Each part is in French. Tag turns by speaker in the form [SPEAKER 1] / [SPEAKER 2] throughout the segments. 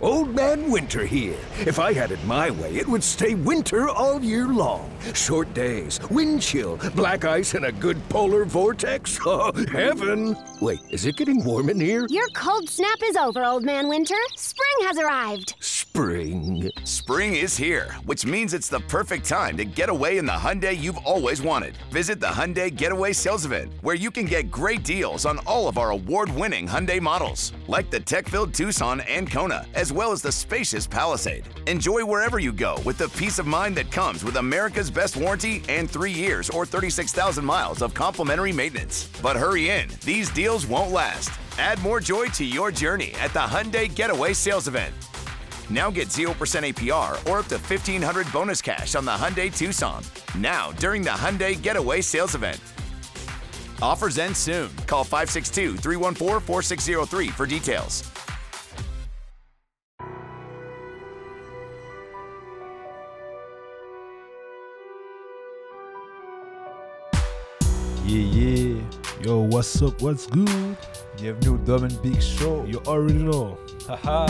[SPEAKER 1] Old Man Winter here. If I had it my way, it would stay winter all year long. Short days, wind chill, black ice, and a good polar vortex. Oh, heaven! Wait, is it getting warm in here?
[SPEAKER 2] Your cold snap is over, Old Man Winter. Spring has arrived.
[SPEAKER 1] Spring.
[SPEAKER 3] Spring is here, which means it's the perfect time to get away in the Hyundai you've always wanted. Visit the Hyundai Getaway Sales Event, where you can get great deals on all of our award-winning Hyundai models, like the tech-filled Tucson and Kona, as well as the spacious Palisade. Enjoy wherever you go with the peace of mind that comes with America's best warranty and three years or 36,000 miles of complimentary maintenance. But hurry in, these deals won't last. Add more joy to your journey at the Hyundai Getaway Sales Event. Now get 0% APR or up to 1500 bonus cash on the Hyundai Tucson. Now, during the Hyundai Getaway Sales Event. Offers end soon. Call 562 314 4603 for details.
[SPEAKER 4] Yeah, yeah.
[SPEAKER 5] Yo, what's up? What's good?
[SPEAKER 4] Bienvenue au Dumb and Big Show.
[SPEAKER 5] You already know.
[SPEAKER 4] Haha.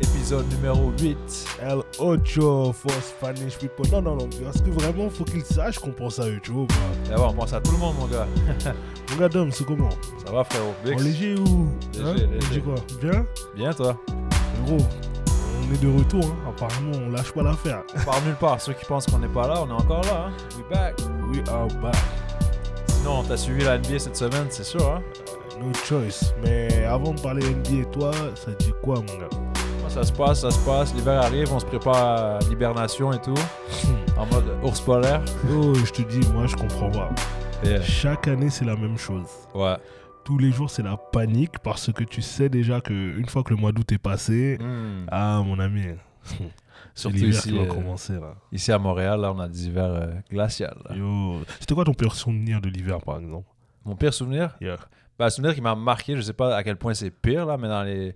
[SPEAKER 4] Épisode numéro 8.
[SPEAKER 5] El Ocho for Spanish people. Non, non, non. Parce que vraiment, faut qu'ils sachent qu'on pense à eux, tu vois.
[SPEAKER 4] D'abord, on pense à tout le monde, mon gars.
[SPEAKER 5] Mon gars Dom, c'est comment?
[SPEAKER 4] Ça va, frérot?
[SPEAKER 5] En léger ou?
[SPEAKER 4] Léger, léger.
[SPEAKER 5] léger quoi? Bien?
[SPEAKER 4] Bien, toi?
[SPEAKER 5] Gros, on est de retour. Hein. Apparemment, on lâche pas l'affaire.
[SPEAKER 4] On part nulle part. Ceux qui pensent qu'on n'est pas là, on est encore là. Hein? We back.
[SPEAKER 5] We are back.
[SPEAKER 4] Sinon, t'as suivi la NBA cette semaine, c'est sûr, hein?
[SPEAKER 5] No choice. Mais avant de parler NBA, toi, ça dit quoi, mon gars?
[SPEAKER 4] Ça se passe? Ça se passe. L'hiver arrive, on se prépare à l'hibernation et tout. En mode ours polaire.
[SPEAKER 5] Oh, je te dis, moi, je comprends pas.
[SPEAKER 4] Yeah.
[SPEAKER 5] Chaque année, c'est la même chose.
[SPEAKER 4] Ouais.
[SPEAKER 5] Tous les jours, c'est la panique parce que tu sais déjà que une fois que le mois d'août est passé,
[SPEAKER 4] Hmm.
[SPEAKER 5] ah, mon ami, c'est
[SPEAKER 4] Surtout
[SPEAKER 5] l'hiver
[SPEAKER 4] ici,
[SPEAKER 5] qui va
[SPEAKER 4] euh,
[SPEAKER 5] commencer, là.
[SPEAKER 4] Ici à Montréal, là, on a des hivers euh, glaciales.
[SPEAKER 5] c'était quoi ton pire souvenir de l'hiver, par exemple?
[SPEAKER 4] Mon pire souvenir? Ben, un souvenir qui m'a marqué, je sais pas à quel point c'est pire là, mais dans les,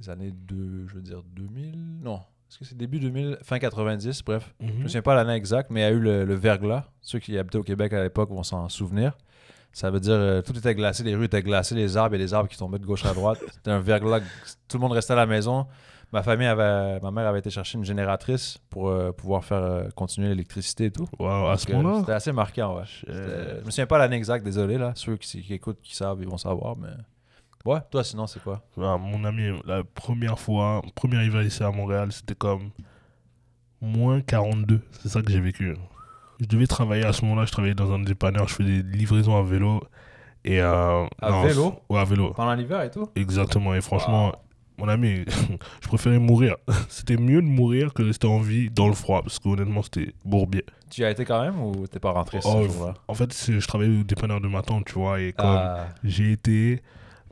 [SPEAKER 4] les années de, je veux dire 2000, non, est-ce que c'est début 2000, fin 90, bref, je me souviens pas l'année exacte, mais il y a eu le, le verglas. Ceux qui habitaient au Québec à l'époque vont s'en souvenir. Ça veut dire euh, tout était glacé, les rues étaient glacées, les arbres et les arbres qui tombaient de gauche à droite. C'était un verglas, tout le monde restait à la maison. Ma famille avait, ma mère avait été chercher une génératrice pour euh, pouvoir faire euh, continuer l'électricité et tout.
[SPEAKER 5] Waouh, à ce
[SPEAKER 4] Donc,
[SPEAKER 5] moment-là?
[SPEAKER 4] C'était assez marquant, ouais. Je me souviens pas l'année exacte, désolé, là. Ceux qui, qui écoutent, qui savent, ils vont savoir, mais... Ouais, toi, sinon, c'est quoi?
[SPEAKER 5] Ah, Mon ami, la première fois, premier hiver ici à Montréal, c'était comme moins 42. C'est ça que j'ai vécu. Je devais travailler à ce moment-là, je travaillais dans un dépanneur, je faisais des livraisons à vélo. Et euh,
[SPEAKER 4] À
[SPEAKER 5] non,
[SPEAKER 4] vélo?
[SPEAKER 5] Ouais, à vélo.
[SPEAKER 4] Pendant l'hiver et tout?
[SPEAKER 5] Exactement. Et franchement, mon ami, je préférais mourir. C'était mieux de mourir que de rester en vie dans le froid. Parce que honnêtement, c'était bourbier.
[SPEAKER 4] Tu y as été quand même ou t'es pas rentré ce
[SPEAKER 5] Oh,
[SPEAKER 4] jour-là?
[SPEAKER 5] En fait, je travaillais au dépanneur de ma tante, tu vois. Et comme
[SPEAKER 4] Ah,
[SPEAKER 5] j'ai été,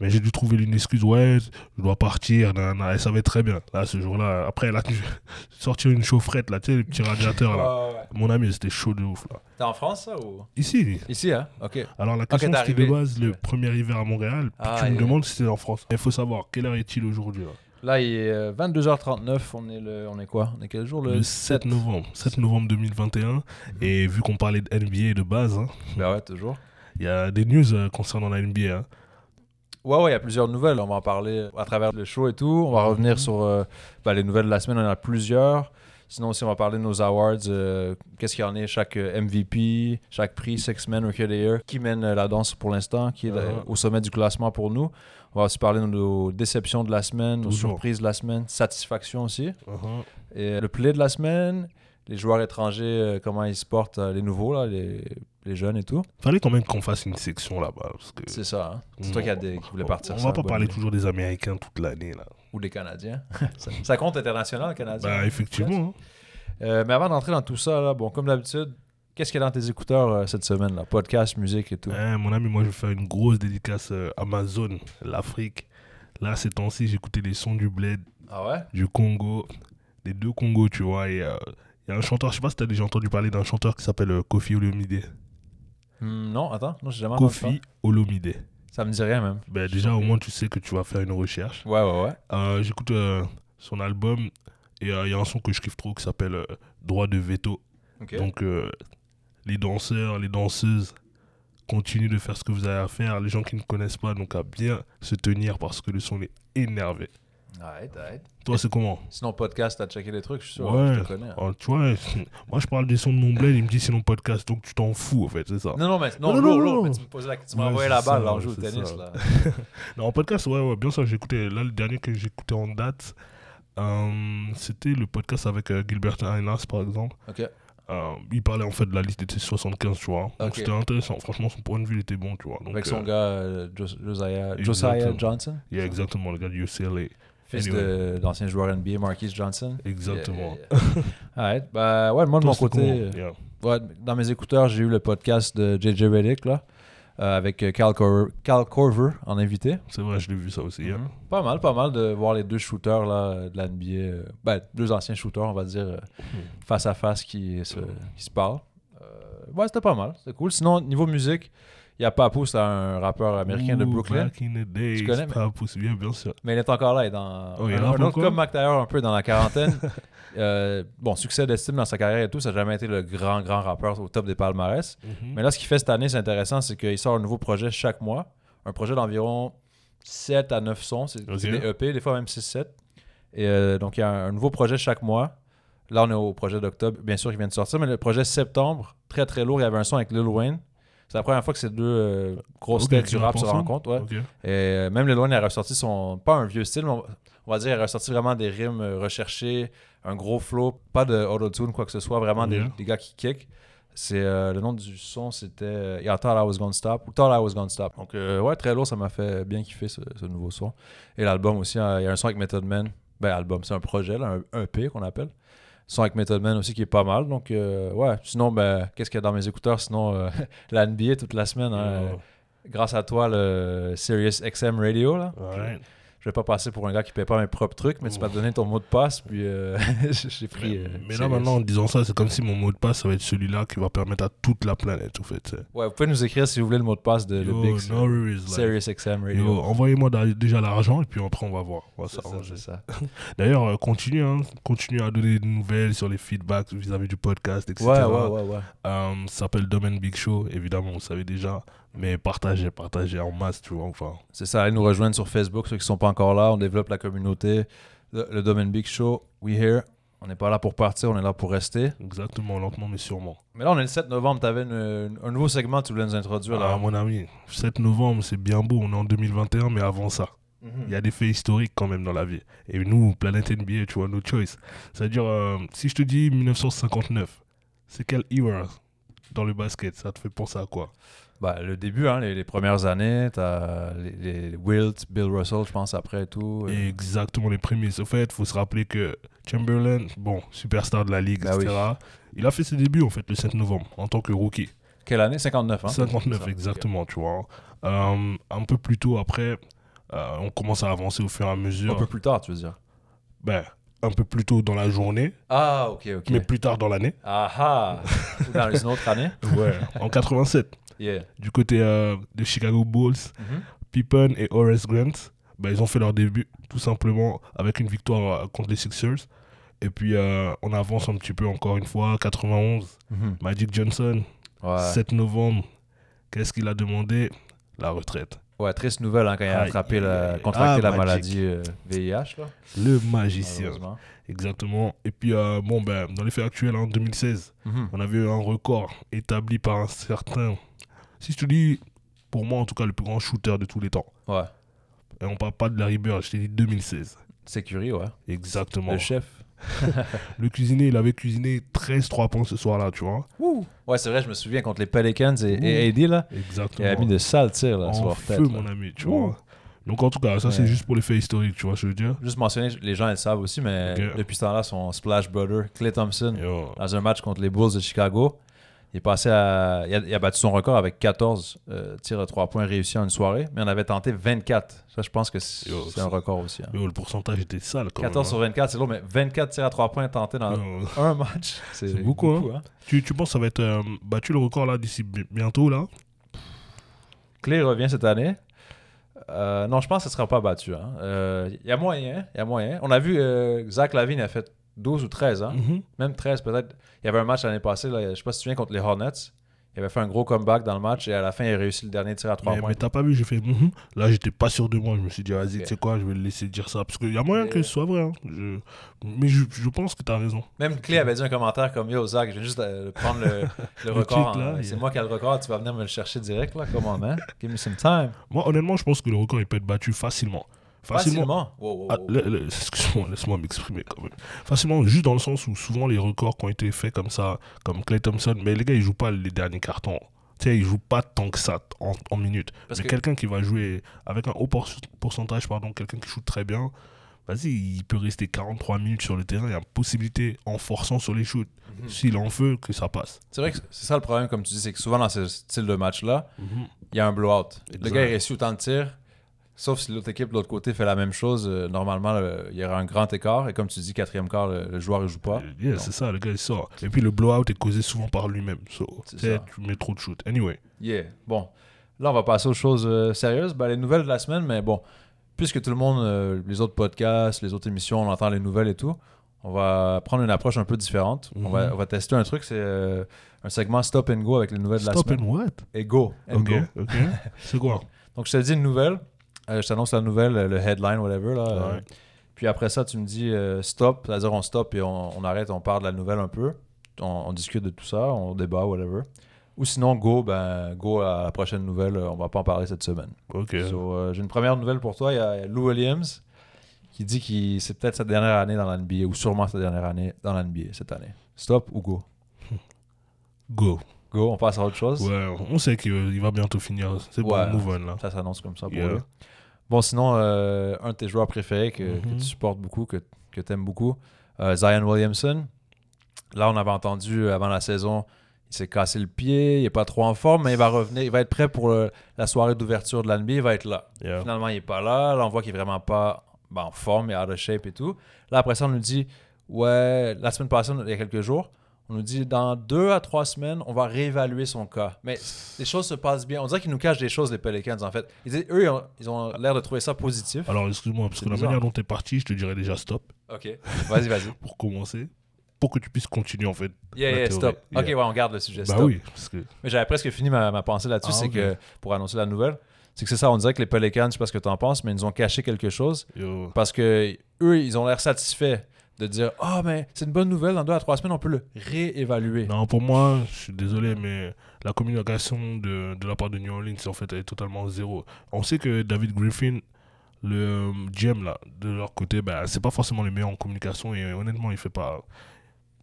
[SPEAKER 5] mais j'ai dû trouver une excuse. Ouais, je dois partir. nanana. Elle savait très bien. Là, ce jour-là, après, elle a dû sortir une chaufferette, là, tu sais, les petits radiateurs, là.
[SPEAKER 4] ouais, ouais.
[SPEAKER 5] Mon ami, c'était chaud de ouf, là.
[SPEAKER 4] T'es en France, ça, ou?
[SPEAKER 5] Ici.
[SPEAKER 4] Ici, hein? OK.
[SPEAKER 5] Alors, la question,
[SPEAKER 4] t'es
[SPEAKER 5] c'était de base le premier hiver à Montréal. Puis
[SPEAKER 4] Ah,
[SPEAKER 5] tu me demandes si c'était en France. Il faut savoir, quelle heure est-il aujourd'hui, là?
[SPEAKER 4] Là, il est euh, 22h39. On est le... On est quoi? On est quel jour? Le,
[SPEAKER 5] le 7 novembre, 7 novembre 2021. Et vu qu'on parlait de NBA de base, hein,
[SPEAKER 4] Ben ouais, toujours.
[SPEAKER 5] il y a des news euh, concernant la NBA. hein.
[SPEAKER 4] Ouais, ouais, il y a plusieurs nouvelles. On va en parler à travers le show et tout. On va revenir sur euh, ben, les nouvelles de la semaine. On en a plusieurs. Sinon aussi, on va parler de nos awards. euh, Qu'est-ce qu'il y en a chaque euh, MVP, chaque prix, Six Men Rookie of the Year. Qui mène la danse pour l'instant, qui est
[SPEAKER 5] Uh-huh.
[SPEAKER 4] au sommet du classement pour nous. On va aussi parler de nos déceptions de la semaine, nos
[SPEAKER 5] Toujours.
[SPEAKER 4] surprises de la semaine, satisfaction aussi.
[SPEAKER 5] Uh-huh.
[SPEAKER 4] Et le play de la semaine, les joueurs étrangers, euh, comment ils se portent, euh, les nouveaux, là, les, les jeunes et tout.
[SPEAKER 5] Fallait quand même qu'on fasse une section là-bas.
[SPEAKER 4] C'est ça. hein. C'est toi qui, a des- qui voulais partir.
[SPEAKER 5] On va pas parler toujours des Américains toute l'année, là.
[SPEAKER 4] Ou les Canadiens. ça, ça compte international, Canadien.
[SPEAKER 5] Bah, effectivement. hein.
[SPEAKER 4] Euh, mais avant d'entrer dans tout ça, là, bon, comme d'habitude, qu'est-ce qu'il y a dans tes écouteurs euh, cette semaine là? Podcast, musique et tout.
[SPEAKER 5] Mon ami, moi, je vais faire une grosse dédicace euh, Amazon, l'Afrique. Là, ces temps-ci, j'écoutais les sons du bled,
[SPEAKER 4] Ah ouais?
[SPEAKER 5] du Congo, des deux Congos, tu vois. Et euh, il y a un chanteur, je sais pas si tu as déjà entendu parler d'un chanteur qui s'appelle Kofi Olomide.
[SPEAKER 4] Hmm, Non, attends, non, j'ai jamais entendu
[SPEAKER 5] Kofi Olomide.
[SPEAKER 4] ça. Ça me dit rien même.
[SPEAKER 5] Ben, déjà, au moins, tu sais que tu vas faire une recherche.
[SPEAKER 4] Ouais, ouais, ouais.
[SPEAKER 5] Euh, J'écoute euh, son album et euh, il y a un son que je kiffe trop qui s'appelle Droit de veto. Donc, les danseurs, les danseuses, continuez de faire ce que vous avez à faire. Les gens qui ne connaissent pas, donc à bien se tenir parce que le son est énervé.
[SPEAKER 4] Arrête, arrête.
[SPEAKER 5] Toi, c'est comment?
[SPEAKER 4] Sinon, podcast, t'as checké des trucs, je suis sûr.
[SPEAKER 5] Ouais.
[SPEAKER 4] Je te connais. hein.
[SPEAKER 5] Oh, Tu vois, moi, je parle des sons de mon bled, il me dit mon podcast, donc tu t'en fous, en fait, c'est ça.
[SPEAKER 4] Non, non, mais non,
[SPEAKER 5] Non, non, non,
[SPEAKER 4] mais tu me posais la tu m'as
[SPEAKER 5] Ouais,
[SPEAKER 4] envoyé la balle, là, on joue au tennis,
[SPEAKER 5] ça.
[SPEAKER 4] là.
[SPEAKER 5] Non, en podcast, ouais, ouais, bien sûr, écouté. Là, le dernier que écouté en date, euh, c'était le podcast avec euh, Gilbert Arenas, par exemple.
[SPEAKER 4] Ok.
[SPEAKER 5] Euh, il parlait en fait de la liste des 75, tu vois. Donc
[SPEAKER 4] Ok.
[SPEAKER 5] c'était intéressant. Franchement, son point de vue il était bon, tu vois. Donc,
[SPEAKER 4] Avec son
[SPEAKER 5] euh,
[SPEAKER 4] gars, euh, Jos- Josiah, Josiah. Johnson,
[SPEAKER 5] Il y a exactement le gars du UCLA.
[SPEAKER 4] Fils
[SPEAKER 5] Anyway.
[SPEAKER 4] de l'ancien joueur NBA, Marquis Johnson.
[SPEAKER 5] Exactement.
[SPEAKER 4] Bah ouais, moi de mon côté, euh,
[SPEAKER 5] Yeah.
[SPEAKER 4] ouais, dans mes écouteurs, j'ai eu le podcast de JJ Reddick, là, euh, avec euh, Cal, Cor- Cal Corver en invité.
[SPEAKER 5] C'est vrai, je l'ai vu ça aussi. yeah.
[SPEAKER 4] Mhm. Pas mal, pas mal de voir les deux shooters là, de la NBA, euh, ben, deux anciens shooters, on va dire, euh, face à face qui se, qui se parlent. Ouais, c'était pas mal, c'était cool. Sinon, niveau musique, il y a Papou, c'est un rappeur américain de Brooklyn.
[SPEAKER 5] Back in the days.
[SPEAKER 4] Tu connais,
[SPEAKER 5] Pas poussé bien, bien sûr.
[SPEAKER 4] Mais il est encore là, il est dans
[SPEAKER 5] Oh, il
[SPEAKER 4] un,
[SPEAKER 5] rappe
[SPEAKER 4] un autre
[SPEAKER 5] encore?
[SPEAKER 4] comme Mac Taylor, un peu dans la quarantaine. Euh, bon, succès d'estime dans sa carrière et tout, ça n'a jamais été le grand, grand rappeur au top des palmarès.
[SPEAKER 5] Mhm.
[SPEAKER 4] Mais là, ce qu'il fait cette année, c'est intéressant, c'est qu'il sort un nouveau projet chaque mois. Un projet d'environ 7 à 9 sons. C'est c'est des EP, des fois même 6-7. Et euh, donc, il y a un, un nouveau projet chaque mois. Là, on est au projet d'octobre, bien sûr, qui vient de sortir. Mais le projet septembre, très très lourd, il y avait un son avec Lil Wayne. C'est la première fois que ces deux euh, grosses têtes du rap se rencontrent. Ouais. Et euh, même Lil Wayne a ressorti son. Pas un vieux style, mais on, on va dire, il a ressorti vraiment des rimes euh, recherchées, un gros flow, pas de auto-tune, quoi que ce soit, vraiment des,
[SPEAKER 5] Yeah.
[SPEAKER 4] des gars qui kick. C'est euh, le nom du son, c'était euh, I Thought I Was Gonna Stop ou Thought I Was Gonna Stop. Donc, euh, ouais, très lourd, ça m'a fait bien kiffer ce, ce nouveau son. Et l'album aussi, euh, il y a un son avec Method Man. Ben, album, c'est un projet, là, un EP qu'on appelle. Son avec Method Man aussi qui est pas mal. Donc, euh, ouais. Sinon, ben, qu'est-ce qu'il y a dans mes écouteurs? Sinon, euh, la NBA toute la semaine. hein, grâce à toi, le Sirius XM Radio. Là.
[SPEAKER 5] Alright.
[SPEAKER 4] Je vais pas passer pour un gars qui paie pas mes propres trucs, mais tu m'as donné ton mot de passe, puis euh, j'ai pris.
[SPEAKER 5] Mais,
[SPEAKER 4] euh,
[SPEAKER 5] mais là, maintenant, en disant ça, c'est comme si mon mot de passe, ça va être celui-là qui va permettre à toute la planète, en fait.
[SPEAKER 4] Ouais, vous pouvez nous écrire si vous voulez le mot de passe de le
[SPEAKER 5] Yo,
[SPEAKER 4] Big
[SPEAKER 5] no worries, like,
[SPEAKER 4] Sirius XM Radio.
[SPEAKER 5] envoyez-moi déjà l'argent et puis après, on va voir. On va
[SPEAKER 4] C'est ça,
[SPEAKER 5] s'arranger.
[SPEAKER 4] c'est ça.
[SPEAKER 5] D'ailleurs, euh, continue, hein, continue à donner des nouvelles sur les feedbacks vis-à-vis du podcast, etc.
[SPEAKER 4] Ouais, ouais, ouais, ouais.
[SPEAKER 5] Euh, ça s'appelle Domaine Big Show, évidemment, vous savez déjà. Mais partagez, partagez en masse, tu vois. Enfin,
[SPEAKER 4] C'est ça, allez nous rejoindre sur Facebook, ceux qui sont pas encore là. On développe la communauté. Le, le Domaine Big Show, we here. On n'est pas là pour partir, on est là pour rester.
[SPEAKER 5] exactement, lentement, mais sûrement.
[SPEAKER 4] Mais là, on est le 7 novembre. Tu avais un nouveau segment que tu voulais nous introduire.
[SPEAKER 5] Ah,
[SPEAKER 4] Là.
[SPEAKER 5] mon ami, 7 novembre, c'est bien beau, on est en 2021, mais avant ça,
[SPEAKER 4] Mhm.
[SPEAKER 5] il y a des faits historiques quand même dans la vie. Et nous, Planète NBA, tu vois, no choice. C'est-à-dire, euh, si je te dis 1959, c'est quelle era dans le basket? Ça te fait penser à quoi?
[SPEAKER 4] Bah, le début, hein, les, les premières années, t'as les, les Wilt, Bill Russell, je pense, après et tout. Euh,
[SPEAKER 5] Exactement les prémices. Au fait, il faut se rappeler que Chamberlain, bon, superstar de la ligue,
[SPEAKER 4] Bah
[SPEAKER 5] etc., il a fait ses débuts en fait le 7 novembre en tant que rookie.
[SPEAKER 4] Quelle année? 59, hein?
[SPEAKER 5] 59
[SPEAKER 4] Ça,
[SPEAKER 5] exactement, tu vois. Euh, un peu plus tôt après, euh, on commence à avancer au fur et à mesure.
[SPEAKER 4] Un peu plus tard, tu veux dire?
[SPEAKER 5] Ben, un peu plus tôt dans la journée,
[SPEAKER 4] Ah, ok, ok.
[SPEAKER 5] mais plus tard dans l'année.
[SPEAKER 4] Ah ah Dans une autre année
[SPEAKER 5] Ouais, en 87.
[SPEAKER 4] Yeah.
[SPEAKER 5] Du côté euh, de Chicago Bulls,
[SPEAKER 4] Mhm.
[SPEAKER 5] Pippen et Horace Grant, ben, ils ont fait leur début tout simplement avec une victoire euh, contre les Sixers. Et puis euh, on avance un petit peu encore une fois, 91,
[SPEAKER 4] Mhm.
[SPEAKER 5] Magic Johnson,
[SPEAKER 4] Ouais.
[SPEAKER 5] 7 novembre, qu'est-ce qu'il a demandé? La retraite.
[SPEAKER 4] ouais, triste nouvelle hein, quand il a attrapé la, contracté
[SPEAKER 5] Ah,
[SPEAKER 4] la maladie euh, VIH. Là,
[SPEAKER 5] Le magicien, exactement. Et puis, euh, bon, ben, dans les faits actuels, en 2016,
[SPEAKER 4] Mhm.
[SPEAKER 5] on avait eu un record établi par un certain, si je te dis, pour moi en tout cas, le plus grand shooter de tous les temps.
[SPEAKER 4] Ouais.
[SPEAKER 5] Et on parle pas de Larry Bird, je t'ai dit 2016.
[SPEAKER 4] Sécurie, ouais.
[SPEAKER 5] Exactement.
[SPEAKER 4] Le chef.
[SPEAKER 5] Le cuisinier, il avait cuisiné 13 3 points ce soir-là, tu vois.
[SPEAKER 4] Ouais, c'est vrai, je me souviens contre les Pelicans et, et AD, là. Il
[SPEAKER 5] Exactement.
[SPEAKER 4] a mis de sales tirs, là, sur
[SPEAKER 5] en
[SPEAKER 4] leur
[SPEAKER 5] feu,
[SPEAKER 4] tête. là.
[SPEAKER 5] mon ami, tu
[SPEAKER 4] Ouh.
[SPEAKER 5] vois. Donc, en tout cas, ça, c'est juste pour les faits historiques, tu vois, ce que je veux dire.
[SPEAKER 4] Juste mentionner, les gens le savent aussi, mais depuis ce temps-là, son Splash Brother, Clay Thompson,
[SPEAKER 5] Yo.
[SPEAKER 4] dans un match contre les Bulls de Chicago, il est passé à. Il a, il a battu son record avec 14 euh, tirs à 3 points réussis en une soirée, mais on avait tenté 24. Ça, je pense que c'est un record aussi. hein.
[SPEAKER 5] Yo, le pourcentage était sale quand
[SPEAKER 4] 14 sur
[SPEAKER 5] même.
[SPEAKER 4] 24, c'est lourd, mais 24 tirs à 3 points tentés dans
[SPEAKER 5] hein. Yo.
[SPEAKER 4] un match, c'est
[SPEAKER 5] beaucoup, hein. Tu, tu penses que ça va être euh, battu le record là d'ici bi- bientôt là?
[SPEAKER 4] Clay revient cette année. Euh, non, je pense que ce ne sera pas battu. hein. Euh, Il y a moyen, il y a moyen. On a vu euh, Zach Lavine a fait 12 ou 13 ans.
[SPEAKER 5] Mhm.
[SPEAKER 4] Même 13 peut-être. Il y avait un match l'année passée, là, je sais pas si tu te souviens, contre les Hornets. Il avait fait un gros comeback dans le match et à la fin, il a réussi le dernier tir à 3
[SPEAKER 5] Mais,
[SPEAKER 4] points.
[SPEAKER 5] mais t'as pas vu, j'ai fait. mhm. Là, j'étais pas sûr de moi. Je me suis dit, vas-y,
[SPEAKER 4] Ok.
[SPEAKER 5] tu sais quoi, je vais le laisser dire ça. Parce qu'il y a moyen que ce soit vrai. hein. Je- Mais je, je pense que t'as raison.
[SPEAKER 4] Même Clé avait dit un commentaire comme Yo, Zach, je viens juste prendre le, le record.
[SPEAKER 5] il-
[SPEAKER 4] C'est moi qui ai le record, tu vas venir me le chercher direct, là. Comment, man? Give me some time.
[SPEAKER 5] Moi, honnêtement, je pense que le record, il peut être battu facilement. Facilement.
[SPEAKER 4] Facilement. Wow, wow,
[SPEAKER 5] Ah,
[SPEAKER 4] wow.
[SPEAKER 5] le- le- Excuse-moi, laisse-moi m'exprimer quand même. Facilement, juste dans le sens où souvent les records qui ont été faits comme ça, comme Clay Thompson, mais les gars, ils jouent pas les derniers cartons. Tu sais, ils jouent pas tant que ça en, en minutes.
[SPEAKER 4] Parce
[SPEAKER 5] mais
[SPEAKER 4] que-
[SPEAKER 5] quelqu'un qui va jouer avec un haut pourcentage, pardon, quelqu'un qui joue très bien, vas-y, il peut rester 43 minutes sur le terrain. Il y a possibilité, en forçant sur les shoots,
[SPEAKER 4] Mhm.
[SPEAKER 5] s'il en veut, que ça passe.
[SPEAKER 4] C'est vrai que c'est ça le problème, comme tu dis, c'est que souvent dans ce style de match-là,
[SPEAKER 5] Mhm.
[SPEAKER 4] il y a un blowout. Le
[SPEAKER 5] Exact.
[SPEAKER 4] gars, il réussit autant de tirs, sauf si l'autre équipe de l'autre côté fait la même chose. euh, normalement, le- il y aura un grand écart. Et comme tu dis, quatrième quart, le, le joueur ne joue pas.
[SPEAKER 5] Yeah,
[SPEAKER 4] Donc,
[SPEAKER 5] c'est ça, le gars, il sort. Et puis le blowout est causé souvent par lui-même. So,
[SPEAKER 4] C'est
[SPEAKER 5] tu sais,
[SPEAKER 4] ça.
[SPEAKER 5] tu mets trop de shoot. Anyway.
[SPEAKER 4] Yeah. Bon. Là, on va passer aux choses euh, sérieuses. Ben, les nouvelles de la semaine, mais bon, puisque tout le monde, euh, les autres podcasts, les autres émissions, on entend les nouvelles et tout, on va prendre une approche un peu différente. on, va,
[SPEAKER 5] Mhm.
[SPEAKER 4] on va tester un truc, c'est euh, un segment Stop and Go avec les nouvelles de la
[SPEAKER 5] Stop
[SPEAKER 4] semaine.
[SPEAKER 5] and what?
[SPEAKER 4] Et go. And
[SPEAKER 5] Ok,
[SPEAKER 4] go.
[SPEAKER 5] ok. C'est quoi?
[SPEAKER 4] Donc, je te dis une nouvelle. Euh, je t'annonce la nouvelle, euh, le headline, whatever. Là, euh, puis après ça, tu me dis euh, stop, c'est-à-dire on stop et on, on arrête, on parle de la nouvelle un peu. On, on discute de tout ça, on débat, whatever. Ou sinon, go, ben, go à la prochaine nouvelle. On va pas en parler cette semaine.
[SPEAKER 5] Ok.
[SPEAKER 4] So, J'ai une première nouvelle pour toi. Il y a Lou Williams qui dit que c'est peut-être sa dernière année dans la NBA ou sûrement sa dernière année dans la NBA cette année. Stop ou go?
[SPEAKER 5] Go.
[SPEAKER 4] Go, on passe à autre chose?
[SPEAKER 5] Ouais, on sait qu'il va bientôt finir. C'est bon,
[SPEAKER 4] Ouais.
[SPEAKER 5] move on là.
[SPEAKER 4] Ça s'annonce comme ça pour
[SPEAKER 5] Yeah.
[SPEAKER 4] lui. Bon, sinon, euh, un de tes joueurs préférés que, que
[SPEAKER 5] Mhm.
[SPEAKER 4] tu supportes beaucoup, que, que tu aimes beaucoup, euh, Zion Williamson. Là, on avait entendu avant la saison, il s'est cassé le pied, il n'est pas trop en forme, mais il va revenir, il va être prêt pour le- la soirée d'ouverture de l'NBA, il va être là.
[SPEAKER 5] Yeah.
[SPEAKER 4] Finalement, il n'est pas là. Là, on voit qu'il est vraiment pas ben, en forme, il est out of shape et tout. Là, après ça, on nous dit, ouais, la semaine passée, il y a quelques jours, on nous dit, dans deux à trois semaines, on va réévaluer son cas. Mais les choses se passent bien. On dirait qu'ils nous cachent des choses, les Pelicans, en fait. Ils eux, ils ont- l'air de trouver ça positif.
[SPEAKER 5] Alors, excuse-moi, parce que la manière dont t'es parti, je te dirais déjà stop
[SPEAKER 4] Ok, vas-y, vas-y.
[SPEAKER 5] pour commencer. Pour que tu puisses continuer en fait.
[SPEAKER 4] Yeah, yeah,
[SPEAKER 5] théorie.
[SPEAKER 4] stop.
[SPEAKER 5] Yeah.
[SPEAKER 4] Ok, ouais, on garde le sujet.
[SPEAKER 5] Bah
[SPEAKER 4] stop.
[SPEAKER 5] oui, parce que.
[SPEAKER 4] Mais j'avais presque fini ma, ma pensée là-dessus.
[SPEAKER 5] Ah,
[SPEAKER 4] c'est que, pour annoncer la nouvelle, c'est que c'est ça. On dirait que les Pelicans, je sais pas ce que tu en penses, mais ils nous ont caché quelque chose.
[SPEAKER 5] yo,
[SPEAKER 4] Parce que eux, ils ont l'air satisfaits de dire Ah, mais c'est une bonne nouvelle, dans deux à trois semaines, on peut le réévaluer.
[SPEAKER 5] Non, pour moi, je suis désolé, mais la communication de, de la part de New Orleans, en fait, elle est totalement zéro. On sait que David Griffin, le euh, GM, là, de leur côté, bah, c'est pas forcément le meilleur en communication et honnêtement, il fait pas.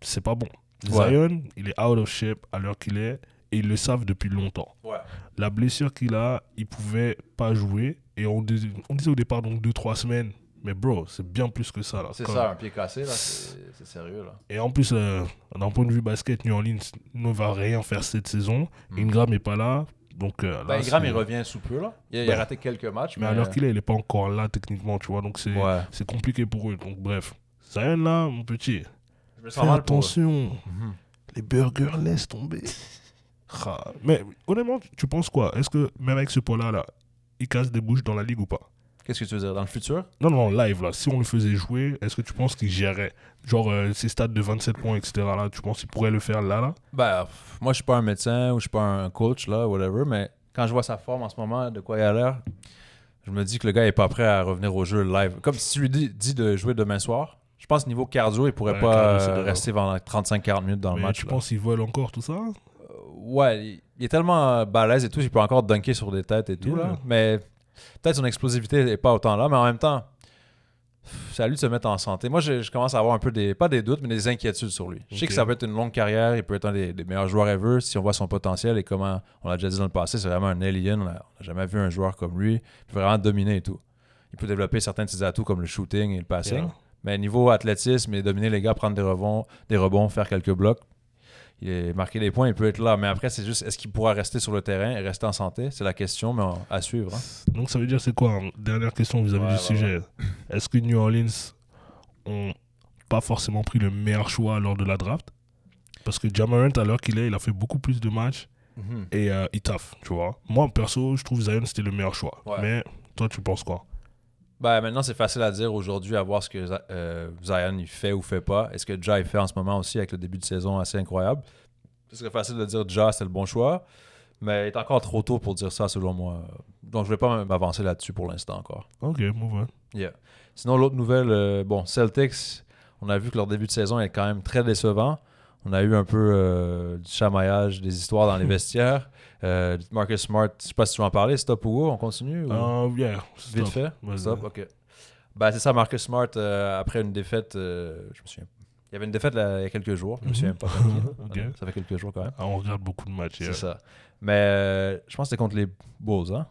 [SPEAKER 5] C'est pas bon.
[SPEAKER 4] Ouais.
[SPEAKER 5] Zion, il est out of shape à l'heure qu'il est et ils le savent depuis longtemps.
[SPEAKER 4] Ouais.
[SPEAKER 5] La blessure qu'il a, il pouvait pas jouer et on, on disait au départ donc 2-3 semaines. Mais bro, c'est bien plus que ça. là.
[SPEAKER 4] C'est ça, un pied cassé, là, c'est sérieux. Là.
[SPEAKER 5] et en plus, euh, d'un point de vue basket, New Orleans ne va rien faire cette saison.
[SPEAKER 4] Mm.
[SPEAKER 5] Ingram n'est pas là. Donc, euh,
[SPEAKER 4] Ben,
[SPEAKER 5] là,
[SPEAKER 4] Ingram, il revient sous peu. Là. Il, a, il a
[SPEAKER 5] Ben,
[SPEAKER 4] raté quelques matchs.
[SPEAKER 5] Mais à l'heure qu'il est, il n'est pas encore là techniquement, tu vois. Donc, c'est
[SPEAKER 4] Ouais.
[SPEAKER 5] compliqué pour eux. Donc, bref. Zion, là, mon petit,
[SPEAKER 4] Je me sens
[SPEAKER 5] fais
[SPEAKER 4] mal pour eux.
[SPEAKER 5] attention. Les burgers, laisse tomber. Ah, mais honnêtement, tu- penses quoi? Est-ce que même avec ce point-là, là, il casse des bouches dans la ligue ou pas?
[SPEAKER 4] Qu'est-ce que tu veux dire? Dans le futur?
[SPEAKER 5] Non, non, live, là. Si on le faisait jouer, est-ce que tu penses qu'il gérerait Genre, euh, ces stats de 27 points, etc. Là, tu penses qu'il pourrait le faire là, là?
[SPEAKER 4] Ben, pff, moi, je suis pas un médecin ou je suis pas un coach, là, whatever, mais quand je vois sa forme en ce moment, de quoi il a l'air, je me dis que le gars est pas prêt à revenir au jeu live. Comme si tu lui dis, dis de jouer demain soir, je pense niveau cardio, il pourrait
[SPEAKER 5] Ouais,
[SPEAKER 4] pas euh, rester pendant 35-40 minutes dans
[SPEAKER 5] Mais
[SPEAKER 4] le match.
[SPEAKER 5] tu
[SPEAKER 4] là.
[SPEAKER 5] penses qu'il vole encore tout ça?
[SPEAKER 4] Ouais, il- il est tellement euh, balèze et tout, il peut encore dunker sur des têtes et tout,
[SPEAKER 5] Yeah.
[SPEAKER 4] là. Mais peut-être son explosivité n'est pas autant là, mais en même temps, c'est à lui de se mettre en santé. Moi, je, je commence à avoir un peu des, pas des doutes, mais des inquiétudes sur lui. Je sais que ça peut être une longue carrière, il peut être un des, des meilleurs joueurs ever si on voit son potentiel et comment, on l'a déjà dit dans le passé, c'est vraiment un alien. On n'a jamais vu un joueur comme lui. Il peut vraiment dominer et tout. Il peut développer certains de ses atouts comme le shooting et le passing.
[SPEAKER 5] Yeah.
[SPEAKER 4] Mais niveau athlétisme et dominer les gars, prendre des rebonds, des rebonds, faire quelques blocs, il est marqué des points, il peut être là. Mais après, c'est juste, est-ce qu'il pourra rester sur le terrain et rester en santé? C'est la question, mais à suivre. hein.
[SPEAKER 5] Donc ça veut dire c'est quoi Dernière question vis-à-vis
[SPEAKER 4] Ouais,
[SPEAKER 5] du
[SPEAKER 4] ouais,
[SPEAKER 5] sujet? Est-ce que New Orleans ont pas forcément pris le meilleur choix lors de la draft? Parce que Jamarant, à l'heure qu'il est, il a fait beaucoup plus de matchs et euh, il taffe, tu vois? Moi, perso, je trouve Zion c'était le meilleur choix.
[SPEAKER 4] Ouais.
[SPEAKER 5] Mais toi, tu penses quoi?
[SPEAKER 4] Ben, maintenant, c'est facile à dire aujourd'hui, à voir ce que euh, Zion il fait ou fait pas. Est-ce que Ja il fait en ce moment aussi avec le début de saison assez incroyable? Ce serait facile de dire Ja, c'est le bon choix. Mais il est encore trop tôt pour dire ça, selon moi. Donc, je vais pas m'avancer là-dessus pour l'instant encore.
[SPEAKER 5] Ok, move on.
[SPEAKER 4] Yeah. Sinon, l'autre nouvelle, euh, bon, Celtics, on a vu que leur début de saison est quand même très décevant. On a eu un peu euh, du chamaillage, des histoires dans les vestiaires. Euh, Marcus Smart, je sais pas si tu veux en parler, stop ou go, on continue ou-
[SPEAKER 5] Euh, yeah,
[SPEAKER 4] Vite
[SPEAKER 5] stop.
[SPEAKER 4] fait?
[SPEAKER 5] Vas-y.
[SPEAKER 4] Stop, ok. Ben, c'est ça, Marcus Smart, euh, après une défaite, je me souviens. Il y avait une défaite là, il y a quelques jours, je me souviens pas. là.
[SPEAKER 5] Ok.
[SPEAKER 4] Ça fait quelques jours quand même.
[SPEAKER 5] Ah, on regarde beaucoup de matchs. yeah.
[SPEAKER 4] C'est ça. Mais je pense que c'était contre les Bulls, hein?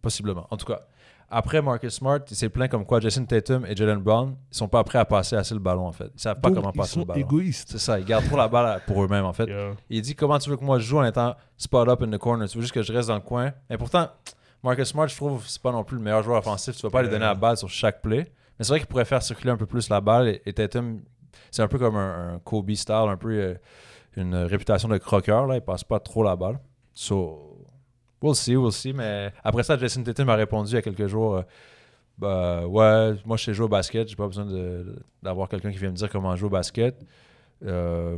[SPEAKER 4] Possiblement. En tout cas, après Marcus Smart, il s'est plaint comme quoi Jason Tatum et Jalen Brown, ils sont pas prêts à passer assez le ballon, en fait. Ils savent pas
[SPEAKER 5] Donc,
[SPEAKER 4] comment
[SPEAKER 5] ils
[SPEAKER 4] passer
[SPEAKER 5] sont
[SPEAKER 4] le ballon.
[SPEAKER 5] égoïstes.
[SPEAKER 4] C'est ça, ils gardent trop la balle pour eux-mêmes, en fait.
[SPEAKER 5] Yeah.
[SPEAKER 4] Il dit comment tu veux que moi je joue en étant spot up in the corner? Tu veux juste que je reste dans le coin? Et pourtant, Marcus Smart, je trouve, c'est pas non plus le meilleur joueur offensif. Tu vas pas lui donner la balle sur chaque play. Mais c'est vrai qu'il pourrait faire circuler un peu plus la balle. Et, et Tatum, c'est un peu comme un, un Kobe style, un peu euh, une réputation de croqueur. Là. Il passe pas trop la balle. So, we'll see, we'll see. Mais après ça, Jason Tatum a répondu il y a quelques jours. euh, bah, ouais, moi je sais jouer au basket, j'ai pas besoin d'avoir quelqu'un qui vient me dire comment jouer au basket. Euh,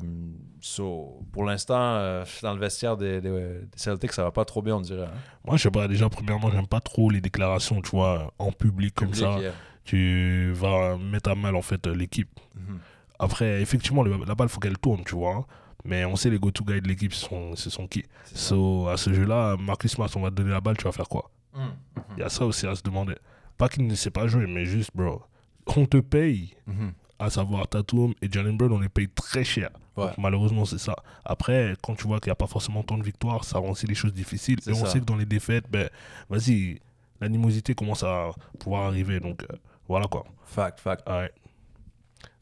[SPEAKER 4] so, pour l'instant, euh, dans le vestiaire des, des- des Celtics, ça va pas trop bien, on dirait. hein.
[SPEAKER 5] Moi, je sais pas, déjà, premièrement, j'aime pas trop les déclarations, tu vois, en public comme
[SPEAKER 4] Public,
[SPEAKER 5] ça.
[SPEAKER 4] yeah.
[SPEAKER 5] Tu vas mettre à mal, en fait, l'équipe.
[SPEAKER 4] Mhm.
[SPEAKER 5] Après, effectivement, le- la balle, faut qu'elle tourne, tu vois. Mais on sait, les go-to guys de l'équipe, ce sont, ce sont qui? So, à ce jeu-là, Marcus Smart, on va te donner la balle, tu vas faire quoi?
[SPEAKER 4] Mhm.
[SPEAKER 5] Il y a ça aussi à se demander. Pas qu'il ne sait pas jouer, mais juste, bro, on te paye,
[SPEAKER 4] Mhm.
[SPEAKER 5] à savoir Tatum et Jalen Brown, on les paye très cher.
[SPEAKER 4] Ouais.
[SPEAKER 5] Donc, malheureusement, c'est ça. Après, quand tu vois qu'il n'y a pas forcément tant de victoires, ça rend aussi les choses difficiles. Et on sait que dans les défaites, ben, vas-y, l'animosité commence à pouvoir arriver. Donc, euh, voilà quoi.
[SPEAKER 4] Fact, fact.
[SPEAKER 5] Ouais.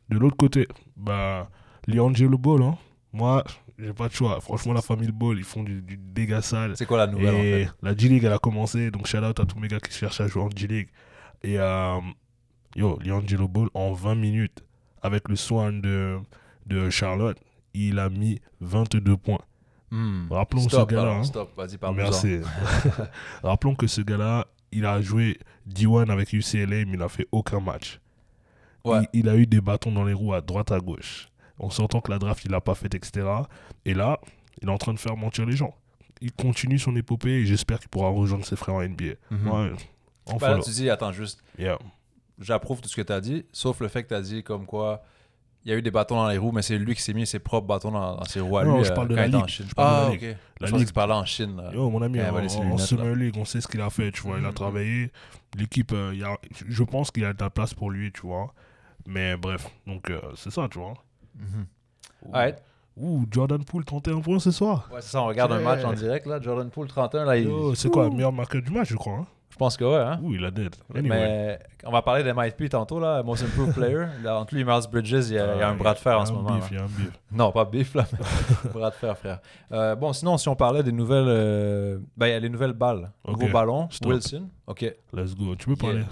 [SPEAKER 5] De l'autre côté, bah, Liangelo Ball, hein. Moi, j'ai pas de choix. Franchement, la famille Ball, ils font du, du dégât sale.
[SPEAKER 4] C'est quoi la nouvelle
[SPEAKER 5] Et
[SPEAKER 4] en fait
[SPEAKER 5] la G-League, elle a commencé. Donc, shout out à tous mes gars qui cherchent à jouer en G-League. Et euh, yo, Liangelo Ball, en 20 minutes, avec le soin de, de Charlotte, il a mis 22 points.
[SPEAKER 4] Hmm.
[SPEAKER 5] Rappelons
[SPEAKER 4] Stop,
[SPEAKER 5] ce gars-là. hein.
[SPEAKER 4] stop, vas-y, parle
[SPEAKER 5] Merci. Rappelons que ce gars-là, il a joué D1 avec UCLA, mais il n'a fait aucun match.
[SPEAKER 4] Ouais.
[SPEAKER 5] Il, il a eu des bâtons dans les roues à droite, à gauche. On s'entend que la draft, il l'a pas faite, etc. Et là, il est en train de faire mentir les gens. Il continue son épopée et j'espère qu'il pourra rejoindre ses frères en NBA.
[SPEAKER 4] Mhm.
[SPEAKER 5] Ouais, en
[SPEAKER 4] Ben là, tu dis, attends, juste,
[SPEAKER 5] Yeah.
[SPEAKER 4] j'approuve tout ce que tu as dit, sauf le fait que tu as dit comme quoi il y a eu des bâtons dans les roues, mais c'est lui qui s'est mis ses propres bâtons dans, dans ses roues à
[SPEAKER 5] Non,
[SPEAKER 4] lui.
[SPEAKER 5] je
[SPEAKER 4] euh,
[SPEAKER 5] parle de la
[SPEAKER 4] en
[SPEAKER 5] ligue.
[SPEAKER 4] Chine.
[SPEAKER 5] Je parle de
[SPEAKER 4] ah,
[SPEAKER 5] la
[SPEAKER 4] ok.
[SPEAKER 5] ligue.
[SPEAKER 4] Je
[SPEAKER 5] La ligue.
[SPEAKER 4] tu parlais en Chine. là.
[SPEAKER 5] Yo, mon ami, en, en- Summer. League, on sait ce qu'il a fait, tu vois. Il a
[SPEAKER 4] Mhm.
[SPEAKER 5] travaillé. L'équipe, euh, je pense qu'il y a de la place pour lui, tu vois. Mais bref, donc euh, c'est ça, tu vois.
[SPEAKER 4] Mhm. Alright.
[SPEAKER 5] Ouh, Jordan Poole, 31 points ce soir.
[SPEAKER 4] Ouais, c'est ça, on regarde un match en direct, là. Jordan Poole, 31, là, il...
[SPEAKER 5] Yo, c'est quoi, le meilleur marqueur du match, je crois. Hein?
[SPEAKER 4] Je pense que ouais, hein.
[SPEAKER 5] Ouh, il a dead. Anyway.
[SPEAKER 4] Mais on va parler de MIP tantôt, là, Most Improved Player. Là, entre lui et Miles Bridges, il y a, il y a un
[SPEAKER 5] Ah,
[SPEAKER 4] bras de fer en ce moment.
[SPEAKER 5] beef. Il y a un beef.
[SPEAKER 4] Non, pas bif, là, mais bras de fer, frère. Euh, bon, sinon, si on parlait des nouvelles. euh, Ben, il y a les nouvelles balles.
[SPEAKER 5] Ok.
[SPEAKER 4] Nouveau ballon,
[SPEAKER 5] Stop.
[SPEAKER 4] Wilson. OK.
[SPEAKER 5] Let's go. Tu peux parler?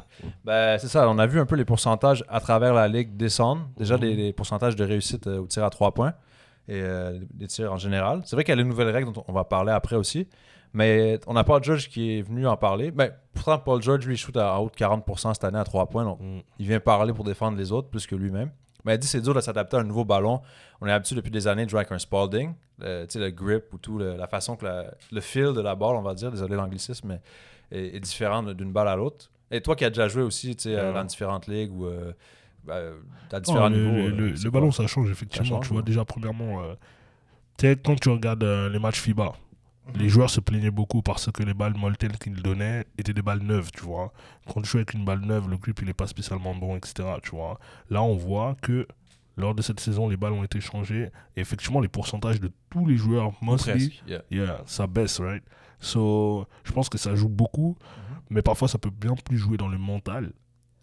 [SPEAKER 4] Ben, c'est ça, on a vu un peu les pourcentages à travers la ligue descendre. Déjà,
[SPEAKER 5] Mhm.
[SPEAKER 4] des, des pourcentages de réussite euh, au tir à 3 points et des tirs en général. C'est vrai qu'il y a les nouvelles règles dont on va parler après aussi. Mais on n'a pas George qui est venu en parler. Ben, pourtant, Paul George, lui, il shoot à, à haut de 40% cette année à 3 points. Donc,
[SPEAKER 5] Mm.
[SPEAKER 4] il vient parler pour défendre les autres plus que lui-même. Mais il dit c'est dur de s'adapter à un nouveau ballon. On est habitué depuis des années de jouer avec un Spalding. Le, tu sais, le grip ou tout, le- la façon que la- le feel de la balle, on va dire, désolé l'anglicisme, mais est, est différent d'une balle à l'autre. Et toi qui as déjà joué aussi tu sais, euh,
[SPEAKER 5] Ouais.
[SPEAKER 4] dans différentes ligues ou euh, ben, à
[SPEAKER 5] Non,
[SPEAKER 4] différents
[SPEAKER 5] le,
[SPEAKER 4] niveaux.
[SPEAKER 5] le-
[SPEAKER 4] euh,
[SPEAKER 5] le- ballon, ça change effectivement.
[SPEAKER 4] Ça change,
[SPEAKER 5] tu vois,
[SPEAKER 4] ouais.
[SPEAKER 5] déjà, premièrement, euh, tu sais, quand tu regardes euh, les matchs FIBA, les joueurs se plaignaient beaucoup parce que les balles Molten qu'ils donnaient étaient des balles neuves, tu vois. Quand tu joues avec une balle neuve, le grip, il n'est pas spécialement bon, etc., tu vois. Là, on voit que lors de cette saison, les balles ont été changées. Et effectivement, les pourcentages de tous les joueurs, mostly,
[SPEAKER 4] yeah.
[SPEAKER 5] Yeah, ça baisse, right? So, je pense que ça joue beaucoup,
[SPEAKER 4] Mhm.
[SPEAKER 5] mais parfois ça peut bien plus jouer dans le mental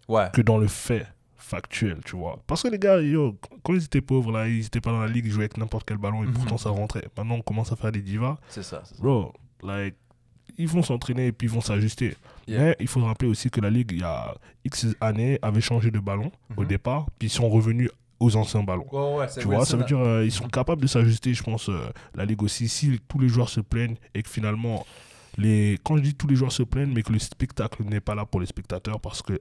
[SPEAKER 4] Ouais.
[SPEAKER 5] que dans le fait factuel, tu vois. Parce que les gars, yo, quand ils étaient pauvres, là, ils étaient pas dans la ligue, ils jouaient avec n'importe quel ballon et
[SPEAKER 4] Mhm.
[SPEAKER 5] pourtant ça rentrait. Maintenant, on commence à faire des divas.
[SPEAKER 4] C'est ça. c'est ça.
[SPEAKER 5] Bro, like, ils vont s'entraîner et puis ils vont s'ajuster.
[SPEAKER 4] Yeah.
[SPEAKER 5] Mais il faut rappeler aussi que la ligue, il y a X années, avait changé de ballon au
[SPEAKER 4] Mhm.
[SPEAKER 5] départ, puis ils sont revenus aux anciens ballons.
[SPEAKER 4] Ouais, ouais,
[SPEAKER 5] Tu vois, ça veut dire euh, ils sont capables de s'ajuster, je pense, euh, la Ligue aussi. Si tous les joueurs se plaignent et que finalement, les... quand je dis tous les joueurs se plaignent, mais que le spectacle n'est pas là pour les spectateurs, parce que
[SPEAKER 4] Ouais.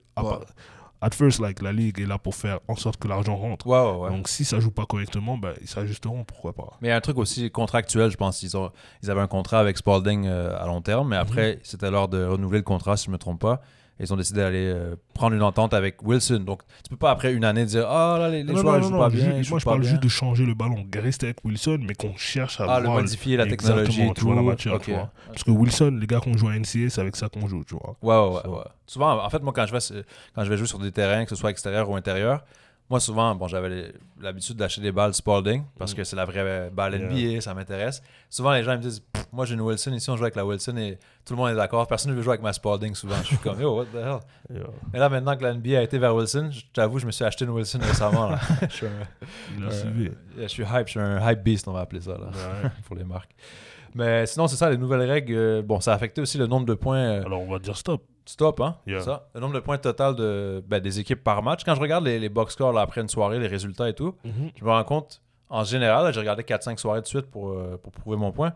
[SPEAKER 5] At first, like, la ligue est là pour faire en sorte que l'argent rentre.
[SPEAKER 4] Ouais, ouais, ouais.
[SPEAKER 5] Donc, si ça joue pas correctement, ben, ils s'ajusteront, pourquoi pas.
[SPEAKER 4] Mais il y a un truc aussi contractuel, je pense. Ils, ont, ils avaient un contrat avec Spalding euh, à long terme, mais après, c'était l'heure de renouveler le contrat, si je ne me trompe pas. Ils ont décidé d'aller euh, prendre une entente avec Wilson. Donc, tu peux pas, après une année, dire Ah, là, les, les
[SPEAKER 5] Non,
[SPEAKER 4] joueurs
[SPEAKER 5] non,
[SPEAKER 4] jouent
[SPEAKER 5] non,
[SPEAKER 4] pas bien.
[SPEAKER 5] moi, je parle
[SPEAKER 4] bien.
[SPEAKER 5] juste de changer le ballon, rester avec Wilson, mais qu'on cherche à
[SPEAKER 4] Ah, le modifier, la technologie et
[SPEAKER 5] tu vois, la
[SPEAKER 4] tout.
[SPEAKER 5] matière,
[SPEAKER 4] Ok.
[SPEAKER 5] tu vois. Parce que Wilson, les gars qu'on joue à NCA, c'est avec ça qu'on joue, tu vois.
[SPEAKER 4] Ouais, ouais, ouais,
[SPEAKER 5] Ça.
[SPEAKER 4] ouais. Souvent, en fait, moi, quand je, vais, quand je vais jouer sur des terrains, que ce soit extérieur ou intérieur, moi, souvent, bon, j'avais l'habitude d'acheter des balles Spalding parce que c'est la vraie balle
[SPEAKER 5] Mm. Yeah.
[SPEAKER 4] NBA, ça m'intéresse. Souvent, les gens me disent Moi, j'ai une Wilson, ici, on joue avec la Wilson et tout le monde est d'accord. Personne ne veut jouer avec ma Spalding souvent. Je suis comme Yo, what the hell?
[SPEAKER 5] Yeah.
[SPEAKER 4] Et là, maintenant que la NBA a été vers Wilson, je t'avoue, je me suis acheté une Wilson récemment. Là. je, suis un- euh, je suis hype, je suis un hype beast, on va appeler ça là,
[SPEAKER 5] Ouais.
[SPEAKER 4] pour les marques. Mais sinon, c'est ça, les nouvelles règles. euh, bon, ça a affecté aussi le nombre de points. euh,
[SPEAKER 5] Alors, on va dire stop.
[SPEAKER 4] Stop, hein?
[SPEAKER 5] Yeah.
[SPEAKER 4] Ça. Le nombre de points total de, ben, des équipes par match. Quand je regarde les, les box scores là, après une soirée, les résultats et tout, je me rends compte, en général, j'ai regardé 4-5 soirées de suite pour, euh, pour prouver mon point.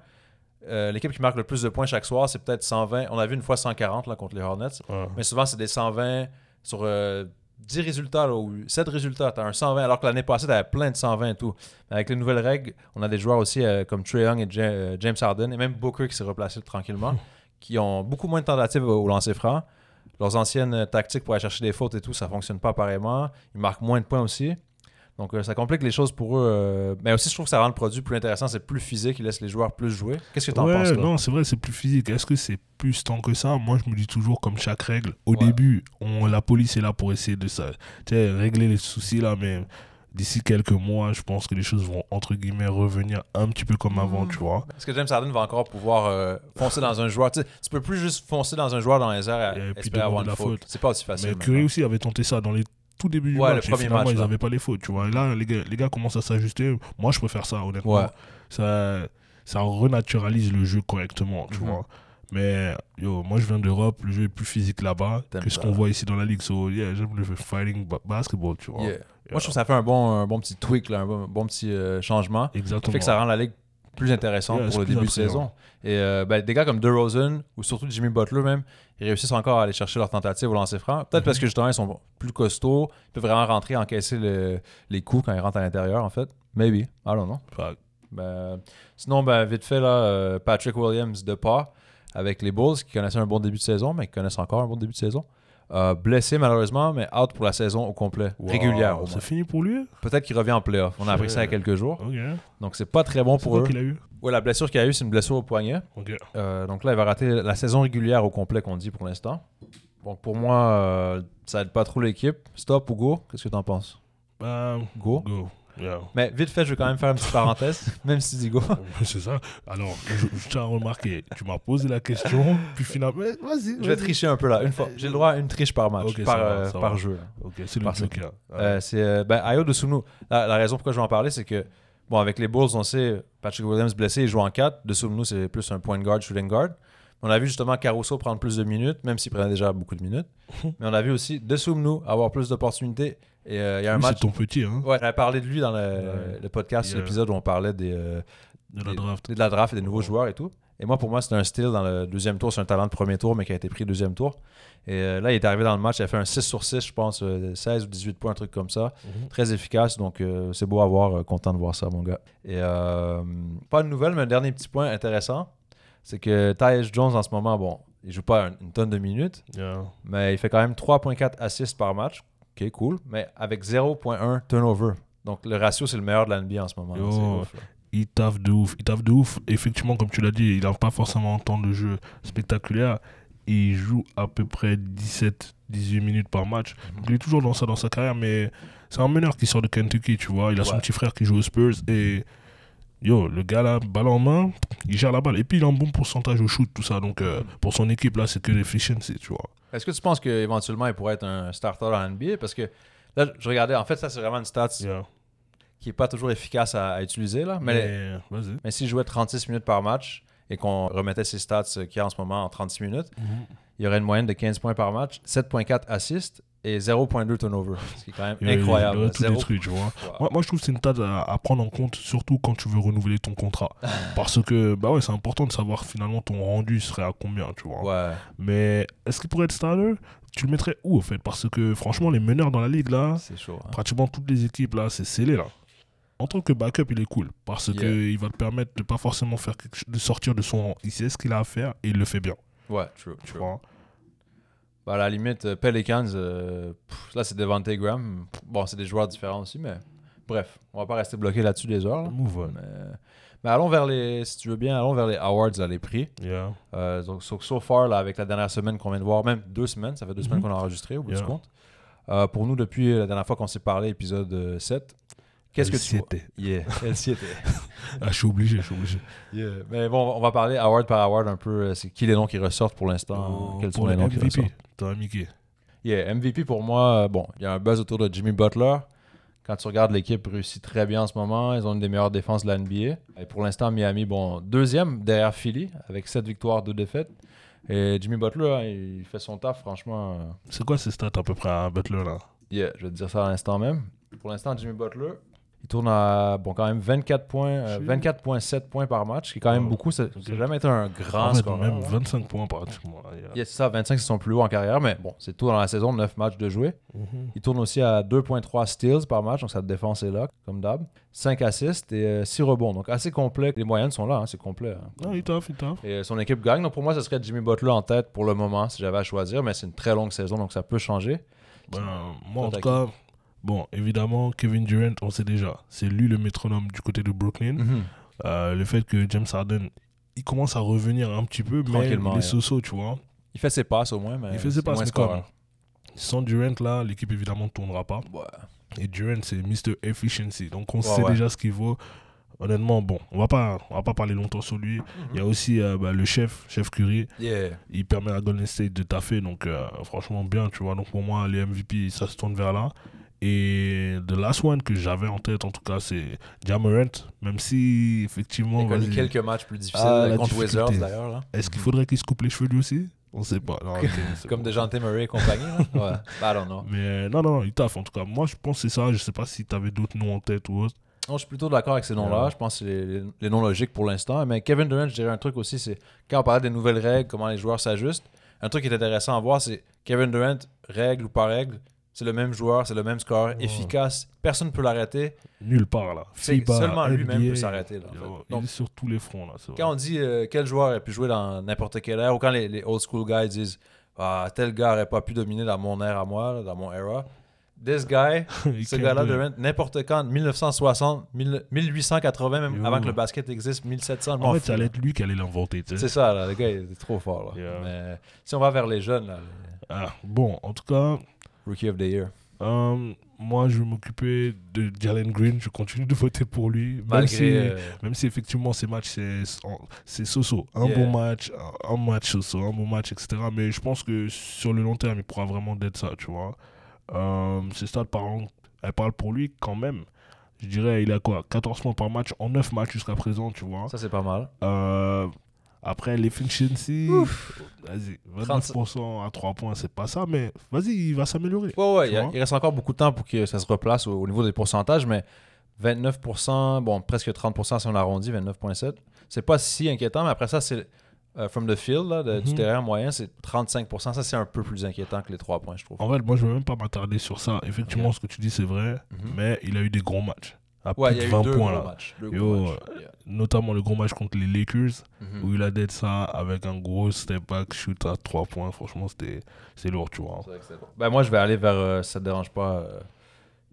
[SPEAKER 4] Euh, L'équipe qui marque le plus de points chaque soir, c'est peut-être 120. On a vu une fois 140 là, contre les Hornets.
[SPEAKER 5] Ouais.
[SPEAKER 4] Mais souvent, c'est des 120 sur euh, 10 résultats là, ou 7 résultats. Tu as un 120, alors que l'année passée, tu avais plein de 120 et tout. Mais avec les nouvelles règles, on a des joueurs aussi euh, comme Trae Young et Ja- euh, James Harden, et même Booker qui s'est replacé tranquillement, qui ont beaucoup moins de tentatives au, lancer franc. Leurs anciennes tactiques pour aller chercher des fautes et tout, ça fonctionne pas pareillement. Ils marquent moins de points aussi. Donc euh, ça complique les choses pour eux. euh, Mais aussi, je trouve que ça rend le produit plus intéressant. C'est plus physique, ils laissent les joueurs plus jouer. Qu'est-ce que tu en
[SPEAKER 5] ouais,
[SPEAKER 4] penses là?
[SPEAKER 5] non, c'est vrai, c'est plus physique. Est-ce que c'est plus tant que ça? Moi, je me dis toujours, comme chaque règle, au
[SPEAKER 4] Ouais.
[SPEAKER 5] début, on, la police est là pour essayer de ça, régler les soucis là, mais d'ici quelques mois, je pense que les choses vont, entre guillemets, revenir un petit peu comme avant, tu vois.
[SPEAKER 4] Est-ce que James Harden va encore pouvoir euh, foncer dans un joueur Tu sais, tu peux plus juste foncer dans un joueur dans les airs
[SPEAKER 5] Et
[SPEAKER 4] et
[SPEAKER 5] puis
[SPEAKER 4] espérer avoir une
[SPEAKER 5] la
[SPEAKER 4] faute.
[SPEAKER 5] faute.
[SPEAKER 4] C'est pas aussi facile.
[SPEAKER 5] Mais. Curry aussi avait tenté ça dans les tout début du
[SPEAKER 4] Ouais, le
[SPEAKER 5] match. et
[SPEAKER 4] premier
[SPEAKER 5] finalement,
[SPEAKER 4] match,
[SPEAKER 5] ils n'avaient pas les fautes, tu vois. Et là, les gars, les gars commencent à s'ajuster. Moi, je préfère ça, honnêtement.
[SPEAKER 4] Ouais.
[SPEAKER 5] Ça, ça renaturalise le jeu correctement, tu
[SPEAKER 4] Mhm.
[SPEAKER 5] vois. Mais yo, moi je viens d'Europe, le jeu est plus physique là-bas que ce
[SPEAKER 4] ça.
[SPEAKER 5] qu'on voit ici dans la ligue. So, yeah, j'aime le fighting ba- basketball, tu vois.
[SPEAKER 4] Yeah. Moi, je trouve que ça fait un bon, un bon petit tweak, là, un bon, bon petit euh, changement.
[SPEAKER 5] Exactement.
[SPEAKER 4] fait que ça rend la ligue plus intéressante
[SPEAKER 5] Yeah,
[SPEAKER 4] pour le début de saison. Et euh, ben, des gars comme DeRozan ou surtout Jimmy Butler même, ils réussissent encore à aller chercher leur tentative au lancer franc. Peut-être parce que justement ils sont plus costauds, ils peuvent vraiment rentrer, encaisser le- les coups quand ils rentrent à l'intérieur en fait. Maybe, I don't know. Ben, sinon, ben, vite fait, là, euh, Patrick Williams de pas avec les Bulls qui connaissaient un bon début de saison, mais qui connaissent encore un bon début de saison. Euh, blessé malheureusement, mais out pour la saison au complet,
[SPEAKER 5] Wow,
[SPEAKER 4] régulière.
[SPEAKER 5] C'est fini pour lui
[SPEAKER 4] Peut-être qu'il revient en playoff. On a appris ça il y a quelques jours. Donc c'est pas très bon pour eux.
[SPEAKER 5] qu'il a eu?
[SPEAKER 4] Ouais, la blessure qu'il a eu, c'est une blessure au poignet. Euh, donc là, il va rater la saison régulière au complet qu'on dit pour l'instant. Donc pour moi, euh, ça aide pas trop l'équipe. Stop ou go? Qu'est-ce que t'en penses?
[SPEAKER 5] Bah,
[SPEAKER 4] Go.
[SPEAKER 5] go. Yeah.
[SPEAKER 4] Mais vite fait, je vais quand même faire une petite parenthèse, même si tu dis go.
[SPEAKER 5] C'est ça. Alors, je, je tiens à remarquer, tu m'as posé la question, puis finalement, vas-y.
[SPEAKER 4] Je vais tricher un peu là, une fois. J'ai le droit à une triche par match, par,
[SPEAKER 5] va,
[SPEAKER 4] euh, par jeu.
[SPEAKER 5] Ok, c'est le
[SPEAKER 4] Par
[SPEAKER 5] joker.
[SPEAKER 4] Euh, c'est euh, ben, Ayo de Sunu. La, la raison pourquoi je vais en parler, c'est que, bon, avec les Bulls, on sait, Patrick Williams blessé, il joue en 4. De Sunu, c'est plus un point guard, shooting guard. On a vu justement Caruso prendre plus de minutes, même s'il prenait déjà beaucoup de minutes. Mais on a vu aussi De Sunu avoir plus d'opportunités. Et euh, il y a un
[SPEAKER 5] Lui,
[SPEAKER 4] match.
[SPEAKER 5] c'est ton petit, hein,
[SPEAKER 4] Ouais, j'avais parlé de lui dans le,
[SPEAKER 5] Ouais.
[SPEAKER 4] le podcast,
[SPEAKER 5] Yeah.
[SPEAKER 4] l'épisode où on parlait des, euh,
[SPEAKER 5] de la
[SPEAKER 4] des-
[SPEAKER 5] draft.
[SPEAKER 4] de la draft et des nouveaux joueurs et tout. Et moi, pour moi, c'était un style dans le deuxième tour. C'est un talent de premier tour, mais qui a été pris deuxième tour. Et euh, là, il est arrivé dans le match. Il a fait un 6 sur 6, je pense, euh, 16 ou 18 points, un truc comme ça.
[SPEAKER 5] Mhm.
[SPEAKER 4] Très efficace. Donc, euh, c'est beau à voir. euh, content de voir ça, mon gars. Et euh, pas de nouvelle, mais un dernier petit point intéressant. C'est que Tyus Jones, en ce moment, bon, il joue pas un- une tonne de minutes,
[SPEAKER 5] Yeah.
[SPEAKER 4] mais il fait quand même 3,4 assists par match. Ok, cool. Mais avec 0,1 turnover. Donc, le ratio, c'est le meilleur de la NBA en ce moment.
[SPEAKER 5] Yo.
[SPEAKER 4] Ouf, là.
[SPEAKER 5] il taffe de ouf. Il taffe de ouf. Effectivement, comme tu l'as dit, il n'a pas forcément un temps de jeu spectaculaire. Il joue à peu près 17-18 minutes par match.
[SPEAKER 4] Mhm.
[SPEAKER 5] Donc, il est toujours dans ça dans sa carrière, mais c'est un meneur qui sort de Kentucky, tu vois. Il a son petit frère qui joue aux Spurs et yo, le gars là, balle en main, il gère la balle. Et puis il a un bon pourcentage au shoot, tout ça. Donc euh, pour son équipe là, c'est que l'efficiency, tu vois.
[SPEAKER 4] Est-ce que tu penses qu'éventuellement, il pourrait être un starter en NBA? Parce que là, je regardais, en fait, ça, c'est vraiment une stat
[SPEAKER 5] Yeah.
[SPEAKER 4] qui n'est pas toujours efficace à, à utiliser. Là. Mais, s'il jouait 36 minutes par match et qu'on remettait ses stats qu'il y a en ce moment en 36 minutes, il y aurait une moyenne de 15 points par match, 7,4 assists et 0.2 turnover. Ce qui est quand même incroyable.
[SPEAKER 5] Il tout détruit, tu vois.
[SPEAKER 4] Wow.
[SPEAKER 5] Moi, moi, je trouve que c'est une tâche à, à prendre en compte, surtout quand tu veux renouveler ton contrat. Parce que, bah ouais, c'est important de savoir finalement ton rendu serait à combien, tu vois.
[SPEAKER 4] Ouais.
[SPEAKER 5] Mais est-ce qu'il pourrait être starter? Tu le mettrais où, au fait? Parce que, franchement, les meneurs dans la ligue, là,
[SPEAKER 4] C'est chaud. hein.
[SPEAKER 5] pratiquement toutes les équipes, là, c'est scellé, là. En tant que backup, il est cool. Parce
[SPEAKER 4] Yeah.
[SPEAKER 5] qu'il va te permettre de pas forcément faire quelque de sortir de son rang. Il sait ce qu'il a à faire et il le fait bien.
[SPEAKER 4] Ouais, true,
[SPEAKER 5] Tu
[SPEAKER 4] true.
[SPEAKER 5] vois?
[SPEAKER 4] Bah, à la limite, euh, Pelicans, euh, pff, là, c'est Devante Graham. Bon, c'est des joueurs différents aussi, mais bref, on va pas rester bloqué là-dessus des heures. là.
[SPEAKER 5] Move on.
[SPEAKER 4] Mais, mais allons vers les, si tu veux bien, allons vers les awards, là, les prix.
[SPEAKER 5] Yeah.
[SPEAKER 4] Euh, donc, so, so far, là, avec la dernière semaine qu'on vient de voir, même deux semaines, ça fait deux semaines qu'on a enregistré au bout.
[SPEAKER 5] Yeah.
[SPEAKER 4] du compte. Euh, pour nous, depuis la dernière fois qu'on s'est parlé, épisode euh, 7, qu'est-ce que tu
[SPEAKER 5] était.
[SPEAKER 4] Yeah, elle s'y était.
[SPEAKER 5] Ah, je suis obligé, je suis obligé.
[SPEAKER 4] Yeah. Mais bon, on va parler award par award un peu. euh, C'est qui les noms qui ressortent pour l'instant Quels sont les
[SPEAKER 5] le
[SPEAKER 4] noms qui
[SPEAKER 5] MVP,
[SPEAKER 4] ressortent
[SPEAKER 5] t'as Mickey.
[SPEAKER 4] Yeah, MVP pour moi, euh, bon, il y a un buzz autour de Jimmy Butler. Quand tu regardes l'équipe réussit très bien en ce moment, ils ont une des meilleures défenses de la NBA. Et pour l'instant, Miami, bon, deuxième derrière Philly avec 7 victoires, 2 défaites. Et Jimmy Butler, hein, il fait son taf, franchement. euh,
[SPEAKER 5] C'est quoi ces stats à peu près à Butler, là?
[SPEAKER 4] Yeah, je vais te dire ça à l'instant même. Pour l'instant, Jimmy Butler, il tourne à bon, quand même 24 points, euh,
[SPEAKER 5] Shit.
[SPEAKER 4] 24,7 points par match, ce qui est quand même
[SPEAKER 5] Oh.
[SPEAKER 4] beaucoup. Ça n'a jamais été un grand score.
[SPEAKER 5] même 25 points pratiquement. Yeah.
[SPEAKER 4] Yes, c'est ça, 25 c'est son plus haut en carrière, mais bon, c'est tout dans la saison, 9 matchs de jouer.
[SPEAKER 5] Mhm.
[SPEAKER 4] Il tourne aussi à 2.3 steals par match, donc sa défense est là, comme d'hab. 5 assists et 6 rebonds, donc assez complet. Les moyennes sont là, hein, c'est complet. hein.
[SPEAKER 5] Non, il taffe, il taffe.
[SPEAKER 4] Et euh, son équipe gagne, donc pour moi, ce serait Jimmy Butler en tête pour le moment, si j'avais à choisir, mais c'est une très longue saison, donc ça peut changer.
[SPEAKER 5] Ben, moi, en tout cas, bon, évidemment, Kevin Durant, on sait déjà. C'est lui le métronome du côté de Brooklyn.
[SPEAKER 4] Mhm.
[SPEAKER 5] Euh, le fait que James Harden, il commence à revenir un petit peu, mais est
[SPEAKER 4] ouais.
[SPEAKER 5] so-so, tu vois.
[SPEAKER 4] Il fait ses passes au moins, mais
[SPEAKER 5] Il fait ses passes, mais comme- Sans Durant, là, l'équipe évidemment ne tournera pas.
[SPEAKER 4] Ouais.
[SPEAKER 5] Et Durant, c'est Mr. Efficiency. Donc, on
[SPEAKER 4] Ouais,
[SPEAKER 5] sait déjà ce qu'il vaut. Honnêtement, bon, on va pas, on va pas parler longtemps sur lui. Il y a aussi euh, bah, le chef, chef Curry.
[SPEAKER 4] Yeah.
[SPEAKER 5] Il permet à Golden State de taffer. Donc, euh, franchement, bien, tu vois. Donc, pour moi, les MVP, ça se tourne vers là. Et the last one que j'avais en tête, en tout cas, c'est Jamorant. Même si, effectivement,
[SPEAKER 4] Il a quelques matchs plus difficiles
[SPEAKER 5] Ah,
[SPEAKER 4] contre
[SPEAKER 5] difficulté.
[SPEAKER 4] Wizards d'ailleurs.
[SPEAKER 5] est-ce qu'il faudrait qu'il se coupe les cheveux lui aussi? On sait pas. Non,
[SPEAKER 4] Comme
[SPEAKER 5] bon.
[SPEAKER 4] de Jante Murray et compagnie. Ouais. I don't know.
[SPEAKER 5] Mais euh, non, non, il taffe en tout cas. Moi, je pense que c'est ça. Je sais pas si tu avais d'autres noms en tête ou autre.
[SPEAKER 4] Non, je suis plutôt d'accord avec ces noms-là.
[SPEAKER 5] Ouais.
[SPEAKER 4] Je pense que c'est les, les- les noms logiques pour l'instant. Mais Kevin Durant, je dirais un truc aussi, c'est quand on parlait des nouvelles règles, comment les joueurs s'ajustent, un truc qui est intéressant à voir, c'est Kevin Durant, règle ou pas règle, c'est le même joueur, c'est le même score, efficace. Personne ne peut l'arrêter.
[SPEAKER 5] Nulle part là. FIBA,
[SPEAKER 4] seulement lui-même peut s'arrêter, là, en fait.
[SPEAKER 5] yo,
[SPEAKER 4] Donc-
[SPEAKER 5] il est sur tous les fronts là.
[SPEAKER 4] Quand on dit euh, quel joueur aurait pu jouer dans n'importe quelle ère, ou quand les, les old school guys disent ah, tel gars aurait pas pu dominer dans mon ère à moi, là, dans mon era. This guy, ce gars-là, n'importe quand, 1960, 1000 1880, même
[SPEAKER 5] Yo.
[SPEAKER 4] avant que le basket existe, 1700, je
[SPEAKER 5] En fait, ça allait être lui qui allait l'inventer.
[SPEAKER 4] C'est ça, là, le gars, il est trop fort. Là.
[SPEAKER 5] Yeah.
[SPEAKER 4] Mais si on va vers les jeunes, là, les
[SPEAKER 5] Ah, bon, en tout cas,
[SPEAKER 4] Rookie of the Year,
[SPEAKER 5] euh, moi je vais m'occuper de Jalen Green. Je continue de voter pour lui. Même
[SPEAKER 4] malgré.
[SPEAKER 5] si,
[SPEAKER 4] euh,
[SPEAKER 5] même si effectivement ces matchs c'est so-so. Un
[SPEAKER 4] Yeah.
[SPEAKER 5] bon match, un match so-so, un bon match, etc. Mais je pense que sur le long terme, il pourra vraiment d'être ça, tu vois. Euh, ces stats parlent, elles parlent pour lui quand même. Je dirais, il a quoi? 14 points par match en 9 matchs jusqu'à présent, tu vois.
[SPEAKER 4] ça, c'est pas mal.
[SPEAKER 5] Euh, après, l'efficiency, vas-y, 29% à 3 points, c'est pas ça, mais vas-y, il va s'améliorer.
[SPEAKER 4] Ouais, ouais, il, a- reste encore beaucoup de temps pour que ça se replace au, au niveau des pourcentages, mais 29%, bon, presque 30% si on arrondit, 29,7. C'est pas si inquiétant, mais après ça, c'est euh, from the field, là, de- du
[SPEAKER 5] Mhm.
[SPEAKER 4] terrain moyen, c'est 35%. Ça, c'est un peu plus inquiétant que les 3 points, je trouve.
[SPEAKER 5] En fait, moi, je veux même pas m'attarder sur ça. Effectivement, ce que tu dis, c'est vrai,
[SPEAKER 4] Mhm.
[SPEAKER 5] mais il a eu des gros matchs. À
[SPEAKER 4] Ouais,
[SPEAKER 5] plus
[SPEAKER 4] il y a
[SPEAKER 5] de
[SPEAKER 4] eu
[SPEAKER 5] 20
[SPEAKER 4] deux
[SPEAKER 5] points, là.
[SPEAKER 4] matchs.
[SPEAKER 5] Yo.
[SPEAKER 4] Yeah.
[SPEAKER 5] Notamment le gros match contre les Lakers,
[SPEAKER 4] Mhm.
[SPEAKER 5] où il a d'être ça avec un gros step back shoot à 3 points. Franchement, c'était c'est lourd, tu vois.
[SPEAKER 4] Vrai que bon. Ben, moi, je vais aller vers, euh, ça te dérange pas, euh,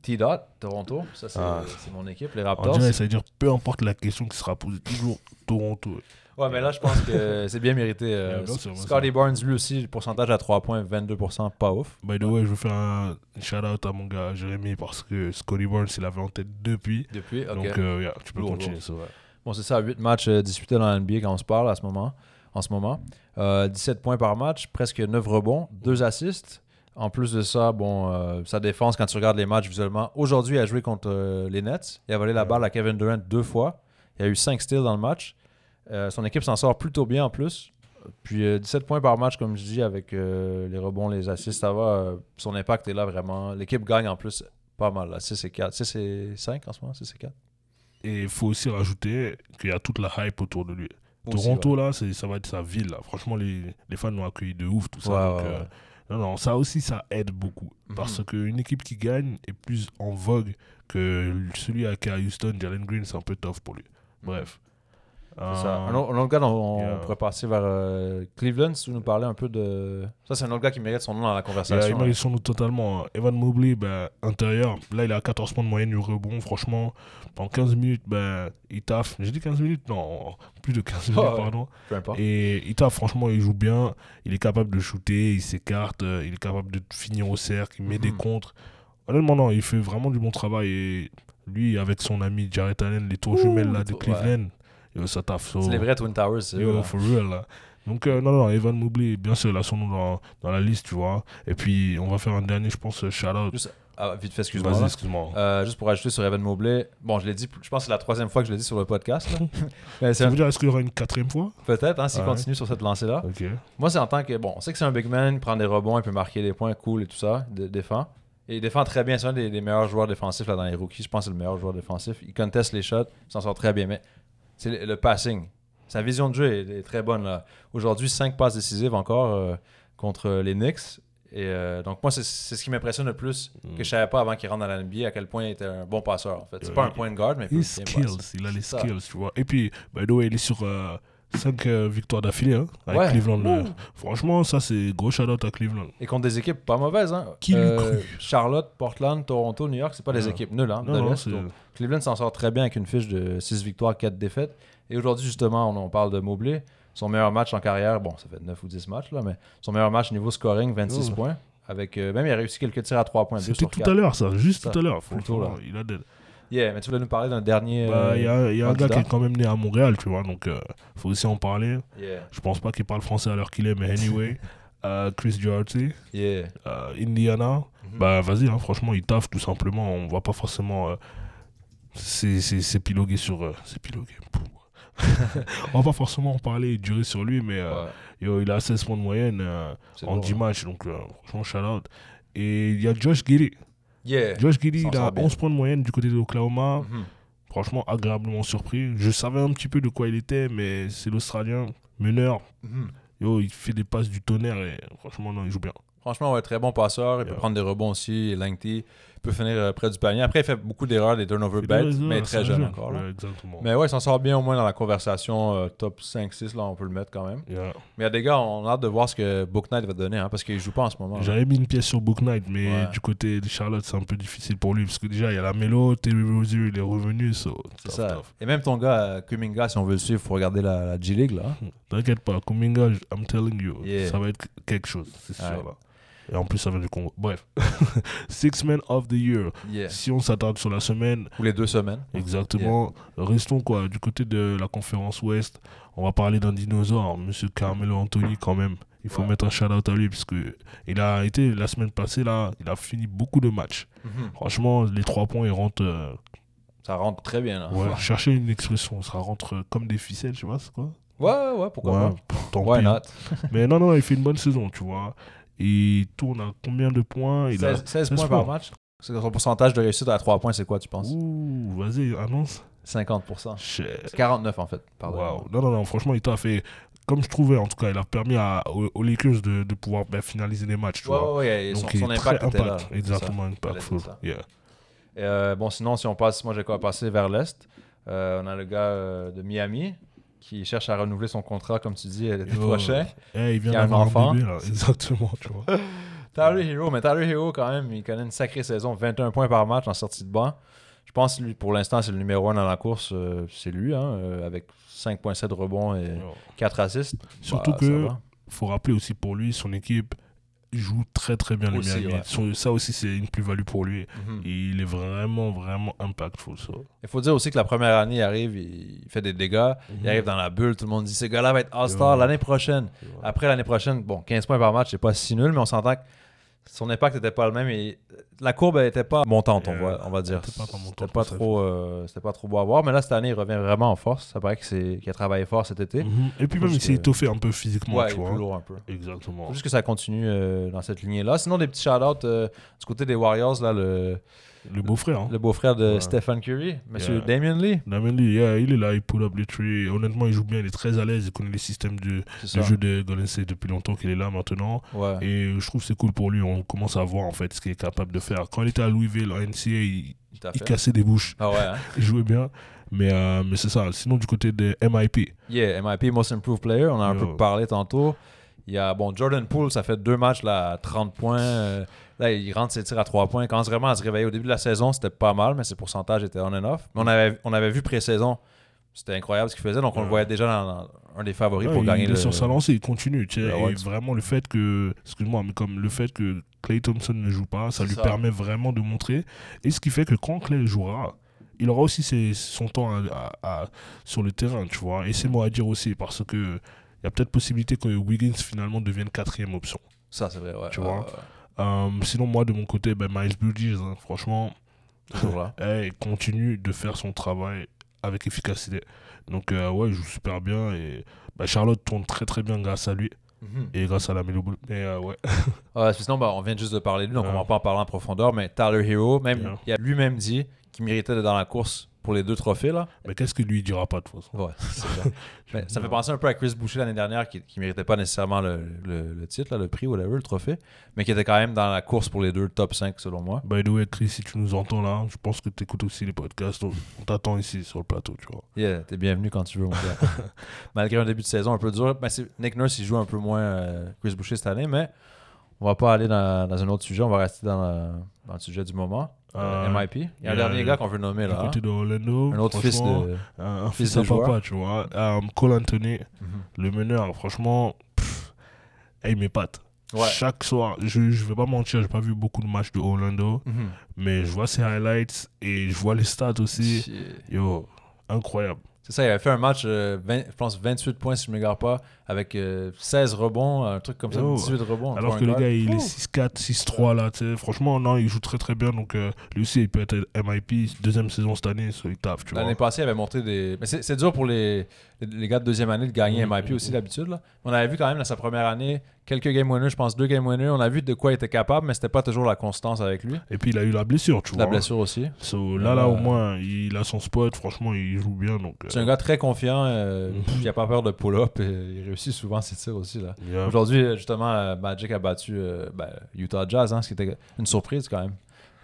[SPEAKER 4] T-Dot, Toronto. Ça, c'est
[SPEAKER 5] Ah.
[SPEAKER 4] mon équipe, les Raptors.
[SPEAKER 5] dirait, ça veut dire peu importe la question qui sera posée, toujours Toronto.
[SPEAKER 4] Ouais, mais là, je pense que c'est bien mérité. euh,
[SPEAKER 5] Yeah,
[SPEAKER 4] Scotty Barnes, lui aussi, le pourcentage à 3 points, 22%, pas ouf.
[SPEAKER 5] By the way, je veux faire un shout out à mon gars Jérémy parce que Scotty Barnes, il avait en tête depuis.
[SPEAKER 4] Depuis, ok.
[SPEAKER 5] Donc, euh, yeah, tu peux
[SPEAKER 4] Lourd,
[SPEAKER 5] continuer,
[SPEAKER 4] lourd. Bon, c'est ça, 8 matchs euh, disputés dans la NBA quand on se parle à ce moment, en ce moment. Euh, 17 points par match, presque 9 rebonds, 2 assists. En plus de ça, bon, euh, sa défense, quand tu regardes les matchs visuellement, aujourd'hui, il a joué contre euh, les Nets. Il a volé la balle à Kevin Durant deux fois. Il y a eu 5 steals dans le match. Euh, son équipe s'en sort plutôt bien en plus. Puis euh, 17 points par match, comme je dis, avec euh, les rebonds, les assists, ça va. euh, son impact est là vraiment. L'équipe gagne en plus pas mal, là. 6 et 4. 6 et 5 en ce moment, 6 et 4.
[SPEAKER 5] Et il faut aussi rajouter qu'il y a toute la hype autour de lui.
[SPEAKER 4] Aussi,
[SPEAKER 5] Toronto, là, ça va être sa ville. Là. Franchement, les, les fans l'ont accueilli de ouf, tout ça.
[SPEAKER 4] Ouais,
[SPEAKER 5] donc,
[SPEAKER 4] ouais,
[SPEAKER 5] euh,
[SPEAKER 4] ouais.
[SPEAKER 5] non, non, ça aussi, ça aide beaucoup.
[SPEAKER 4] Mhm.
[SPEAKER 5] Parce qu'une équipe qui gagne est plus en vogue que celui à qui à Houston, Jalen Green, c'est un peu tough pour lui. Bref.
[SPEAKER 4] Ça.
[SPEAKER 5] Euh,
[SPEAKER 4] Un autre, un autre gars dont on
[SPEAKER 5] yeah.
[SPEAKER 4] pourrait passer vers euh, Cleveland, si tu nous parler un peu de. Ça, c'est un autre gars qui mérite son nom dans la conversation.
[SPEAKER 5] il mérite son nom totalement. Evan Mobley, ben, intérieur, là il a 14 points de moyenne du rebond. Franchement, pendant 15 minutes, ben, il taffe. J'ai dit 15 minutes? Non, plus de 15 minutes,
[SPEAKER 4] Oh,
[SPEAKER 5] pardon.
[SPEAKER 4] Peu importe.
[SPEAKER 5] Et il taffe, franchement, il joue bien. Il est capable de shooter, il s'écarte, euh, il est capable de finir au cercle, il met des
[SPEAKER 4] Mhm.
[SPEAKER 5] contres. Honnêtement, non, il fait vraiment du bon travail. Et lui, avec son ami Jarrett Allen, les tours jumelles là, de
[SPEAKER 4] ouais.
[SPEAKER 5] Cleveland, yo, ça taffe. so-
[SPEAKER 4] C'est les vrais Twin Towers,
[SPEAKER 5] Yo,
[SPEAKER 4] là.
[SPEAKER 5] for real, là. Donc, euh, non, non, Evan Mobley, bien sûr, il a son nom dans, dans la liste, tu vois. Et puis, on va faire un dernier, je pense, euh, shout-out.
[SPEAKER 4] Juste, ah, vite fait, excuse-moi.
[SPEAKER 5] Vas-y,
[SPEAKER 4] là.
[SPEAKER 5] excuse-moi.
[SPEAKER 4] Euh, juste pour ajouter sur Evan Mobley, bon, je l'ai dit, je pense que c'est la troisième fois que je l'ai dit sur le podcast. là. Mais
[SPEAKER 5] Ça
[SPEAKER 4] un-
[SPEAKER 5] veut dire, est-ce qu'il y aura une quatrième fois?
[SPEAKER 4] Peut-être, hein, s'il continue sur cette lancée-là. Moi, c'est en tant que. Bon, on sait que c'est un big man, il prend des rebonds, il peut marquer des points, cool et tout ça, dé- défend. Et il défend très bien. C'est un des, des meilleurs joueurs défensifs là, dans les rookies. Je pense que c'est le meilleur joueur défensif. Il conteste les shots, il s'en sort très bien. Mais c'est le, le passing. Sa vision de jeu est, est très bonne. là. Aujourd'hui, 5 passes décisives encore euh, contre les Knicks. Et euh, donc, moi, c'est ce qui m'impressionne le plus que je savais pas avant qu'il rentre dans la NBA à quel point il était un bon passeur. En fait, c'est
[SPEAKER 5] Ouais,
[SPEAKER 4] pas un point de guard, mais il
[SPEAKER 5] skills, il a les
[SPEAKER 4] ça.
[SPEAKER 5] skills, tu vois. Et puis, by the way, il est sur 5 victoires d'affilée hein, avec
[SPEAKER 4] Ouais.
[SPEAKER 5] Cleveland. euh. Franchement, ça, c'est gros shout-out à Cleveland.
[SPEAKER 4] Et contre des équipes pas mauvaises. Hein.
[SPEAKER 5] Qui l'eût cru?
[SPEAKER 4] Charlotte, Portland, Toronto, New York, c'est pas des
[SPEAKER 5] Non.
[SPEAKER 4] équipes nulles. Hein,
[SPEAKER 5] Non,
[SPEAKER 4] de
[SPEAKER 5] non,
[SPEAKER 4] l'Est. Cleveland s'en sort très bien avec une fiche de 6 victoires, 4 défaites. Et aujourd'hui, justement, on, on parle de Mobley. Son meilleur match en carrière, bon, ça fait 9 ou 10 matchs, là, mais son meilleur match niveau scoring, 26
[SPEAKER 5] Oh.
[SPEAKER 4] points. Avec, euh, même, il a réussi quelques tirs à 3 points.
[SPEAKER 5] C'était tout à l'heure, ça, juste
[SPEAKER 4] Ça,
[SPEAKER 5] tout à l'heure. il a des-
[SPEAKER 4] Yeah, mais tu voulais nous parler d'un dernier.
[SPEAKER 5] Bah, Il y a,
[SPEAKER 4] euh,
[SPEAKER 5] y a un gars qui est quand même né à Montréal, tu vois, donc il faut aussi en parler.
[SPEAKER 4] Yeah,
[SPEAKER 5] Je pense pas qu'il parle français à l'heure qu'il est, mais anyway. Euh, Chris Duarte,
[SPEAKER 4] yeah.
[SPEAKER 5] euh, Indiana,
[SPEAKER 4] Mhm.
[SPEAKER 5] bah vas-y, hein, franchement, il taffe tout simplement. On va pas forcément s'é- s'épiloguer sur. euh, s'épiloguer. pouh. on va pas forcément en parler et durer sur lui, mais euh,
[SPEAKER 4] Ouais,
[SPEAKER 5] yo, il a 16 points de moyenne euh,
[SPEAKER 4] c'est
[SPEAKER 5] en
[SPEAKER 4] lourd,
[SPEAKER 5] 10
[SPEAKER 4] hein.
[SPEAKER 5] matchs, donc euh, franchement, shout out. Et il y a Josh Giddy.
[SPEAKER 4] Yeah.
[SPEAKER 5] Josh Giddy,
[SPEAKER 4] s'en
[SPEAKER 5] il a
[SPEAKER 4] sort bien.
[SPEAKER 5] 11 points de moyenne du côté de l'Oklahoma.
[SPEAKER 4] Mhm.
[SPEAKER 5] Franchement, agréablement surpris. Je savais un petit peu de quoi il était, mais c'est l'Australien, meneur.
[SPEAKER 4] Mhm.
[SPEAKER 5] Yo, il fait des passes du tonnerre et franchement, non, il joue bien.
[SPEAKER 4] Franchement, ouais, très bon passeur. Il peut prendre des rebonds aussi. Lengthy. Il peut finir euh, près du panier. Après, il fait beaucoup d'erreurs, des turnovers bêtes, mais très jeune encore. là.
[SPEAKER 5] Ouais, exactement.
[SPEAKER 4] Mais ouais, il s'en sort bien au moins dans la conversation euh, top 5-6, là, on peut le mettre quand même.
[SPEAKER 5] Yeah.
[SPEAKER 4] Mais il y a des gars, on a hâte de voir ce que Book Knight va donner, hein, parce qu'il joue pas en ce moment.
[SPEAKER 5] J'avais mis une pièce sur Book Knight, mais
[SPEAKER 4] Ouais.
[SPEAKER 5] du côté de Charlotte, c'est un peu difficile pour lui parce que déjà, il y a la mélo, Terry Rozier, il est revenu. So,
[SPEAKER 4] C'est ça.
[SPEAKER 5] tough.
[SPEAKER 4] Et même ton gars, euh, Kuminga, si on veut le suivre, il faut regarder la, la G-League. là.
[SPEAKER 5] T'inquiète pas, Kuminga, I'm telling you,
[SPEAKER 4] Yeah.
[SPEAKER 5] ça va être quelque chose, c'est sûr. Là. Et en plus, ça vient du Congo. Bref. Six Men of the Year.
[SPEAKER 4] Yeah.
[SPEAKER 5] Si on s'attarde sur la semaine,
[SPEAKER 4] Ou les deux semaines.
[SPEAKER 5] Exactement. Restons quoi du côté de la conférence Ouest. On va parler d'un dinosaure, Monsieur Carmelo Anthony quand même. Il faut
[SPEAKER 4] Ouais.
[SPEAKER 5] mettre un shout out à lui parce que il a été la semaine passée là, il a fini beaucoup de matchs.
[SPEAKER 4] Mhm.
[SPEAKER 5] Franchement, les trois points ils rentrent. euh,
[SPEAKER 4] Ça rentre très bien. Là.
[SPEAKER 5] ouais, chercher une expression, ça rentre euh, comme des ficelles, tu vois, c'est quoi?
[SPEAKER 4] Ouais, ouais, pourquoi
[SPEAKER 5] Ouais, tant
[SPEAKER 4] pas. Why
[SPEAKER 5] pis.
[SPEAKER 4] not?
[SPEAKER 5] Mais non, non, il fait une bonne saison, tu vois. Il tourne à combien de points? Il
[SPEAKER 4] 16,
[SPEAKER 5] a
[SPEAKER 4] 16
[SPEAKER 5] 16
[SPEAKER 4] points par match. C'est Son pourcentage de réussite à 3 points, c'est quoi, tu penses?
[SPEAKER 5] Ouh, vas-y, annonce.
[SPEAKER 4] 50%.
[SPEAKER 5] Shit.
[SPEAKER 4] C'est 49 en fait. Pardon.
[SPEAKER 5] Wow. Non, non, non, franchement, il t'a fait. Comme je trouvais, en tout cas, il a permis à, aux, aux Lakers de, de pouvoir ben, finaliser les matchs. Tu
[SPEAKER 4] Ouais,
[SPEAKER 5] vois.
[SPEAKER 4] ouais, ouais, et son,
[SPEAKER 5] Donc, il
[SPEAKER 4] son
[SPEAKER 5] est
[SPEAKER 4] impact
[SPEAKER 5] très
[SPEAKER 4] était là.
[SPEAKER 5] impact.
[SPEAKER 4] C'est
[SPEAKER 5] Exactement, impactful. Yeah.
[SPEAKER 4] Et, euh, bon, sinon, si on passe, moi j'ai quoi passer vers l'Est, euh, on a le gars euh, de Miami qui cherche à renouveler son contrat, comme tu dis, l'été prochain.
[SPEAKER 5] Il vient
[SPEAKER 4] a un
[SPEAKER 5] d'avoir
[SPEAKER 4] enfant.
[SPEAKER 5] bébé, là. Exactement, tu vois.
[SPEAKER 4] Tyler Hero, mais Tyler Hero, quand même, il connaît une sacrée saison, 21 points par match en sortie de banc. Je pense, lui, pour l'instant, c'est le numéro 1 dans la course. euh, c'est lui, hein, euh, avec 5,7 rebonds et
[SPEAKER 5] Yo.
[SPEAKER 4] 4 assists.
[SPEAKER 5] Surtout
[SPEAKER 4] Bah,
[SPEAKER 5] que, faut rappeler aussi pour lui, son équipe joue très très bien le Miami.
[SPEAKER 4] ouais.
[SPEAKER 5] Ça aussi, c'est une plus-value pour lui.
[SPEAKER 4] Mhm.
[SPEAKER 5] Il est vraiment, vraiment impactful. ça.
[SPEAKER 4] Il faut dire aussi que la première année, il arrive, il fait des dégâts. Il arrive dans la bulle, tout le monde dit ce gars-là va être All-Star
[SPEAKER 5] Mhm.
[SPEAKER 4] L'année prochaine. Après l'année prochaine, bon, 15 points par match, c'est pas si nul, mais on s'entend que son impact n'était pas le même. Et la courbe n'était pas montante, on,
[SPEAKER 5] Euh,
[SPEAKER 4] va, on va dire.
[SPEAKER 5] pas
[SPEAKER 4] C'était pas,
[SPEAKER 5] ça.
[SPEAKER 4] trop, euh, pas trop beau à voir. Mais là, cette année, il revient vraiment en force. Ça paraît qu'il a travaillé fort cet été.
[SPEAKER 5] Mhm. Et puis même, il s'est étoffé un peu physiquement,
[SPEAKER 4] Ouais,
[SPEAKER 5] tu vois.
[SPEAKER 4] plus lourd un peu.
[SPEAKER 5] Exactement.
[SPEAKER 4] Juste que ça continue euh, dans cette lignée-là. Sinon, des petits shout-outs euh, du côté des Warriors, là, le,
[SPEAKER 5] Le beau-frère. Hein.
[SPEAKER 4] le beau-frère de
[SPEAKER 5] Ouais.
[SPEAKER 4] Stephen Curry, Monsieur
[SPEAKER 5] Yeah.
[SPEAKER 4] Damian Lee.
[SPEAKER 5] Damien Lee, yeah, il est là, il pull up les trees. Honnêtement, il joue bien, il est très à l'aise, il connaît les systèmes de, de jeu de Golden State depuis longtemps qu'il est là maintenant.
[SPEAKER 4] Ouais.
[SPEAKER 5] Et je trouve que c'est cool pour lui, on commence à voir en fait ce qu'il est capable de faire. Quand il était à Louisville, en NCA, il, cassait des bouches,
[SPEAKER 4] Ah ouais, hein?
[SPEAKER 5] il jouait bien. Mais, euh, mais c'est ça. Sinon, du côté de MIP,
[SPEAKER 4] Yeah, MIP Most Improved Player, on en a un peu parlé tantôt. Il y a, bon, Jordan Poole, ça fait deux matchs là, à 30 points. Euh, là, il rentre ses tirs à 3 points. Quand vraiment à se réveiller au début de la saison, c'était pas mal, mais ses pourcentages étaient on and off. Mais on avait, on avait vu pré-saison, c'était incroyable ce qu'il faisait, donc on le voyait déjà dans, dans un des favoris
[SPEAKER 5] Ouais,
[SPEAKER 4] pour
[SPEAKER 5] il
[SPEAKER 4] gagner
[SPEAKER 5] est
[SPEAKER 4] le.
[SPEAKER 5] sur sa lancée, il continue. tu sais, et vraiment, le fait que, excuse-moi, mais comme le fait que Clay Thompson ne joue pas, ça lui
[SPEAKER 4] ça.
[SPEAKER 5] permet vraiment de montrer. Et ce qui fait que quand Clay jouera, il aura aussi ses- son temps à- à- à- sur le terrain, tu vois. Et c'est moi à dire aussi, parce que il y a peut-être possibilité que Wiggins finalement devienne quatrième option.
[SPEAKER 4] Ça, c'est vrai, ouais.
[SPEAKER 5] Tu vois. Euh, sinon, moi, de mon côté, ben, Miles Bridges, hein, franchement,
[SPEAKER 4] là.
[SPEAKER 5] eh, il continue de faire son travail avec efficacité. Donc, euh, ouais, il joue super bien. Et ben, Charlotte tourne très très bien grâce à lui
[SPEAKER 4] Mhm.
[SPEAKER 5] et grâce à la Melo Ball. Euh, ouais.
[SPEAKER 4] Ouais, sinon, bah, on vient juste de parler de lui, donc on va pas en parler en profondeur, mais Tyler Hero, même,
[SPEAKER 5] Yeah.
[SPEAKER 4] il a lui-même dit qu'il méritait d'être dans la course pour les deux trophées, là.
[SPEAKER 5] Mais qu'est-ce que lui dira pas de toute façon?
[SPEAKER 4] Ouais, ça. Mais ça fait penser un peu à Chris Boucher l'année dernière, qui, qui méritait pas nécessairement le, le- le titre, là, le prix, whatever, le trophée, mais qui était quand même dans la course pour les deux top 5, selon moi.
[SPEAKER 5] By the way, Chris, si tu nous entends là, je pense que tu écoutes aussi les podcasts. donc On t'attend ici sur le plateau, tu vois.
[SPEAKER 4] Yeah, t'es bienvenu quand tu veux, mon gars. Malgré un début de saison un peu dur. Ben, Nick Nurse, il joue un peu moins euh, Chris Boucher cette année, mais on va pas aller dans, dans un autre sujet, on va rester dans le sujet du moment. Euh,
[SPEAKER 5] Euh,
[SPEAKER 4] MIP. Il y a un
[SPEAKER 5] a
[SPEAKER 4] dernier gars qu'on veut nommer
[SPEAKER 5] Du
[SPEAKER 4] là.
[SPEAKER 5] côté de Orlando,
[SPEAKER 4] Un autre fils de.
[SPEAKER 5] un, un
[SPEAKER 4] fils de joueur.
[SPEAKER 5] papa, tu vois. Euh, Cole Anthony,
[SPEAKER 4] Mhm.
[SPEAKER 5] le meneur, franchement, pff, hey, il m'épate.
[SPEAKER 4] Ouais.
[SPEAKER 5] Chaque soir, je, je vais pas mentir, j'ai pas vu beaucoup de matchs de Orlando,
[SPEAKER 4] Mhm.
[SPEAKER 5] mais je vois ses highlights et je vois les stats aussi.
[SPEAKER 4] Shit.
[SPEAKER 5] Yo, incroyable.
[SPEAKER 4] C'est ça, il avait fait un match, euh, 20 je pense 28 points si je ne m'égare pas, avec euh, 16 rebonds, un truc comme ça,
[SPEAKER 5] Yo.
[SPEAKER 4] 18 rebonds.
[SPEAKER 5] Alors que le gars, il est
[SPEAKER 4] Ouh.
[SPEAKER 5] 6-4, 6-3 là, tu sais. Franchement, non, il joue très très bien. Donc, euh, lui aussi, il peut être MIP. Deuxième saison cette année, so, il taffe, tu vois.
[SPEAKER 4] L'année passée, il avait montré des. Mais c'est dur pour les, les, gars de deuxième année de gagner. MIP aussi d'habitude. là. On avait vu quand même dans sa première année quelques game winners, je pense deux game winners. On a vu de quoi il était capable, mais c'était pas toujours la constance avec lui.
[SPEAKER 5] Et puis, il a eu la blessure, tu
[SPEAKER 4] La
[SPEAKER 5] vois.
[SPEAKER 4] blessure aussi.
[SPEAKER 5] So, là, là,
[SPEAKER 4] Euh,
[SPEAKER 5] au moins, il a son spot. Franchement, il joue bien. Donc,
[SPEAKER 4] C'est un gars très confiant, euh,
[SPEAKER 5] Mhm.
[SPEAKER 4] qui a pas peur de pull-up il réussit souvent ses tirs aussi. là.
[SPEAKER 5] yeah.
[SPEAKER 4] Aujourd'hui, justement, euh, Magic a battu euh, ben, Utah Jazz, hein, ce qui était une surprise quand même.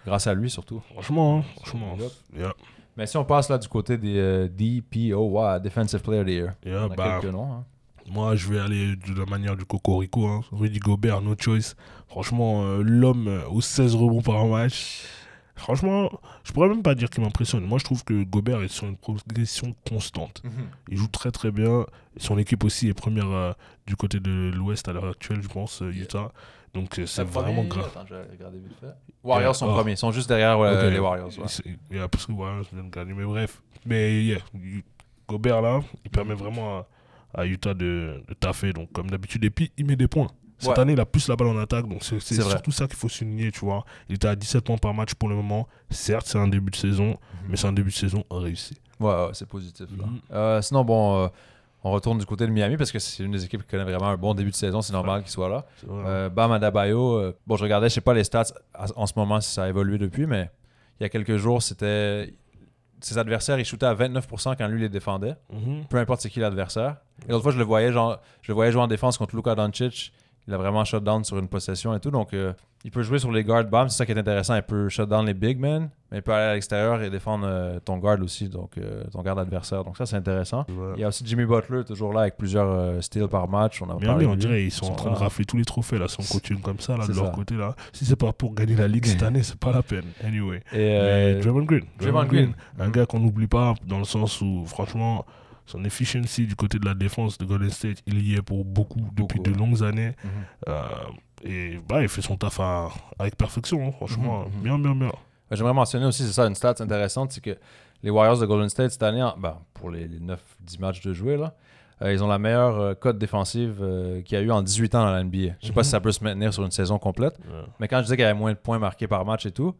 [SPEAKER 4] Grâce à lui surtout.
[SPEAKER 5] Franchement, hein, franchement. Yeah,
[SPEAKER 4] Mais si on passe là du côté des euh, DPOY, Defensive Player of the Year.
[SPEAKER 5] yeah,
[SPEAKER 4] On a
[SPEAKER 5] bah,
[SPEAKER 4] quelques noms. hein.
[SPEAKER 5] moi, je vais aller de la manière du Cocorico. Hein. Rudy Gobert, no choice. Franchement, l'homme aux 16 rebonds par match. Franchement, je pourrais même pas dire qu'il m'impressionne. Moi, je trouve que Gobert est sur une progression constante. Il joue très très bien. Son équipe aussi est première euh, du côté de l'Ouest à l'heure actuelle, je pense, euh, Utah. Donc euh, c'est vraiment grave.
[SPEAKER 4] Warriors sont
[SPEAKER 5] oh.
[SPEAKER 4] premiers, ils sont juste derrière euh, les Warriors. ouais.
[SPEAKER 5] C'est- Il y a parce que Warriors viennent gagner, mais bref. Mais yeah, Gobert là, il permet vraiment à, à Utah de, de taffer. Donc comme d'habitude, et puis il met des points. Cette
[SPEAKER 4] Ouais.
[SPEAKER 5] année, il a plus la balle en attaque, donc c'est surtout ça qu'il faut souligner, tu vois. Il était à 17 points par match pour le moment. Certes, c'est un début de saison,
[SPEAKER 4] Mhm.
[SPEAKER 5] mais c'est un début de saison réussi.
[SPEAKER 4] Ouais, ouais, c'est positif. là.
[SPEAKER 5] Mhm.
[SPEAKER 4] Euh, sinon, bon, euh, on retourne du côté de Miami parce que c'est une des équipes qui connaît vraiment un bon début de saison. C'est normal qu'il soit là. Euh, Bam Adebayo, euh, bon, je regardais, je sais pas les stats en ce moment si ça a évolué depuis, mais il y a quelques jours, c'était. Ses adversaires, ils shootaient à 29% quand lui les défendait.
[SPEAKER 5] Mhm.
[SPEAKER 4] peu importe c'est qui l'adversaire. Et l'autre fois, je le voyais, genre, je le voyais jouer en défense contre Luka Doncic. Il a vraiment shut down sur une possession et tout. Donc, euh, il peut jouer sur les guards bam. C'est ça qui est intéressant. Il peut shut down les big men, mais il peut aller à l'extérieur et défendre euh, ton guard aussi, donc euh, ton guard adversaire. Donc, ça, c'est intéressant.
[SPEAKER 5] Ouais.
[SPEAKER 4] Il y a aussi Jimmy Butler, toujours là, avec plusieurs euh, steals par match. On a
[SPEAKER 5] Mais
[SPEAKER 4] parlé
[SPEAKER 5] on dirait ils sont en train de rafler tous les trophées là, si on continue comme ça là, de leur
[SPEAKER 4] ça.
[SPEAKER 5] côté là. Si c'est pas pour gagner la ligue cette année, c'est pas la peine. Anyway.
[SPEAKER 4] Et euh,
[SPEAKER 5] Mais Draymond Green.
[SPEAKER 4] Draymond Green.
[SPEAKER 5] Un gars qu'on n'oublie pas dans le sens où, franchement, son efficiency du côté de la défense de Golden State, il y est pour beaucoup, depuis de longues années.
[SPEAKER 4] Mhm.
[SPEAKER 5] Euh, et bah, il fait son taf à- avec perfection, hein, franchement.
[SPEAKER 4] Mhm, mhm.
[SPEAKER 5] Bien, bien, bien.
[SPEAKER 4] J'aimerais mentionner aussi, c'est ça, une stat intéressante, c'est que les Warriors de Golden State cette année, en- ben, pour les, les 9-10 matchs de jouer, là, Euh, ils ont la meilleure euh, cote défensive euh, qu'il y a eu en 18 ans dans la NBA. Je sais pas si ça peut se maintenir sur une saison complète, mais quand je disais qu'il y avait moins de points marqués par match et tout,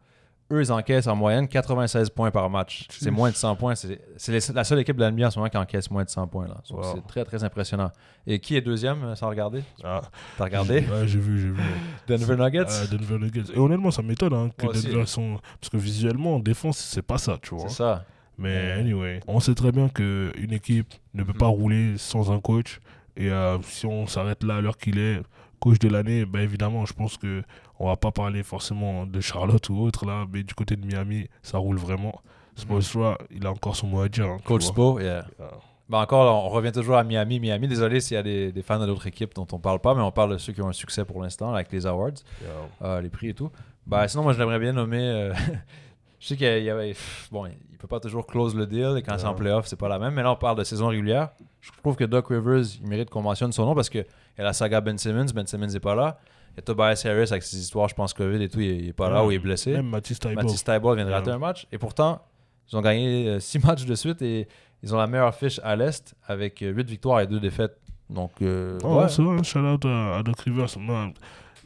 [SPEAKER 4] eux, ils encaissent en moyenne 96 points par match. C'est moins de 100 points. C'est la seule équipe de la NBA en ce moment qui encaisse moins de 100 points. là.
[SPEAKER 5] Wow.
[SPEAKER 4] C'est très, très impressionnant. Et qui est deuxième, euh, sans regarder?
[SPEAKER 5] Ah,
[SPEAKER 4] T'as regardé?
[SPEAKER 5] Ouais, j'ai vu, j'ai vu.
[SPEAKER 4] Denver Nuggets?
[SPEAKER 5] Ah, Denver Nuggets. Et honnêtement, ça m'étonne hein, que. Denver sont. Parce que visuellement, en défense, c'est pas ça, tu vois.
[SPEAKER 4] C'est ça.
[SPEAKER 5] Mais anyway, on sait très bien qu'une équipe ne peut pas rouler sans un coach. Et euh, si on s'arrête là à l'heure qu'il est, coach de l'année, ben évidemment, je pense que on va pas parler forcément de Charlotte ou autre là, mais du côté de Miami, ça roule vraiment. Spoelstra, il a encore son mot à dire. hein,
[SPEAKER 4] Coach. Spo, yeah.
[SPEAKER 5] Ah.
[SPEAKER 4] Ben encore, là, on revient toujours à Miami. Miami, désolé s'il y a des, des fans de d'autres équipes dont on parle pas, mais on parle de ceux qui ont un succès pour l'instant avec les awards,
[SPEAKER 5] Yeah.
[SPEAKER 4] euh, les prix et tout. Ben, sinon, moi, je l'aimerais bien nommer. euh, je sais qu'il y avait. Bon, il peut pas toujours close le deal et quand c'est en playoff, c'est pas la même. Mais là, on parle de saison régulière. Je trouve que Doc Rivers, il mérite qu'on mentionne son nom parce qu'il y a la saga Ben Simmons. Ben Simmons n'est pas là. Y a Tobias Harris avec ses histoires, je pense, COVID et tout, il il est pas là ou il est blessé.
[SPEAKER 5] Même Mathis Taibo.
[SPEAKER 4] Mathis Taibo vient de rater
[SPEAKER 5] Ouais.
[SPEAKER 4] un match. Et pourtant, ils ont gagné 6 matchs de suite et ils ont la meilleure fiche à l'Est avec 8 victoires et 2 défaites. Donc, euh,
[SPEAKER 5] Oh,
[SPEAKER 4] ouais.
[SPEAKER 5] c'est vrai, shout out à, à Doc Rivers. Moi,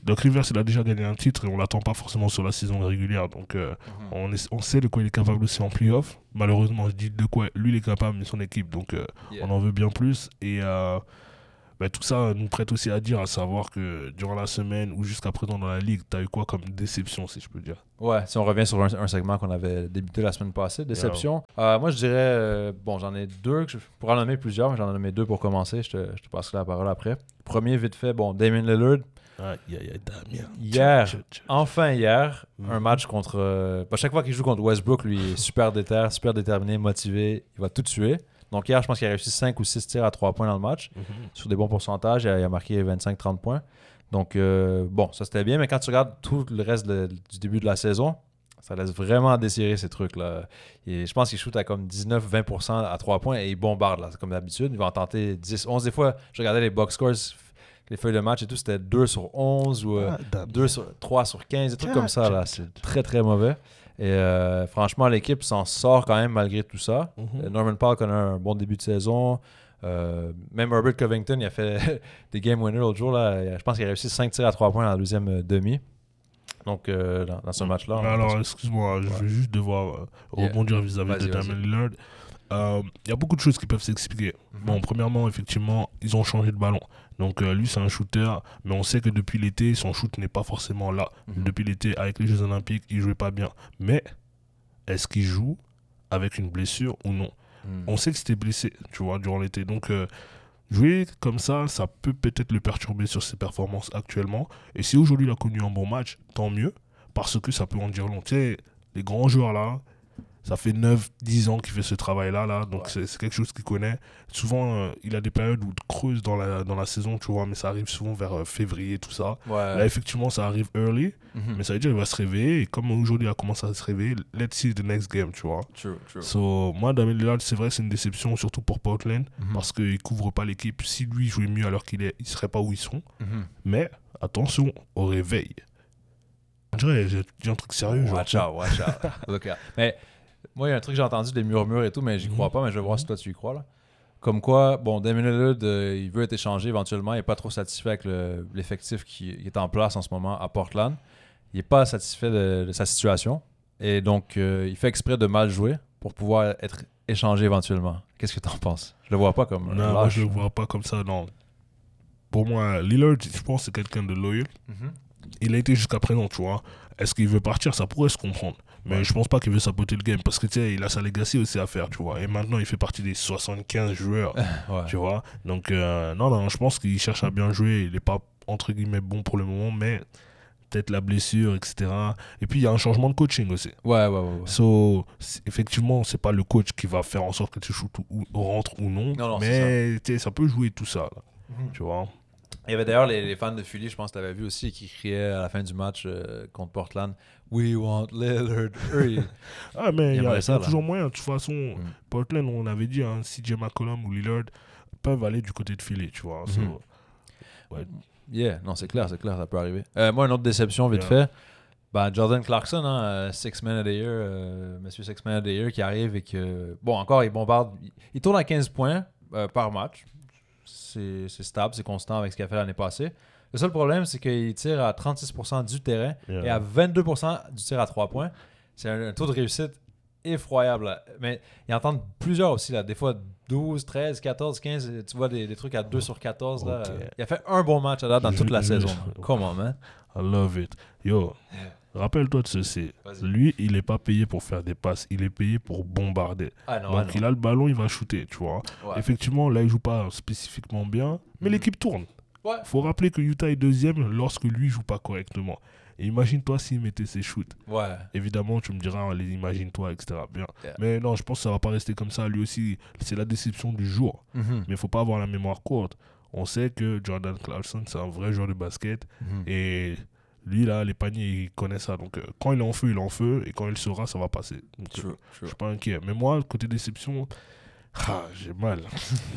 [SPEAKER 5] Doc Rivers, il a déjà gagné un titre et on l'attend pas forcément sur la saison régulière. Donc, euh,
[SPEAKER 4] Mhm.
[SPEAKER 5] on, est- on sait de quoi il est capable aussi en playoff. Malheureusement, je dis de quoi lui il est capable, mais son équipe. Donc, euh,
[SPEAKER 4] Yeah.
[SPEAKER 5] on en veut bien plus. Et ben, tout ça nous prête aussi à dire, à savoir que durant la semaine ou jusqu'à présent dans la ligue, tu as eu quoi comme déception, si je peux dire?
[SPEAKER 4] Ouais, si on revient sur un, un segment qu'on avait débuté la semaine passée, déception. Euh, moi, je dirais, euh, bon, j'en ai deux, je pourrais en nommer plusieurs, mais j'en ai nommé deux pour commencer. Je te, je te passerai la parole après. Premier, vite fait, bon, Damien Lillard.
[SPEAKER 5] Aïe, aïe, aïe, Damien.
[SPEAKER 4] Hier, enfin hier,
[SPEAKER 5] Mhm.
[SPEAKER 4] un match contre. euh, bah, chaque fois qu'il joue contre Westbrook, lui, il est super déter, super déterminé, motivé, il va tout tuer. Donc hier, je pense qu'il a réussi 5 ou 6 tirs à 3 points dans le match.
[SPEAKER 5] Mhm.
[SPEAKER 4] sur des bons pourcentages. Il a, il a marqué 25-30 points. Donc, euh, bon, ça c'était bien. Mais quand tu regardes tout le reste de- du début de la saison, ça laisse vraiment à désirer ces trucs-là. Et je pense qu'il shoot à comme 19-20% à 3 points et il bombarde, là, comme d'habitude. Il va en tenter 10, 11. Des fois, je regardais les box scores, les feuilles de match et tout, c'était 2 sur 11 ou euh,
[SPEAKER 5] Ah, Damien.
[SPEAKER 4] 2 sur, 3 sur 15, des trucs comme ça. là. C'est très, très mauvais. Et euh, franchement, l'équipe s'en sort quand même malgré tout ça.
[SPEAKER 5] Mhm.
[SPEAKER 4] Euh, Norman Powell connaît un bon début de saison. Euh, même Herbert Covington, il a fait des game winners l'autre jour. Là. Je pense qu'il a réussi 5 tirs à 3 points dans la deuxième demi. Donc, euh, dans, dans ce match-là. a
[SPEAKER 5] alors, excuse-moi, je
[SPEAKER 4] Ouais.
[SPEAKER 5] vais juste devoir
[SPEAKER 4] Yeah.
[SPEAKER 5] rebondir vis-à-vis de. Damien Lillard. Il y a beaucoup de choses qui peuvent s'expliquer.
[SPEAKER 4] Mhm.
[SPEAKER 5] Bon, premièrement, effectivement, ils ont changé de ballon. Donc, euh, lui, c'est un shooter, mais on sait que depuis l'été, son shoot n'est pas forcément là.
[SPEAKER 4] Mhm.
[SPEAKER 5] Depuis l'été, avec les Jeux Olympiques, il jouait pas bien. Mais, est-ce qu'il joue avec une blessure ou non?
[SPEAKER 4] Hmm.
[SPEAKER 5] On sait que c'était blessé, tu vois, durant l'été. Donc, euh, jouer comme ça, ça peut peut-être le perturber sur ses performances actuellement. Et si aujourd'hui il a connu un bon match, tant mieux, parce que ça peut en dire long. Tu sais, les grands joueurs là, ça fait 9-10 ans qu'il fait ce travail-là, là, donc c'est c'est quelque chose qu'il connaît. Souvent, euh, il a des périodes où creuse dans la, dans la saison, tu vois, mais ça arrive souvent vers euh, février, tout ça.
[SPEAKER 4] Ouais.
[SPEAKER 5] Là, effectivement, ça arrive early,
[SPEAKER 4] Mhm.
[SPEAKER 5] mais ça veut dire qu'il va se réveiller. Et comme aujourd'hui, il a commencé à se réveiller, let's see the next game, tu vois.
[SPEAKER 4] True, true.
[SPEAKER 5] So, moi, Damien Lillard, c'est vrai, c'est une déception, surtout pour Portland,
[SPEAKER 4] Mhm.
[SPEAKER 5] parce qu'il couvre pas l'équipe. Si lui jouait mieux alors qu'il est, il serait pas où ils sont.
[SPEAKER 4] Mhm.
[SPEAKER 5] Mais attention au réveil. On dirait, j'ai dit un truc sérieux. genre.
[SPEAKER 4] Watch out, watch out. Look out. Mais moi, il y a un truc que j'ai entendu, des murmures et tout, mais j'y crois
[SPEAKER 5] Mhm.
[SPEAKER 4] pas, mais je vais voir si toi tu y crois. Là. Comme quoi, bon, Damien Lillard, euh, il veut être échangé éventuellement. Il n'est pas trop satisfait avec le- l'effectif qui, qui est en place en ce moment à Portland. Il n'est pas satisfait de, de sa situation. Et donc, euh, il fait exprès de mal jouer pour pouvoir être échangé éventuellement. Qu'est-ce que tu en penses? Je le vois pas comme un
[SPEAKER 5] Non, moi, je le vois pas comme ça, non. Pour moi, Lillard, je pense que c'est quelqu'un de loyal.
[SPEAKER 4] Mhm.
[SPEAKER 5] Il a été jusqu'à présent, tu vois. Est-ce qu'il veut partir? Ça pourrait se comprendre. Mais
[SPEAKER 4] Ouais.
[SPEAKER 5] je pense pas qu'il veut saboter le game parce que tu sais, il a sa legacy aussi à faire, tu vois. Et maintenant, il fait partie des 75 joueurs,
[SPEAKER 4] Ouais.
[SPEAKER 5] tu vois. Donc, euh, non, non, je pense qu'il cherche à bien jouer. Il n'est pas, entre guillemets, bon pour le moment, mais peut-être la blessure, etc. Et puis, il y a un changement de coaching aussi.
[SPEAKER 4] Ouais, ouais, ouais. ouais.
[SPEAKER 5] So, effectivement, c'est pas le coach qui va faire en sorte que tu shootes ou, ou rentres ou non.
[SPEAKER 4] Non, non,
[SPEAKER 5] mais ça peut jouer tout ça, là,
[SPEAKER 4] Mhm.
[SPEAKER 5] tu vois.
[SPEAKER 4] Il y avait d'ailleurs les, les fans de Philly, je pense que tu avais vu aussi, qui criaient à la fin du match euh, contre Portland We want Lillard.
[SPEAKER 5] Ah, mais il y a, y toujours moyen. De toute façon,
[SPEAKER 4] Mm.
[SPEAKER 5] Portland, on avait dit, hein, CJ McCollum ou Lillard peuvent aller du côté de Philly, tu vois. So,
[SPEAKER 4] Mhm.
[SPEAKER 5] ouais.
[SPEAKER 4] Yeah, non, c'est clair, c'est clair, ça peut arriver. Euh, moi, une autre déception, vite
[SPEAKER 5] Yeah.
[SPEAKER 4] fait. Ben, Jordan Clarkson, hein, euh, Six Man of the Year, euh, Monsieur Six Man of the Year, qui arrive et que, bon, encore, il bombarde. Il, tourne à 15 points euh, par match. c'est stable, c'est constant avec ce qu'il a fait l'année passée. Le seul problème, c'est qu'il tire à 36% du terrain
[SPEAKER 5] Yeah.
[SPEAKER 4] et à 22% du tir à 3 points. C'est un, un taux de réussite effroyable. là. Mais ils entendent plusieurs aussi, là. des fois 12, 13, 14, 15. Tu vois des, des trucs à 2 sur 14. Là. Il a fait un bon match à date dans toute la saison. on, man.
[SPEAKER 5] I love it. Yo, rappelle-toi de ceci. Lui, il n'est pas payé pour faire des passes, il est payé pour bombarder.
[SPEAKER 4] Ah non,
[SPEAKER 5] Donc
[SPEAKER 4] ah
[SPEAKER 5] il a le ballon, il va shooter, tu vois.
[SPEAKER 4] Ouais.
[SPEAKER 5] Effectivement, là, il joue pas spécifiquement bien, mais
[SPEAKER 4] Mhm.
[SPEAKER 5] l'équipe tourne.
[SPEAKER 4] Ouais.
[SPEAKER 5] faut rappeler que Utah est deuxième lorsque lui joue pas correctement. Et imagine-toi s'il mettait ses shoots.
[SPEAKER 4] Ouais.
[SPEAKER 5] Évidemment, tu me diras, allez, imagine-toi, etc. Bien.
[SPEAKER 4] Yeah.
[SPEAKER 5] Mais non, je pense que ça va pas rester comme ça. Lui aussi, c'est la déception du jour.
[SPEAKER 4] Mhm.
[SPEAKER 5] Mais il faut pas avoir la mémoire courte. On sait que Jordan Clarkson, c'est un vrai joueur de basket.
[SPEAKER 4] Mhm.
[SPEAKER 5] Et lui, là, les paniers, il connaît ça. Donc, euh, quand il est en feu, il est en feu. Et quand il sera, ça va passer. Donc, euh,
[SPEAKER 4] True,
[SPEAKER 5] je
[SPEAKER 4] true.
[SPEAKER 5] suis pas inquiet. Mais moi, côté déception, ah, j'ai mal.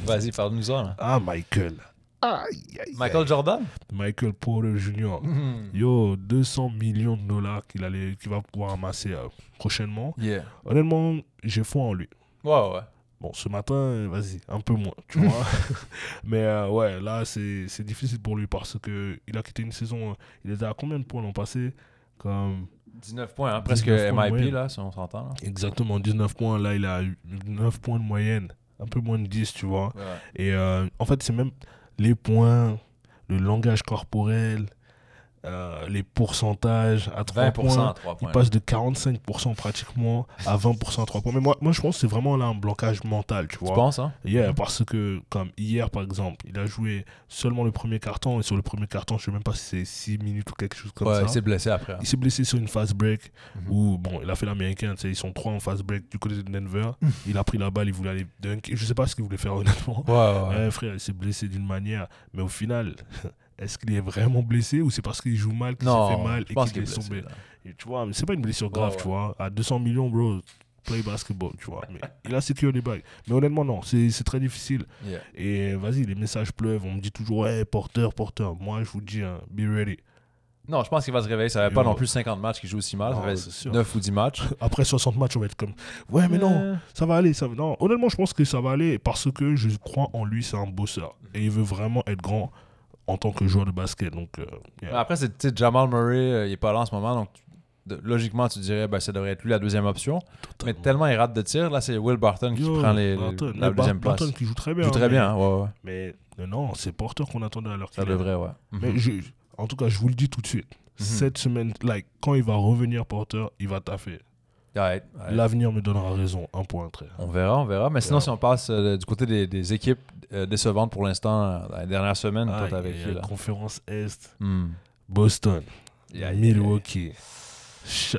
[SPEAKER 4] Vas-y, parle-nous-en.
[SPEAKER 5] Ah, Michael. Aïe, aïe,
[SPEAKER 4] Michael
[SPEAKER 5] aïe.
[SPEAKER 4] Jordan?
[SPEAKER 5] Michael Porter Jr.
[SPEAKER 4] Mhm.
[SPEAKER 5] Yo, 200 millions de dollars qu'il allait, qu'il va pouvoir amasser euh, prochainement.
[SPEAKER 4] Yeah.
[SPEAKER 5] Honnêtement, j'ai foi en lui.
[SPEAKER 4] Ouais, ouais.
[SPEAKER 5] Bon, ce matin, euh, vas-y, un peu moins, tu vois. Mais euh, ouais, là, c'est c'est difficile pour lui parce que il a quitté une saison. Il était à combien de points l'an passé? Comme
[SPEAKER 4] 19 points, hein, presque
[SPEAKER 5] 19 points de
[SPEAKER 4] MIP, là, si on s'entend. là.
[SPEAKER 5] exactement 19 points. Là, il a 9 points de moyenne. Un peu moins de 10, tu vois.
[SPEAKER 4] Ouais.
[SPEAKER 5] Et euh, en fait, c'est même les points, le langage corporel, euh, les pourcentages à 3
[SPEAKER 4] 20%
[SPEAKER 5] points.
[SPEAKER 4] à 3
[SPEAKER 5] Il passe de 45% pratiquement à 20% à 3 points. Mais moi, moi, je pense que c'est vraiment là un blocage mental, tu
[SPEAKER 4] Tu
[SPEAKER 5] vois.
[SPEAKER 4] penses, hein?
[SPEAKER 5] Yeah, parce que, comme hier, par exemple, il a joué seulement le premier carton. Et sur le premier carton, je sais même pas si c'est 6 minutes ou quelque chose comme
[SPEAKER 4] Ouais,
[SPEAKER 5] ça.
[SPEAKER 4] il s'est blessé après. hein.
[SPEAKER 5] Il s'est blessé sur une fast break
[SPEAKER 4] Mhm.
[SPEAKER 5] où, bon, il a fait l'américain, tu ils sont trois en fast break du côté de Denver. il a pris la balle, il voulait aller dunk. Je sais pas ce qu'il voulait faire, honnêtement.
[SPEAKER 4] Ouais, ouais, ouais.
[SPEAKER 5] Ouais, frère, il s'est blessé d'une manière. Mais au final, est-ce qu'il est vraiment blessé ou c'est parce qu'il joue mal qu'il s'est fait mal et qu'il est tombé? tu vois, mais c'est pas une blessure grave,
[SPEAKER 4] Ouais,
[SPEAKER 5] tu vois. À 200 millions, bro, play basketball, tu vois. Mais il a sécurisé les bagues. Mais honnêtement, non, c'est très difficile.
[SPEAKER 4] Yeah.
[SPEAKER 5] Et vas-y, les messages pleuvent. On me dit toujours, ouais, porteur, porteur. Moi, je vous dis, hein, be ready.
[SPEAKER 4] Non, je pense qu'il va se réveiller. Ça
[SPEAKER 5] Yo.
[SPEAKER 4] pas non plus 50 matchs qu'il joue aussi mal.
[SPEAKER 5] Non,
[SPEAKER 4] ça
[SPEAKER 5] sûr.
[SPEAKER 4] 9 ou 10 matchs.
[SPEAKER 5] Après 60 matchs, on va être comme, ouais, mais non, ça va aller. Ça... va- Non, honnêtement, je pense que ça va aller parce que je crois en lui, c'est un bosseur. Et il veut vraiment être grand en tant que joueur de basket. Donc, euh, yeah.
[SPEAKER 4] Après, c'est Jamal Murray, euh, il est pas là en ce moment. Donc, de- logiquement, tu dirais ben, ça devrait être lui la deuxième option. Mais tellement il rate de tir, là, c'est Will Barton qui
[SPEAKER 5] Yo,
[SPEAKER 4] prend les, les-
[SPEAKER 5] Barton.
[SPEAKER 4] la
[SPEAKER 5] Mais
[SPEAKER 4] deuxième place.
[SPEAKER 5] Barton qui joue très bien.
[SPEAKER 4] joue très
[SPEAKER 5] hein,
[SPEAKER 4] bien, hein, ouais, ouais.
[SPEAKER 5] Mais, mais non, c'est porteur qu'on attendait à l'heure
[SPEAKER 4] Ça devrait, ouais.
[SPEAKER 5] Mais
[SPEAKER 4] Mhm.
[SPEAKER 5] je, en tout cas, je vous le dis tout de suite.
[SPEAKER 4] Mhm.
[SPEAKER 5] Cette semaine, like, quand il va revenir porteur, il va taffer.
[SPEAKER 4] Ouais, ouais.
[SPEAKER 5] L'avenir me donnera raison. Un point très.
[SPEAKER 4] On verra, on verra. Mais sinon, si on passe euh, du côté des, des équipes euh, décevantes pour l'instant, euh, dans les dernières semaines, toi, t'avais
[SPEAKER 5] aïe,
[SPEAKER 4] qui, là?
[SPEAKER 5] Conférence Est,
[SPEAKER 4] Hmm.
[SPEAKER 5] Boston,
[SPEAKER 4] aïe.
[SPEAKER 5] Milwaukee,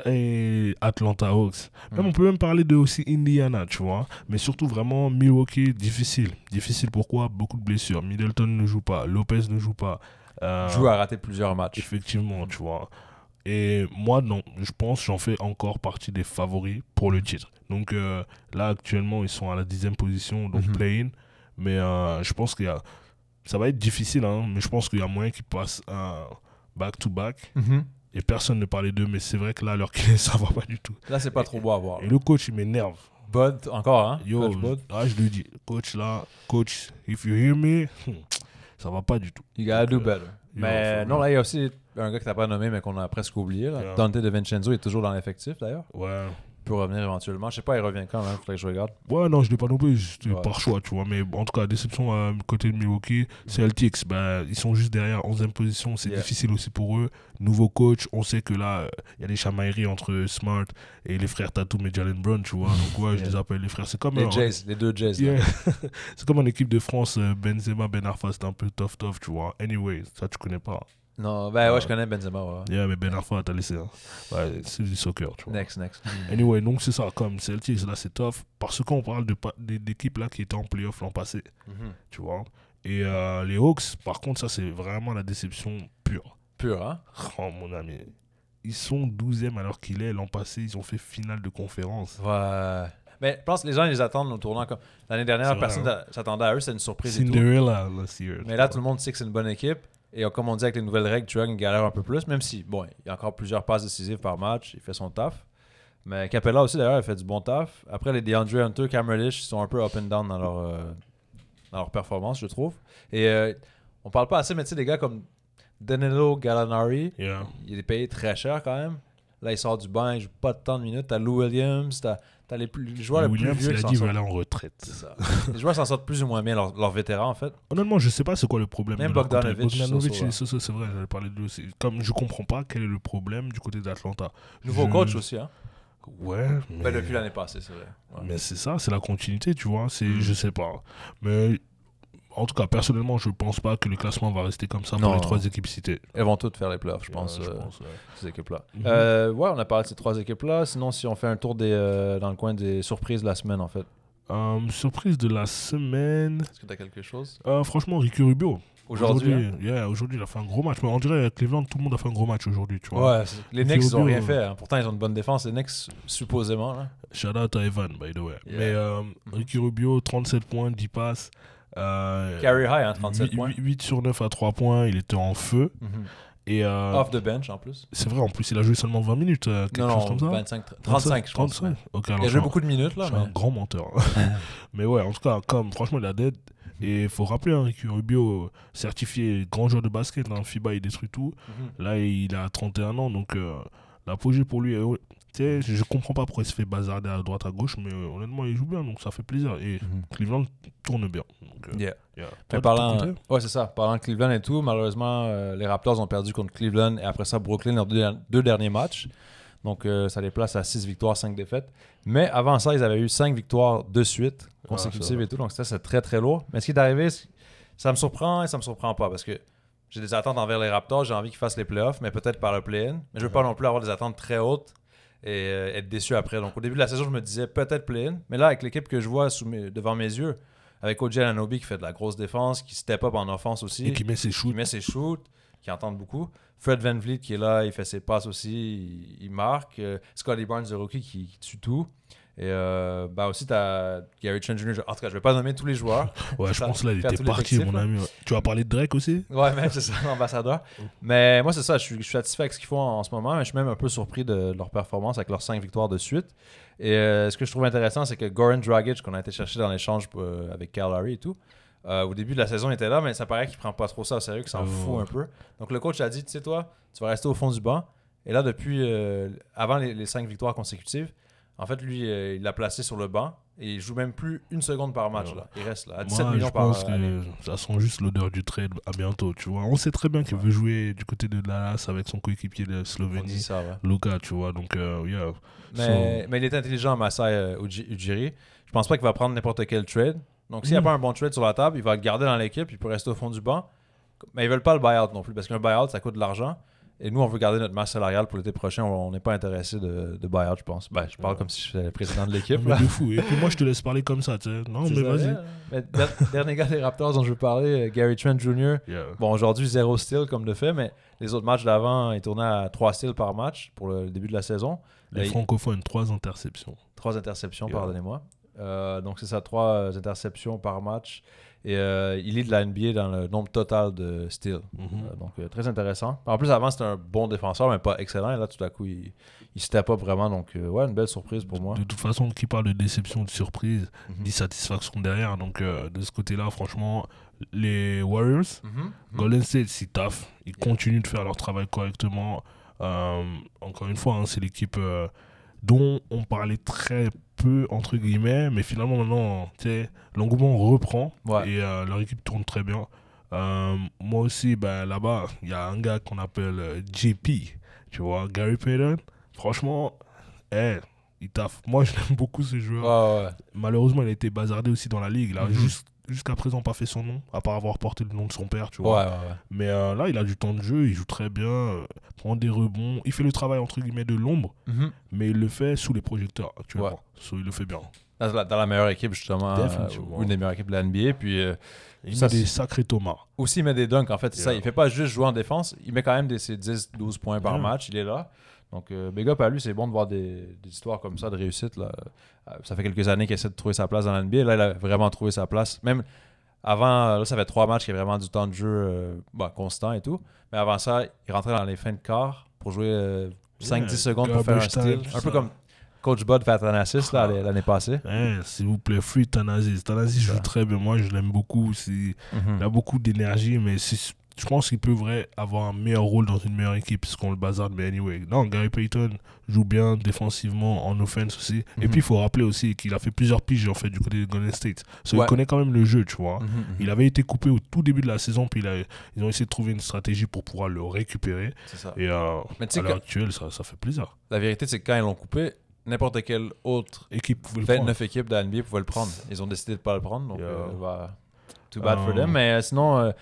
[SPEAKER 5] et Atlanta Hawks. Même
[SPEAKER 4] Hmm.
[SPEAKER 5] on peut même parler de aussi Indiana, tu vois. Mais surtout vraiment Milwaukee, difficile. Difficile pourquoi? Beaucoup de blessures. Middleton ne joue pas, Lopez ne joue pas.
[SPEAKER 4] Joue à rater plusieurs matchs.
[SPEAKER 5] Effectivement, tu vois. Et moi, non, je pense que j'en fais encore partie des favoris pour le titre. Donc euh, là, actuellement, ils sont à la dixième position, donc play-in. Mais euh, je pense qu'il y a... Ça va être difficile, hein, mais je pense qu'il y a moyen qu'ils passent back-to-back.
[SPEAKER 4] Mhm.
[SPEAKER 5] Et personne ne parlait d'eux, mais c'est vrai que là, qu'il est, ça va pas du tout.
[SPEAKER 4] Là, c'est pas trop beau à voir.
[SPEAKER 5] Et le coach, il m'énerve.
[SPEAKER 4] Bud, encore, hein?
[SPEAKER 5] Yo,
[SPEAKER 4] Coach Bud?
[SPEAKER 5] ah, je lui dis, coach, là, coach, if you hear me, hmm, ça va pas du tout.
[SPEAKER 4] You gotta do
[SPEAKER 5] Donc,
[SPEAKER 4] better. Mais non, là, il y a aussi un gars que t'as pas nommé, mais qu'on a presque oublié. Là.
[SPEAKER 5] Yeah.
[SPEAKER 4] Dante De Vincenzo est toujours dans l'effectif, d'ailleurs.
[SPEAKER 5] Ouais.
[SPEAKER 4] Peut revenir éventuellement. Je sais pas, il revient quand, hein Faudrait que je regarde.
[SPEAKER 5] Ouais, non, je l'ai pas non plus, c'était
[SPEAKER 4] Ouais.
[SPEAKER 5] par choix, tu vois. Mais en tout cas, déception à côté de Milwaukee. Celtics, bah, ils sont juste derrière, 11e position. C'est
[SPEAKER 4] Yeah.
[SPEAKER 5] difficile aussi pour eux. Nouveau coach, on sait que là, il y a des chamailleries entre Smart et les frères Tatum et Jalen Brown, tu vois. Donc, ouais, je les appelle les frères. C'est comme,
[SPEAKER 4] Les
[SPEAKER 5] un-
[SPEAKER 4] les deux.
[SPEAKER 5] Yeah. c'est comme en équipe de France, euh, Benzema, Ben Arfa, c'était un peu tough, tough, tu vois. Anyway, ça, tu connais pas.
[SPEAKER 4] Non, ben ouais, je connais Benzema. Ouais.
[SPEAKER 5] Yeah, mais Ben Arfa, t'as laissé. hein. Ouais, c'est du soccer, tu vois.
[SPEAKER 4] Next, next.
[SPEAKER 5] Anyway, donc c'est ça, comme Celtics, là, c'est tough. Parce qu'on parle d'équipes là qui étaient en playoff l'an passé,
[SPEAKER 4] Mhm.
[SPEAKER 5] tu vois. Et euh, les Hawks, par contre, ça, c'est vraiment la déception pure.
[SPEAKER 4] Pur, hein
[SPEAKER 5] Oh, mon ami. Ils sont 12e alors qu'il est. L'an passé, ils ont fait finale de conférence.
[SPEAKER 4] Ouais. Mais je pense que les gens, ils les attendent au tournant. Comme... L'année dernière, personne
[SPEAKER 5] hein.
[SPEAKER 4] s'attendait à eux. C'est une surprise et tout.
[SPEAKER 5] Cinderella, last year.
[SPEAKER 4] Mais là, tout le monde sait que c'est une bonne équipe. Et euh, comme on dit avec les nouvelles règles, il galère un peu plus. Même si, bon, il y a encore plusieurs passes décisives par match. Il fait son taf. Mais Capella aussi, d'ailleurs, il fait du bon taf. Après, les DeAndre Hunter, Cam Reddish, ils sont un peu up and down dans leur, euh, dans leur performance, je trouve. Et euh, on parle pas assez, mais tu sais, des gars comme Danilo Gallinari,
[SPEAKER 5] Yeah.
[SPEAKER 4] il est payé très cher quand même. Là, il sort du banc, il joue pas de temps de minutes. T'as Lou Williams, t'as as les, plus, les joueurs les plus
[SPEAKER 5] Williams,
[SPEAKER 4] vieux
[SPEAKER 5] il a
[SPEAKER 4] s'en
[SPEAKER 5] dit aller en retraite.
[SPEAKER 4] C'est ça. les joueurs s'en sortent plus ou moins bien, leurs vétérans en fait.
[SPEAKER 5] Honnêtement, je sais pas c'est quoi le problème.
[SPEAKER 4] Même. Bogdanovic,
[SPEAKER 5] Bogdanovic, c'est vrai, j'avais parlé de lui aussi. Comme je comprends pas quel est le problème du côté d'Atlanta.
[SPEAKER 4] Nouveau
[SPEAKER 5] Je-
[SPEAKER 4] coach aussi, hein.
[SPEAKER 5] Ouais, mais,
[SPEAKER 4] Ben, depuis l'année passée, c'est vrai. Ouais.
[SPEAKER 5] mais c'est ça, c'est la continuité, tu vois. C'est,
[SPEAKER 4] Mm.
[SPEAKER 5] je sais pas. Mais en tout cas, personnellement, je pense pas que le classement va rester comme ça
[SPEAKER 4] Non.
[SPEAKER 5] pour les trois équipes citées.
[SPEAKER 4] Elles vont toutes faire les playoffs, je pense,
[SPEAKER 5] je
[SPEAKER 4] euh,
[SPEAKER 5] pense, ouais.
[SPEAKER 4] ces équipes-là.
[SPEAKER 5] Mhm.
[SPEAKER 4] Euh, ouais, on a parlé de ces trois équipes-là. Sinon, si on fait un tour des, euh, dans le coin des surprises de la semaine, en fait.
[SPEAKER 5] Surprise de la semaine.
[SPEAKER 4] Est-ce que tu as quelque chose?
[SPEAKER 5] Franchement, Ricky Rubio.
[SPEAKER 4] Aujourd'hui hein?
[SPEAKER 5] yeah, aujourd'hui, il a fait un gros match. Mais on dirait que Cleveland, tout le monde a fait un gros match aujourd'hui, tu vois.
[SPEAKER 4] Ouais, les Knicks, ils ont
[SPEAKER 5] Rubio,
[SPEAKER 4] rien fait. hein. Pourtant, ils ont une bonne défense. Les Knicks, supposément. Là.
[SPEAKER 5] Shout out à Evan, by the way.
[SPEAKER 4] Yeah.
[SPEAKER 5] Mais euh, Ricky Rubio, 37 points, 10 passes. Euh,
[SPEAKER 4] Carry high, hein, 37
[SPEAKER 5] huit-
[SPEAKER 4] points.
[SPEAKER 5] huit- 8 sur 9 à 3 points, il était en feu.
[SPEAKER 4] Mhm.
[SPEAKER 5] Et euh,
[SPEAKER 4] Off the bench, en plus.
[SPEAKER 5] c'est vrai, en plus, il a joué seulement 20 minutes, euh, quelque
[SPEAKER 4] Non,
[SPEAKER 5] chose comme ça.
[SPEAKER 4] 25, 35, je pense.
[SPEAKER 5] 35. Ok, alors
[SPEAKER 4] Il a joué beaucoup de minutes, là.
[SPEAKER 5] je suis un
[SPEAKER 4] Mais...
[SPEAKER 5] grand menteur. mais ouais, en tout cas, comme franchement, il a dead. Et il faut rappeler, hein, Ricky Rubio, certifié grand joueur de basket, hein, FIBA, il détruit tout.
[SPEAKER 4] Mhm.
[SPEAKER 5] Là, il a 31 ans, donc euh, l'apogée pour lui, est- sais, je, comprends pas pourquoi il se fait bazarder à droite, à gauche, mais euh, honnêtement, il joue bien, donc ça fait plaisir. Et
[SPEAKER 4] Mhm.
[SPEAKER 5] Cleveland tourne bien. Donc, euh,
[SPEAKER 4] Yeah.
[SPEAKER 5] yeah.
[SPEAKER 4] Mais
[SPEAKER 5] Toi,
[SPEAKER 4] parlant,
[SPEAKER 5] t'es content
[SPEAKER 4] ouais, c'est ça. Parlant de Cleveland et tout, malheureusement, euh, les Raptors ont perdu contre Cleveland et après ça, Brooklyn, leurs deux, deux derniers matchs. Donc, ça les place à 6 victoires, 5 défaites. Mais avant ça, ils avaient eu 5 victoires de suite, consécutives
[SPEAKER 5] vrai.
[SPEAKER 4] et tout. Donc, ça, c'est très, très lourd. Mais ce qui est arrivé, ça me surprend et ça me surprend pas parce que j'ai des attentes envers les Raptors. J'ai envie qu'ils fassent les playoffs, mais peut-être par le play-in. Mais je veux pas non plus avoir des attentes très hautes et euh, être déçu après. Donc, au début de la saison, je me disais peut-être play-in. Mais là, avec l'équipe que je vois sous mes- devant mes yeux, avec OJ Ananobi qui fait de la grosse défense, qui step up en offense aussi,
[SPEAKER 5] Et qui met ses
[SPEAKER 4] qui
[SPEAKER 5] shoots.
[SPEAKER 4] met ses shoots, qui entendent beaucoup. Fred Van Vliet qui est là, il fait ses passes aussi, il, il marque. Euh, Scotty Barnes de rookie qui, qui tue tout. Et euh, bah aussi, tu as Gary Trent Jr. En tout cas, je vais pas nommer tous les joueurs.
[SPEAKER 5] Ouais, je pense là, il était parti, mon ami. Tu as parlé de Drake aussi?
[SPEAKER 4] Ouais, même c'est ça, l'ambassadeur. Mais moi, c'est ça, je suis, je suis satisfait avec ce qu'ils font en, en ce moment, mais je suis même un peu surpris de, de leur performance avec leurs 5 victoires de suite. Et euh, ce que je trouve intéressant, c'est que Goran Dragic, qu'on a été chercher dans l'échange euh, avec Cal Lowry et tout, euh, au début de la saison, il était là, mais ça paraît qu'il prend pas trop ça au sérieux, qu'il s'en
[SPEAKER 5] Oh.
[SPEAKER 4] fout un peu. Donc le coach a dit, tu sais, toi, tu vas rester au fond du banc. Et là, depuis, avant les, les 5 victoires consécutives, en fait, lui, euh, il l'a placé sur le banc et il joue même plus une seconde par match.
[SPEAKER 5] Ouais.
[SPEAKER 4] Là. Il reste là, à 17
[SPEAKER 5] Moi, je
[SPEAKER 4] millions par
[SPEAKER 5] pense
[SPEAKER 4] euh, année.
[SPEAKER 5] que ça sent juste l'odeur du trade à bientôt, tu vois. On sait très bien qu'il veut jouer du côté de Dallas avec son coéquipier de Slovénie,
[SPEAKER 4] ça, ouais.
[SPEAKER 5] Luka, tu vois. Donc, euh, yeah.
[SPEAKER 4] Mais, mais il est intelligent, Masai euh, Uji- Ujiri. Je pense pas qu'il va prendre n'importe quel trade. Donc, s'il n'y a
[SPEAKER 5] Mm.
[SPEAKER 4] pas un bon trade sur la table, il va le garder dans l'équipe, il peut rester au fond du banc. Mais ils veulent pas le buyout non plus, parce qu'un buyout, ça coûte de l'argent. Et nous, on veut garder notre masse salariale pour l'été prochain. On n'est pas intéressé de, de buyout, je pense. Ben, je parle
[SPEAKER 5] Ouais.
[SPEAKER 4] comme si j'étais le président de l'équipe.
[SPEAKER 5] Mais
[SPEAKER 4] là.
[SPEAKER 5] de fou. Et puis moi, je te laisse parler comme ça, tu sais. Non, mais vas-y.
[SPEAKER 4] dernier gars des Raptors dont je veux parler, euh, Gary Trent Jr.
[SPEAKER 5] Yeah.
[SPEAKER 4] Bon, aujourd'hui, zéro steal comme de fait, mais les autres matchs d'avant, il tournait à 3 steals par match pour le début de la saison.
[SPEAKER 5] Les francophones, trois interceptions.
[SPEAKER 4] Trois interceptions,
[SPEAKER 5] Yeah.
[SPEAKER 4] pardonnez-moi. Euh, donc, c'est ça, trois euh, interceptions par match. Et euh, il lead la NBA dans le nombre total de steals.
[SPEAKER 5] Mhm.
[SPEAKER 4] Donc, très intéressant. En plus, avant, c'était un bon défenseur, mais pas excellent. Et là, tout à coup, il, il step up vraiment. Donc, ouais, une belle surprise pour moi.
[SPEAKER 5] De toute façon, qui parle de déception, de surprise,
[SPEAKER 4] Mhm.
[SPEAKER 5] dit satisfaction derrière. Donc, de ce côté-là, franchement, les Warriors,
[SPEAKER 4] Mhm.
[SPEAKER 5] Golden State, c'est taf. Ils continuent de faire leur travail correctement. Euh, encore une fois, hein, c'est l'équipe euh, dont on parlait très peu, entre guillemets, mais finalement, maintenant, tu sais, l'engouement reprend
[SPEAKER 4] Ouais.
[SPEAKER 5] et euh, leur équipe tourne très bien. Euh, moi aussi, ben, là-bas, il y a un gars qu'on appelle euh, JP, tu vois, Gary Payton. Franchement, eh, il taffe. Moi, je l'aime beaucoup, ce joueur.
[SPEAKER 4] Ouais, ouais.
[SPEAKER 5] Malheureusement, il a été bazardé aussi dans la ligue. A
[SPEAKER 4] Mhm.
[SPEAKER 5] juste- jusqu'à présent pas fait son nom, à part avoir porté le nom de son père, tu vois.
[SPEAKER 4] ouais, ouais.
[SPEAKER 5] Mais euh, là, il a du temps de jeu, il joue très bien, euh, prend des rebonds. Il fait le travail, entre guillemets, de l'ombre,
[SPEAKER 4] Mhm.
[SPEAKER 5] mais il le fait sous les projecteurs actuellement. So, il le fait bien.
[SPEAKER 4] Dans, la, dans la meilleure équipe, justement. euh, une des meilleures équipes de la NBA. Puis,
[SPEAKER 5] Il
[SPEAKER 4] Ça,
[SPEAKER 5] met des sacrés tomas.
[SPEAKER 4] aussi, il met des dunks, en fait. C'est ça.
[SPEAKER 5] Yeah.
[SPEAKER 4] Il fait pas juste jouer en défense. Il met quand même des, ses 10-12 points par
[SPEAKER 5] Yeah.
[SPEAKER 4] match. Il est là. Donc, euh, big up à lui. C'est bon de voir des, des histoires comme ça de réussite. Là. Euh, ça fait quelques années qu'il essaie de trouver sa place dans la NBA. Là, il a vraiment trouvé sa place. Même avant, là, ça fait trois matchs qu'il y a vraiment du temps de jeu euh, bon, constant et tout. Mais avant ça, il rentrait dans les fins de quart pour jouer 5-10
[SPEAKER 5] Yeah,
[SPEAKER 4] secondes pour faire un
[SPEAKER 5] time,
[SPEAKER 4] Un peu comme Coach Bud fait Athanasis là, l'année passée.
[SPEAKER 5] Hein, S'il vous plaît, free Thanasis. Thanasis joue très bien. Moi, je l'aime beaucoup.
[SPEAKER 4] Mhm.
[SPEAKER 5] Il a beaucoup d'énergie, mais c'est- je pense qu'il pourrait avoir un meilleur rôle dans une meilleure équipe, parce qu'on le bazarde, mais anyway. Non, Gary Payton joue bien défensivement, en offense aussi. Et
[SPEAKER 4] Mhm.
[SPEAKER 5] puis, il faut rappeler aussi qu'il a fait plusieurs piges, en fait, du côté de Golden State. So,
[SPEAKER 4] Ouais.
[SPEAKER 5] Il connaît quand même le jeu, tu vois.
[SPEAKER 4] Mhm, mhm.
[SPEAKER 5] Il avait été coupé au tout début de la saison, puis il a- ils ont essayé de trouver une stratégie pour pouvoir le récupérer.
[SPEAKER 4] C'est ça.
[SPEAKER 5] Et euh,
[SPEAKER 4] Mais
[SPEAKER 5] à l'heure actuelle, ça, ça fait plaisir.
[SPEAKER 4] La vérité, c'est que quand ils l'ont coupé, n'importe quelle autre
[SPEAKER 5] Équipe pouvait le prendre.
[SPEAKER 4] 29 équipes de la NBA pouvaient le prendre. Ils ont décidé de pas le prendre, donc
[SPEAKER 5] Yeah.
[SPEAKER 4] euh, bah, too bad for
[SPEAKER 5] Um,
[SPEAKER 4] them. Mais euh, sinon, euh,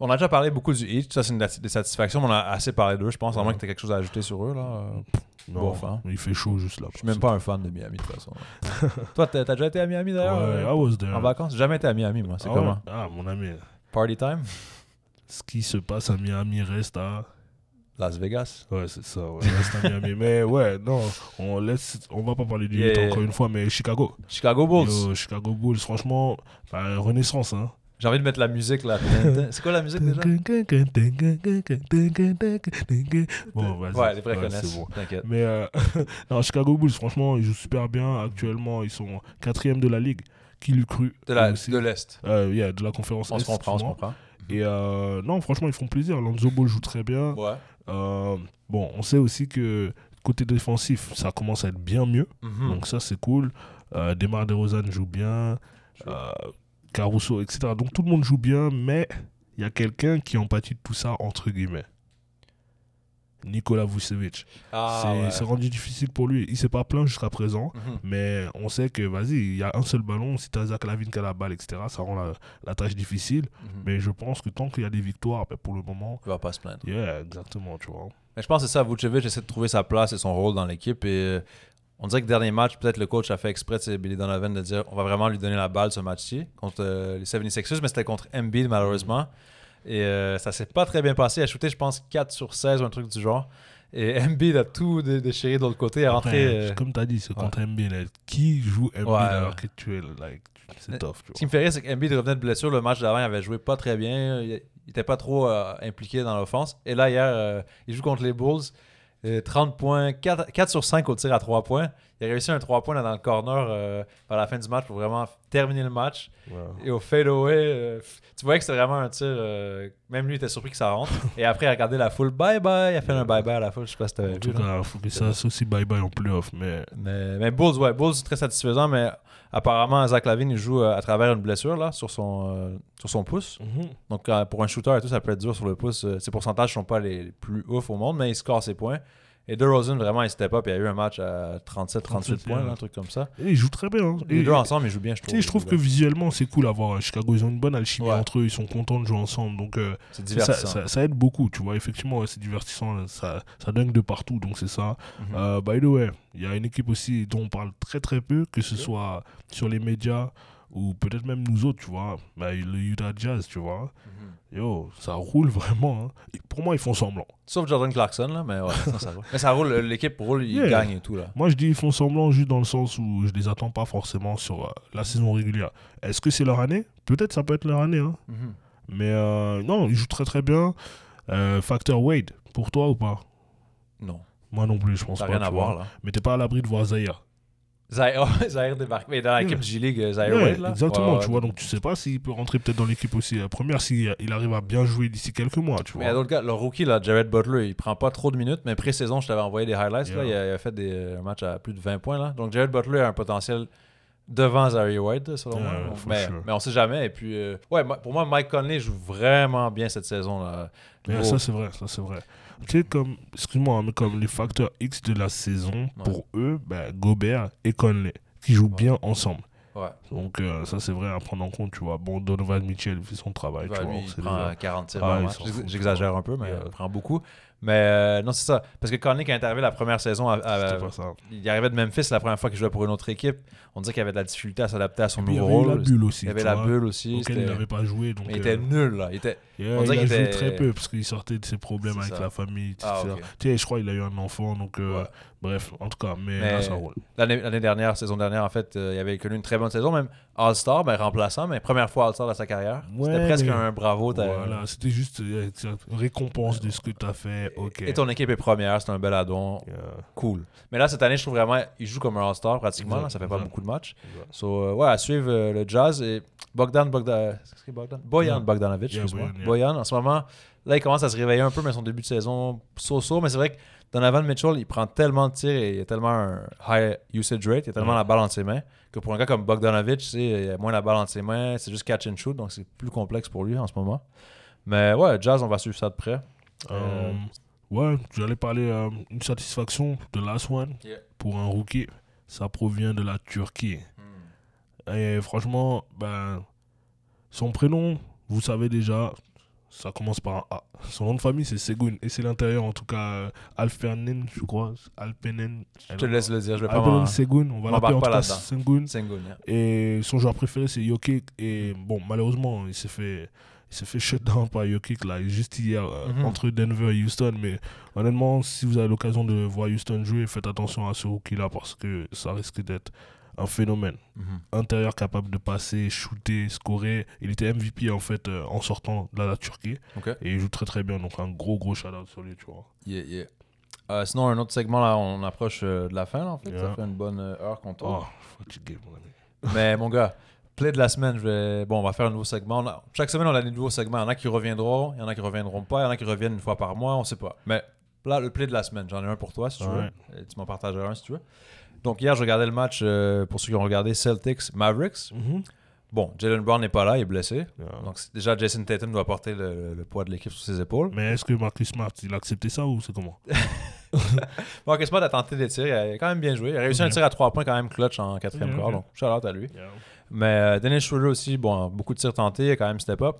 [SPEAKER 4] on a déjà parlé beaucoup du Heat. Ça, c'est une des satisfactions. mais On a assez parlé d'eux, je pense. À moins que tu aies quelque chose à ajouter sur eux. Là.
[SPEAKER 5] Non,
[SPEAKER 4] bof, hein.
[SPEAKER 5] il fait chaud juste là.
[SPEAKER 4] Je suis même pas un fan de Miami, de toute façon. Toi, t'as déjà été à Miami, d'ailleurs?
[SPEAKER 5] Ouais,
[SPEAKER 4] euh,
[SPEAKER 5] I was there.
[SPEAKER 4] en vacances? Jamais été à Miami, moi. C'est
[SPEAKER 5] Ah
[SPEAKER 4] comment?
[SPEAKER 5] ouais? Ah, mon ami.
[SPEAKER 4] Party time?
[SPEAKER 5] Ce qui se passe à Miami reste à.
[SPEAKER 4] Las Vegas?
[SPEAKER 5] Ouais, c'est ça, ouais, reste à Miami. mais ouais, non, on, laisse, on va pas parler du
[SPEAKER 4] Yeah.
[SPEAKER 5] Heat encore une fois, mais Chicago.
[SPEAKER 4] Chicago Bulls.
[SPEAKER 5] Yo, Chicago Bulls, franchement, bah, renaissance. Hein.
[SPEAKER 4] J'ai envie de mettre la musique, là. C'est quoi la musique, déjà?
[SPEAKER 5] Bon, vas-y.
[SPEAKER 4] Ouais, les vrais
[SPEAKER 5] Ouais,
[SPEAKER 4] connaissent.
[SPEAKER 5] c'est bon.
[SPEAKER 4] T'inquiète.
[SPEAKER 5] Mais euh, non, Chicago Bulls, franchement, ils jouent super bien. Actuellement, ils sont quatrième de la ligue. Qui l'eût cru
[SPEAKER 4] De l'Est.
[SPEAKER 5] Euh, yeah, de la conférence
[SPEAKER 4] On se
[SPEAKER 5] Est,
[SPEAKER 4] comprend, on se comprend.
[SPEAKER 5] Et euh, non, franchement, ils font plaisir. Lonzo Ball joue très bien.
[SPEAKER 4] Ouais.
[SPEAKER 5] Euh, bon, on sait aussi que côté défensif, ça commence à être bien mieux.
[SPEAKER 4] Mhm.
[SPEAKER 5] Donc ça, c'est cool. Euh, Demar DeRozan joue bien. Euh, Caruso, etc. Donc tout le monde joue bien, mais il y a quelqu'un qui empathie de tout ça, entre guillemets. Nikola Vucevic.
[SPEAKER 4] Ah,
[SPEAKER 5] c'est
[SPEAKER 4] ouais.
[SPEAKER 5] rendu difficile pour lui. Il s'est pas plaint jusqu'à présent,
[SPEAKER 4] Mhm.
[SPEAKER 5] mais on sait que, vas-y, il y a un seul ballon. Si tu as Zach Lavine qui a la balle, etc., ça rend la, la tâche difficile.
[SPEAKER 4] Mhm.
[SPEAKER 5] Mais je pense que tant qu'il y a des victoires, ben, pour le moment,
[SPEAKER 4] Il va pas se plaindre.
[SPEAKER 5] yeah, exactement, tu vois.
[SPEAKER 4] Mais je pense que c'est ça. Vucevic essaie de trouver sa place et son rôle dans l'équipe. Et on dirait que dernier match, peut-être le coach a fait exprès, c'est Billy Donovan, de dire on va vraiment lui donner la balle ce match-ci contre euh, les 76ers, mais c'était contre Embiid malheureusement. Et euh, ça s'est pas très bien passé. Il a shooté, je pense, 4 sur 16 ou un truc du genre. Et Embiid a tout dé- déchiré de l'autre côté. Rentré. Euh,
[SPEAKER 5] Comme tu as dit, c'est
[SPEAKER 4] ouais.
[SPEAKER 5] contre Embiid. là. Qui joue Embiid
[SPEAKER 4] Ouais,
[SPEAKER 5] alors
[SPEAKER 4] ouais.
[SPEAKER 5] que tu es like, c'est
[SPEAKER 4] Mais-
[SPEAKER 5] tough, tu
[SPEAKER 4] Ce qui me fait rire, c'est qu'Embiid revenait de blessure. Le match d'avant, il avait joué pas très bien. Il était pas trop euh, impliqué dans l'offense. Et là, hier, euh, il joue contre les Bulls. Euh, 30 points, 4, 4 sur 5 au tir à 3 points. Il a réussi un 3 points là, dans le corner euh, à la fin du match pour vraiment terminer le match. Et au fadeaway, euh, tu voyais que c'était vraiment un tir. euh, même lui était surpris que ça rentre. Et après, il a regardé la foule. Bye bye. Il a fait un bye bye à la foule. Je sais pas si t'avais vu.
[SPEAKER 5] tout il faut que ça soit aussi bye-bye en playoff. Mais
[SPEAKER 4] Mais, mais Bulls, ouais, Bulls, c'est très satisfaisant, mais apparemment, Zach Lavine, il joue euh, à travers une blessure là, sur, son, euh, sur son pouce. Donc, euh, pour un shooter et tout, ça peut être dur sur le pouce. Ses pourcentages sont pas les, les plus ouf au monde, mais il score ses points. Et DeRozan, vraiment, il step up. Il y a eu un match à 37-38
[SPEAKER 5] 37,
[SPEAKER 4] points, un truc comme ça.
[SPEAKER 5] Et ils jouent très bien. hein.
[SPEAKER 4] Les
[SPEAKER 5] Et-
[SPEAKER 4] deux ensemble, ils jouent bien, je trouve.
[SPEAKER 5] je trouve
[SPEAKER 4] les
[SPEAKER 5] que visuellement, c'est cool à voir. à Chicago, ils ont une bonne alchimie
[SPEAKER 4] Ouais.
[SPEAKER 5] entre eux. Ils sont contents de jouer ensemble. Donc, euh,
[SPEAKER 4] C'est
[SPEAKER 5] ça,
[SPEAKER 4] divertissant.
[SPEAKER 5] ça- ça aide beaucoup. Tu vois, effectivement, ouais, c'est divertissant. Ça, ça dingue de partout. Donc, c'est ça.
[SPEAKER 4] Mhm.
[SPEAKER 5] Euh, by the way, il y a une équipe aussi dont on parle très très peu, que ce soit sur les médias ou peut-être même nous autres, tu vois. Bah, le Utah Jazz, tu vois.
[SPEAKER 4] Mhm.
[SPEAKER 5] Yo, ça roule vraiment. hein. Et Pour moi, ils font semblant.
[SPEAKER 4] Sauf Jordan Clarkson, là, mais ouais, ça, ça roule. Mais ça roule, l'équipe roule, il
[SPEAKER 5] Yeah.
[SPEAKER 4] gagne et tout, là.
[SPEAKER 5] Moi, je dis ils font semblant juste dans le sens où je les attends pas forcément sur euh, la saison régulière. Est-ce que c'est leur année? Peut-être ça peut être leur année. Hein.
[SPEAKER 4] Mhm.
[SPEAKER 5] Mais euh, non, ils jouent très très bien. Euh, facteur Wade, pour toi ou pas?
[SPEAKER 4] Non,
[SPEAKER 5] Moi non plus, je pense pas.
[SPEAKER 4] rien à voir, là.
[SPEAKER 5] Mais t'es pas à l'abri de voir Zahir.
[SPEAKER 4] Zahir débarque. Mais dans l'équipe. G-League, euh, Zahir
[SPEAKER 5] Ouais,
[SPEAKER 4] Wade, là.
[SPEAKER 5] exactement,
[SPEAKER 4] Ouais,
[SPEAKER 5] tu vois. Donc tu sais pas s'il peut rentrer peut-être dans l'équipe aussi la première, s'il il arrive à bien jouer d'ici quelques mois, tu
[SPEAKER 4] Mais
[SPEAKER 5] vois.
[SPEAKER 4] d'autres gars, le rookie, là, Jared Butler, il prend pas trop de minutes, mais pré-saison, je t'avais envoyé des highlights. Là, il, a, il a fait des euh, matchs à plus de 20 points. Là. Donc, Jared Butler a un potentiel devant Zary White, selon
[SPEAKER 5] Yeah,
[SPEAKER 4] moi. Mais,
[SPEAKER 5] sure.
[SPEAKER 4] mais on sait jamais. Et puis, euh, ouais, pour moi, Mike Conley joue vraiment bien cette saison. Là.
[SPEAKER 5] Mais ça c'est vrai, ça c'est vrai. Tu sais, comme, excuse-moi, mais comme les facteurs X de la saison,
[SPEAKER 4] Ouais.
[SPEAKER 5] pour eux, ben, Gobert et Conley, qui jouent
[SPEAKER 4] Ouais.
[SPEAKER 5] bien ensemble.
[SPEAKER 4] ouais.
[SPEAKER 5] Donc euh, ça c'est vrai à prendre en compte, tu vois. Bon, Donovan Mitchell fait son travail, tu vois.
[SPEAKER 4] lui, il prend
[SPEAKER 5] déjà-
[SPEAKER 4] 40 tirs
[SPEAKER 5] Ah, fout,
[SPEAKER 4] J'exagère un peu, mais
[SPEAKER 5] Yeah.
[SPEAKER 4] il prend beaucoup. Mais euh, non, c'est ça. Parce que Conley, il est arrivé la première saison, à- à- il arrivait de Memphis la première fois qu'il jouait pour une autre équipe. On dirait qu'il avait de la difficulté à s'adapter à son
[SPEAKER 5] Puis il y
[SPEAKER 4] nouveau
[SPEAKER 5] avait
[SPEAKER 4] rôle.
[SPEAKER 5] la bulle aussi.
[SPEAKER 4] Il y avait la bulle aussi.
[SPEAKER 5] il n'avait pas joué. Donc,
[SPEAKER 4] il était
[SPEAKER 5] euh,
[SPEAKER 4] nul, là. Il était...
[SPEAKER 5] yeah,
[SPEAKER 4] on dirait
[SPEAKER 5] il a
[SPEAKER 4] qu'il
[SPEAKER 5] joué
[SPEAKER 4] était-
[SPEAKER 5] très peu parce qu'il sortait de ses problèmes avec
[SPEAKER 4] ça.
[SPEAKER 5] la famille.
[SPEAKER 4] Ah.
[SPEAKER 5] Tu sais, je crois qu'il a eu un enfant, donc euh,
[SPEAKER 4] Ouais.
[SPEAKER 5] bref, en tout cas, mais,
[SPEAKER 4] Mais-
[SPEAKER 5] là, ça roule.
[SPEAKER 4] L'année dernière, saison dernière, en fait, euh, il avait connu une très bonne saison. Même All-Star, ben remplaçant, mais première fois All-Star de sa carrière.
[SPEAKER 5] Ouais,
[SPEAKER 4] C'était presque
[SPEAKER 5] mais-
[SPEAKER 4] un bravo.
[SPEAKER 5] Voilà, c'était juste euh, exact. récompense de ce que tu as fait. Ok.
[SPEAKER 4] Et ton équipe est première, c'est un bel addon.
[SPEAKER 5] Yeah.
[SPEAKER 4] Cool. Mais là, cette année, je trouve vraiment, il joue comme un All-Star pratiquement.
[SPEAKER 5] Exact,
[SPEAKER 4] là, ça fait pas beaucoup de matchs. So, euh, ouais, à suivre euh, le Jazz et Bogdan, Bogdan? Boyan. Bogdanovic,
[SPEAKER 5] Yeah,
[SPEAKER 4] excuse-moi.
[SPEAKER 5] Boyan,
[SPEAKER 4] en ce moment, là, il commence à se réveiller un peu, mais son début de saison, so-so. Mais c'est vrai que Donovan Mitchell, il prend tellement de tirs et il a tellement un high usage rate, il a tellement
[SPEAKER 5] Ouais.
[SPEAKER 4] la balle entre ses mains, que pour un gars comme Bogdanovic, tu sais, il a moins la balle entre ses mains, c'est juste catch and shoot, donc c'est plus complexe pour lui en ce moment. Mais ouais, Jazz, on va suivre ça de près.
[SPEAKER 5] Euh, ouais, j'allais parler euh, une satisfaction de Last One
[SPEAKER 4] Yeah.
[SPEAKER 5] pour un rookie. Ça provient de la Turquie. Et franchement, ben, son prénom, vous savez déjà, ça commence par un A. Son nom de famille, c'est Segun. Et c'est l'intérieur, en tout cas, euh, Alfernen, je crois. Alpenen.
[SPEAKER 4] Je te laisse le dire, je vais pas
[SPEAKER 5] Alpenen. Segun, on va l'appeler en tout cas
[SPEAKER 4] là-dedans.
[SPEAKER 5] Sengun.
[SPEAKER 4] Sengun, yeah.
[SPEAKER 5] Et son joueur préféré, c'est Jokic. Et bon, malheureusement, il s'est fait, il s'est fait shut down par Jokic, là, juste hier, euh,
[SPEAKER 4] Mhm.
[SPEAKER 5] entre Denver et Houston. Mais honnêtement, si vous avez l'occasion de voir Houston jouer, faites attention à ce rookie-là parce que ça risque d'être un phénomène.
[SPEAKER 4] Mhm.
[SPEAKER 5] Intérieur capable de passer, shooter, scorer. Il était MVP, en fait, euh, en sortant de la Turquie. Et il joue très très bien. Donc, un gros, gros shout-out sur lui, tu vois.
[SPEAKER 4] Yeah, yeah. Euh, sinon, un autre segment, là, on approche euh, de la fin, là, en fait. Ça
[SPEAKER 5] Yeah.
[SPEAKER 4] fait une bonne heure qu'on tourne.
[SPEAKER 5] Oh, fatigué, mon ami.
[SPEAKER 4] Mais mon gars, play de la semaine, je vais... bon, on va faire un nouveau segment. A- Chaque semaine, on a des nouveaux segments. Il y en a qui reviendront, il y en a qui reviendront pas, il y en a qui reviennent une fois par mois, on sait pas. Mais là, le play de la semaine, j'en ai un pour toi si tu
[SPEAKER 5] Ouais.
[SPEAKER 4] veux. Et tu m'en partageras un si tu veux. Donc hier, je regardais le match, euh, pour ceux qui ont regardé, Celtics Mavericks.
[SPEAKER 5] Mhm.
[SPEAKER 4] Bon, Jalen Brown n'est pas là, il est blessé.
[SPEAKER 5] Yeah.
[SPEAKER 4] Donc déjà, Jason Tatum doit porter le, le poids de l'équipe sur ses épaules.
[SPEAKER 5] Mais est-ce que Marcus Smart, il a accepté ça ou c'est comment?
[SPEAKER 4] Marcus Smart a tenté des tirs, il a quand même bien joué. Il a réussi un tir à 3 points quand même clutch en quatrième quart, donc shout out à lui.
[SPEAKER 5] Yeah.
[SPEAKER 4] Mais euh, Dennis Schroeder aussi, bon, beaucoup de tirs tentés, il a quand même step up.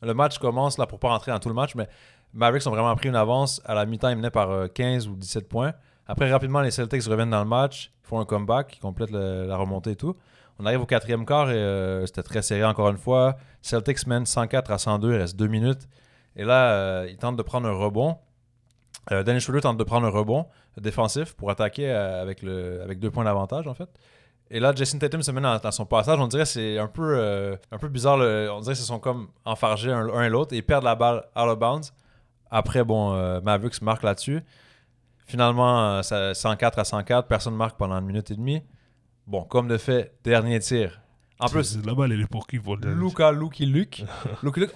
[SPEAKER 4] Le match commence, là, pour pas rentrer dans tout le match, mais Mavericks ont vraiment pris une avance. À la mi-temps, ils menaient par euh, 15 ou 17 points. Après, rapidement, les Celtics reviennent dans le match, ils font un comeback, ils complètent la remontée et tout. On arrive au quatrième quart et euh, c'était très serré encore une fois. Celtics mènent 104 à 102, il reste 2 minutes. Et là, euh, ils tentent de prendre un rebond. Euh, Dennis Schroeder tente de prendre un rebond défensif pour attaquer euh, avec, le, avec deux points d'avantage, en fait. Et là, Jason Tatum se met dans, son passage. On dirait que c'est un peu, un peu bizarre. on dirait qu'ils sont comme enfargés un, et l'autre et perdent la balle out of bounds. Après, bon, Mavericks marque là-dessus. Finalement, euh, ça- 104 à 104. Personne marque pendant une minute et demie. Bon, comme de fait, dernier tir. En plus,
[SPEAKER 5] la balle, elle est pour qui pour le dernier
[SPEAKER 4] Luca Lucky Luke.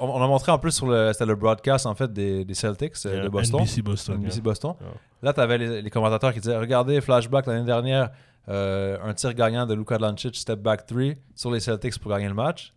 [SPEAKER 4] On, on a montré en plus sur le, c'était le broadcast en fait des, des Celtics euh,
[SPEAKER 5] Yeah,
[SPEAKER 4] de Boston.
[SPEAKER 5] NBC Boston.
[SPEAKER 4] NBC
[SPEAKER 5] yeah.
[SPEAKER 4] Boston.
[SPEAKER 5] Yeah.
[SPEAKER 4] Là, tu avais les, les commentateurs qui disaient Regardez, flashback l'année dernière, euh, un tir gagnant de Luka Doncic, step back 3 sur les Celtics pour gagner le match.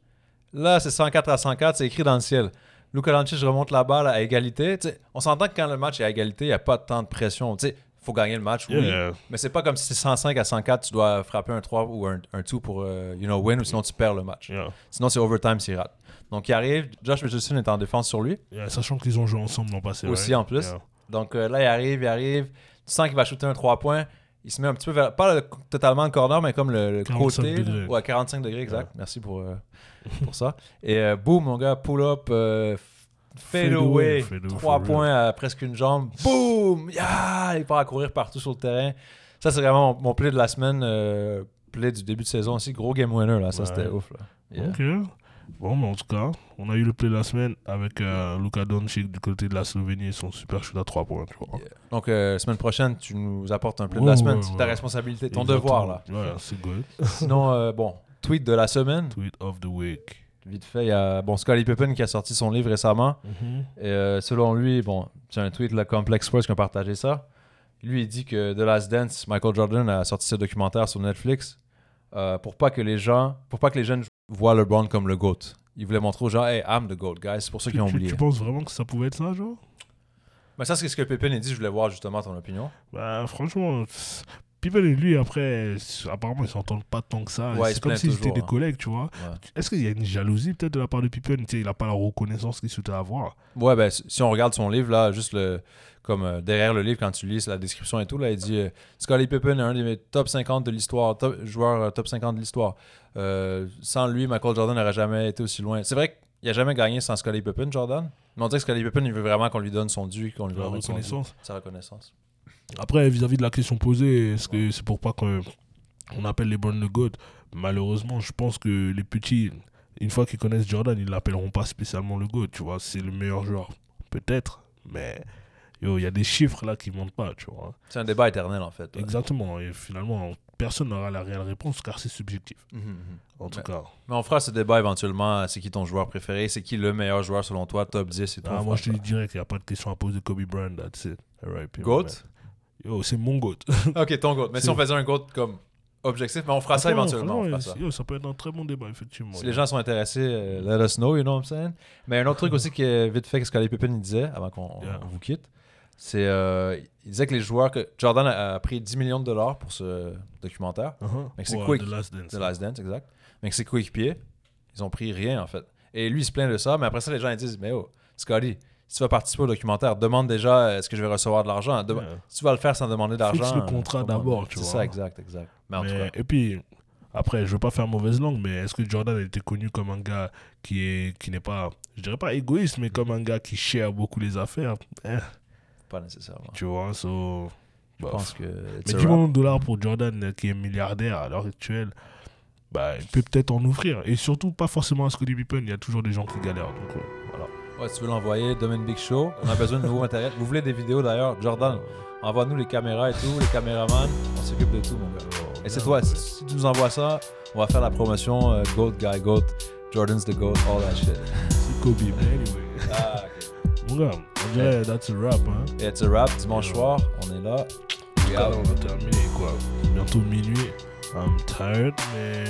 [SPEAKER 4] Là, c'est 104 à 104, c'est écrit dans le ciel. Luka Doncic remonte la balle à égalité. On s'entend que quand le match est à égalité, il n'y a pas tant de pression. Sais, faut gagner le match, oui.
[SPEAKER 5] Yeah.
[SPEAKER 4] Mais c'est pas comme si c'est 105 à 104, tu dois frapper un 3 ou un, un 2 pour euh, you know, win, ou sinon tu perds le match.
[SPEAKER 5] Yeah.
[SPEAKER 4] Sinon, c'est overtime s'il rate. Donc, il arrive, Josh Richardson est en défense sur lui.
[SPEAKER 5] Yeah, Sachant qu'ils ont joué ensemble l'an passé.
[SPEAKER 4] Aussi, en plus. Donc euh, là, il arrive, il arrive. Tu sens qu'il va shooter un 3 points. Il se met un petit peu vers, pas le- totalement le corner, mais comme le, le
[SPEAKER 5] 45
[SPEAKER 4] côté.
[SPEAKER 5] degrés.
[SPEAKER 4] Ouais, 45 degrés, exact. Merci pour, euh, pour ça. Et euh, boum, mon gars, pull up, euh, fade
[SPEAKER 5] away,
[SPEAKER 4] away.
[SPEAKER 5] fade away,
[SPEAKER 4] 3
[SPEAKER 5] for
[SPEAKER 4] points à presque une jambe. Boum! Yeah! Il part à courir partout sur le terrain. Ça, c'est vraiment mon, mon play de la semaine. euh, play du début de saison aussi. Gros game winner, là. Ça,
[SPEAKER 5] Ouais.
[SPEAKER 4] c'était ouf, là. Yeah.
[SPEAKER 5] Bon, mais en tout cas, on a eu le play de la semaine avec euh, Luka Doncic du côté de la Slovénie et son super shoot à 3 points. Tu vois.
[SPEAKER 4] Yeah. Donc, euh, semaine prochaine, tu nous apportes un play
[SPEAKER 5] Ouais,
[SPEAKER 4] de la semaine.
[SPEAKER 5] ouais,
[SPEAKER 4] c'est
[SPEAKER 5] ouais.
[SPEAKER 4] ta responsabilité, ton
[SPEAKER 5] Exactement.
[SPEAKER 4] devoir, là.
[SPEAKER 5] Ouais, c'est good.
[SPEAKER 4] Sinon, euh, bon, tweet de la semaine.
[SPEAKER 5] Tweet of the week.
[SPEAKER 4] Vite fait, il y a bon, Scottie Pippen qui a sorti son livre récemment. Et euh, selon lui, bon, c'est un tweet la Complex Sports qui a partagé ça. Lui, il dit que The Last Dance, Michael Jordan a sorti ce documentaire sur Netflix euh, pour pas que les gens, pour pas que les jeunes voient LeBron comme le GOAT. Il voulait montrer aux gens, hey, I'm the GOAT, guys. C'est pour ceux qui ont
[SPEAKER 5] tu-
[SPEAKER 4] oublié.
[SPEAKER 5] tu penses vraiment que ça pouvait être ça, genre?
[SPEAKER 4] Mais ça, c'est ce que Pippen a dit. Je voulais voir justement ton opinion.
[SPEAKER 5] Bah, franchement, Pippen et lui, après, apparemment, ils s'entendent pas tant que ça.
[SPEAKER 4] Ouais,
[SPEAKER 5] c'est comme s'ils étaient des
[SPEAKER 4] hein.
[SPEAKER 5] collègues, tu vois.
[SPEAKER 4] Ouais.
[SPEAKER 5] Est-ce qu'il y a une jalousie peut-être de la part de Pippen? Il a pas la reconnaissance qu'il souhaitait avoir.
[SPEAKER 4] Ouais, ben, si on regarde son livre, là, juste le, comme euh, derrière le livre, quand tu lis la description et tout, là, il dit euh, Scottie Pippen est un des top 50 de l'histoire, top, joueur euh, top 50 de l'histoire. Euh, sans lui, Michael Jordan n'aurait jamais été aussi loin. C'est vrai qu'il n'a jamais gagné sans Scottie Pippen, Jordan. Mais on dirait que Scottie Pippen, il veut vraiment qu'on lui donne son dû, qu'on lui donne
[SPEAKER 5] reconnaissance.
[SPEAKER 4] sa reconnaissance.
[SPEAKER 5] Après, vis-à-vis de la question posée, est-ce que c'est pour pas que on appelle LeBron le GOAT. Malheureusement, je pense que les petits, une fois qu'ils connaissent Jordan, ils l'appelleront pas spécialement le GOAT, tu vois. C'est le meilleur joueur, peut-être, mais il y a des chiffres là qui montent pas, tu vois.
[SPEAKER 4] C'est un débat éternel, en fait. ouais.
[SPEAKER 5] Exactement, et finalement, personne n'aura la réelle réponse car c'est subjectif,
[SPEAKER 4] Mhm, mhm.
[SPEAKER 5] en tout cas.
[SPEAKER 4] Mais on fera ce débat éventuellement. C'est qui ton joueur préféré C'est qui le meilleur joueur selon toi Top 10 et tout.
[SPEAKER 5] Ah, moi, je te dirais qu'il n'y a pas de question à poser. Kobe Bryant, that's it.
[SPEAKER 4] Ça. GOAT?
[SPEAKER 5] Yo, c'est mon GOAT.
[SPEAKER 4] Ok, ton GOAT. Mais si on faisait un GOAT comme objectif, mais on fera ça éventuellement. fera ça.
[SPEAKER 5] yo, ça peut être un très bon débat, effectivement.
[SPEAKER 4] Si les gens sont intéressés, euh, let us know, you know what I'm saying? Mais un autre truc aussi qui est vite fait, que Scottie Pippen il disait, avant qu'on
[SPEAKER 5] Yeah.
[SPEAKER 4] vous quitte, c'est euh, il disait que les joueurs, que Jordan a, a pris 10 millions de dollars pour ce documentaire,
[SPEAKER 5] Uh-huh.
[SPEAKER 4] Mais c'est
[SPEAKER 5] Ouais,
[SPEAKER 4] quick.
[SPEAKER 5] The Last Dance.
[SPEAKER 4] The Last Dance, exact, mais que ses coéquipiers, ils ont pris rien en fait. Et lui, il se plaint de ça, mais après ça, les gens ils disent, mais oh, Scotty, si tu vas participer au documentaire, demande déjà euh, est-ce que je vais recevoir de l'argent? Dem-
[SPEAKER 5] Yeah.
[SPEAKER 4] Si tu vas le faire sans demander d'argent.
[SPEAKER 5] Fixe le
[SPEAKER 4] euh,
[SPEAKER 5] contrat
[SPEAKER 4] comment-
[SPEAKER 5] d'abord, tu
[SPEAKER 4] C'est
[SPEAKER 5] vois.
[SPEAKER 4] ça, exact, exact. Mais en tout cas,
[SPEAKER 5] Et puis, après, je veux pas faire mauvaise langue, mais est-ce que Jordan a été connu comme un gars qui est qui n'est pas, je dirais pas égoïste, mais comme un gars qui share beaucoup les affaires? Eh,
[SPEAKER 4] pas nécessairement.
[SPEAKER 5] Tu vois, so,
[SPEAKER 4] Je pense que.
[SPEAKER 5] Mais
[SPEAKER 4] a
[SPEAKER 5] 10
[SPEAKER 4] wrap.
[SPEAKER 5] millions de dollars pour Jordan, euh, qui est milliardaire à l'heure actuelle, bah, il peut peut-être en offrir. Et surtout, pas forcément à Scottie Pippen, il y a toujours des gens qui galèrent. Donc, euh, voilà.
[SPEAKER 4] Ouais, si tu veux l'envoyer, Domaine Big Show. On a besoin de nouveaux matériel. Vous voulez des vidéos d'ailleurs, Jordan, envoie-nous les caméras et tout, les caméramans. On s'occupe de tout, mon gars. Et c'est toi, si, si tu nous envoies ça, on va faire la promotion euh, Goat Guy Goat, Jordan's the Goat, all that shit.
[SPEAKER 5] C'est Kobe, mais anyway.
[SPEAKER 4] Ah.
[SPEAKER 5] Mon gars, on dirait that's a rap, hein?
[SPEAKER 4] It's a wrap, dimanche soir, on est là. Out.
[SPEAKER 5] on va terminer, quoi. Bientôt minuit. I'm tired, mais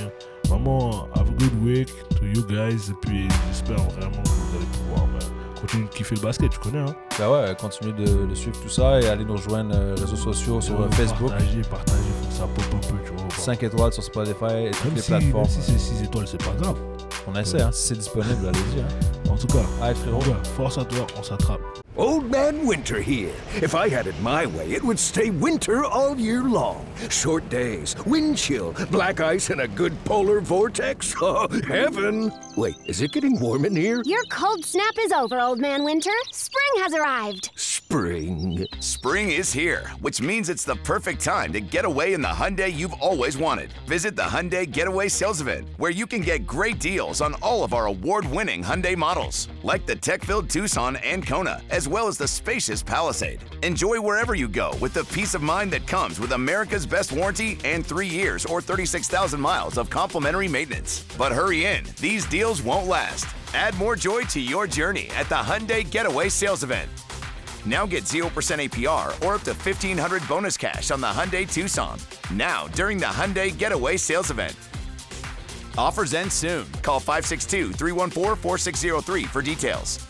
[SPEAKER 5] vraiment, have a good week to you guys. Et puis, j'espère vraiment que vous allez pouvoir bah, continuer de kiffer le basket, tu connais, hein?
[SPEAKER 4] Ben ouais, continuez de, de suivre tout ça et allez nous rejoindre euh, réseaux sociaux sur euh, Facebook.
[SPEAKER 5] Partager, partager, faut que ça pop un peu, tu vois.
[SPEAKER 4] 5 étoiles sur Spotify et toutes
[SPEAKER 5] Même
[SPEAKER 4] les
[SPEAKER 5] si,
[SPEAKER 4] plateformes.
[SPEAKER 5] même si c'est 6 étoiles, c'est pas grave.
[SPEAKER 4] On essaie, hein, si c'est disponible, allez-y. Hein.
[SPEAKER 5] En tout cas,
[SPEAKER 4] Allez, frérot.
[SPEAKER 5] force à toi, on s'attrape.
[SPEAKER 1] Old Man Winter here. If I had it my way, it would stay winter all year long. Short days, wind chill, black ice, and a good polar vortex. Oh, heaven! Wait, is it getting warm in here?
[SPEAKER 2] Your cold snap is over, Old Man Winter. Spring has arrived.
[SPEAKER 1] Spring.
[SPEAKER 3] Spring is here, which means it's the perfect time to get away in the Hyundai you've always wanted. Visit the Hyundai Getaway Sales Event, where you can get great deals on all of our award-winning Hyundai models, like the tech-filled Tucson and Kona, as well as the spacious Palisade. Enjoy wherever you go with the peace of mind that comes with America's best warranty and three years or 36,000 miles of complimentary maintenance. But hurry in, these deals won't last. Add more joy to your journey at the Hyundai Getaway Sales Event. Now get 0% APR or up to 1500 bonus cash on the Hyundai Tucson. Now, during the Hyundai Getaway Sales Event. Offers end soon. Call 562 314 4603 for details.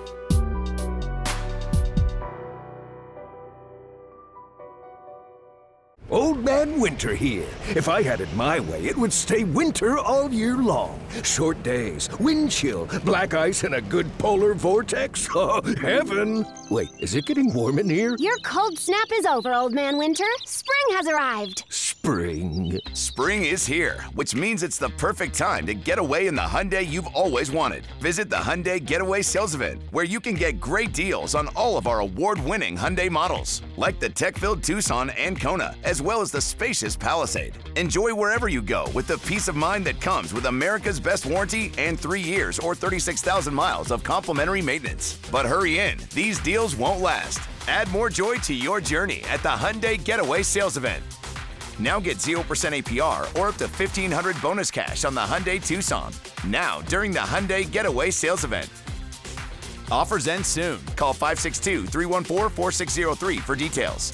[SPEAKER 1] Old Man Winter here. If I had it my way, it would stay winter all year long. Short days, wind chill, black ice, and a good polar vortex. Oh, heaven! Wait, is it getting warm in here?
[SPEAKER 2] Your cold snap is over, Old Man Winter. Spring has arrived.
[SPEAKER 1] Spring.
[SPEAKER 3] Spring is here, which means it's the perfect time to get away in the Hyundai you've always wanted. Visit the Hyundai Getaway Sales Event, where you can get great deals on all of our award-winning Hyundai models, like the tech-filled Tucson and Kona, as well as the spacious Palisade. Enjoy wherever you go with the peace of mind that comes with America's best warranty and three years or 36,000 miles of complimentary maintenance. But hurry in, these deals won't last. Add more joy to your journey at the Hyundai Getaway Sales Event. Now get 0% APR or up to 1500 bonus cash on the Hyundai Tucson. Now, during the Hyundai Getaway Sales Event. Offers end soon. Call 562 314 4603 for details.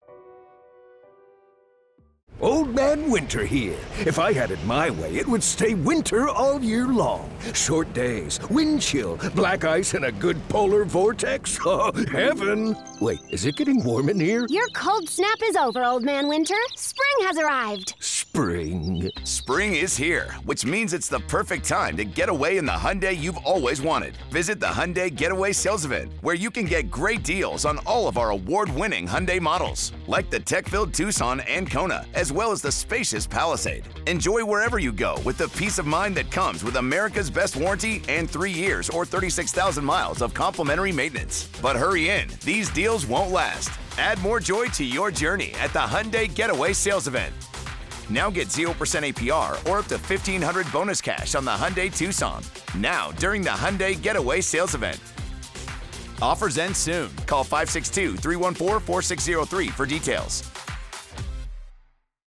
[SPEAKER 1] Old Man Winter here. If I had it my way, it would stay winter all year long. Short days, wind chill, black ice, and a good polar vortex. Oh, heaven! Wait, is it getting warm in here?
[SPEAKER 2] Your cold snap is over, Old Man Winter. Spring has arrived.
[SPEAKER 1] Spring.
[SPEAKER 3] Spring is here, which means it's the perfect time to get away in the Hyundai you've always wanted. Visit the Hyundai Getaway Sales Event, where you can get great deals on all of our award-winning Hyundai models, like the tech-filled Tucson and Kona, as well as the spacious Palisade. Enjoy wherever you go with the peace of mind that comes with America's best warranty and three years or 36,000 miles of complimentary maintenance. But hurry in, these deals won't last. Add more joy to your journey at the Hyundai Getaway Sales Event. Now get 0% APR or up to 1500 bonus cash on the Hyundai Tucson. Now, during the Hyundai Getaway Sales Event. Offers end soon. Call 562 314 4603 for details.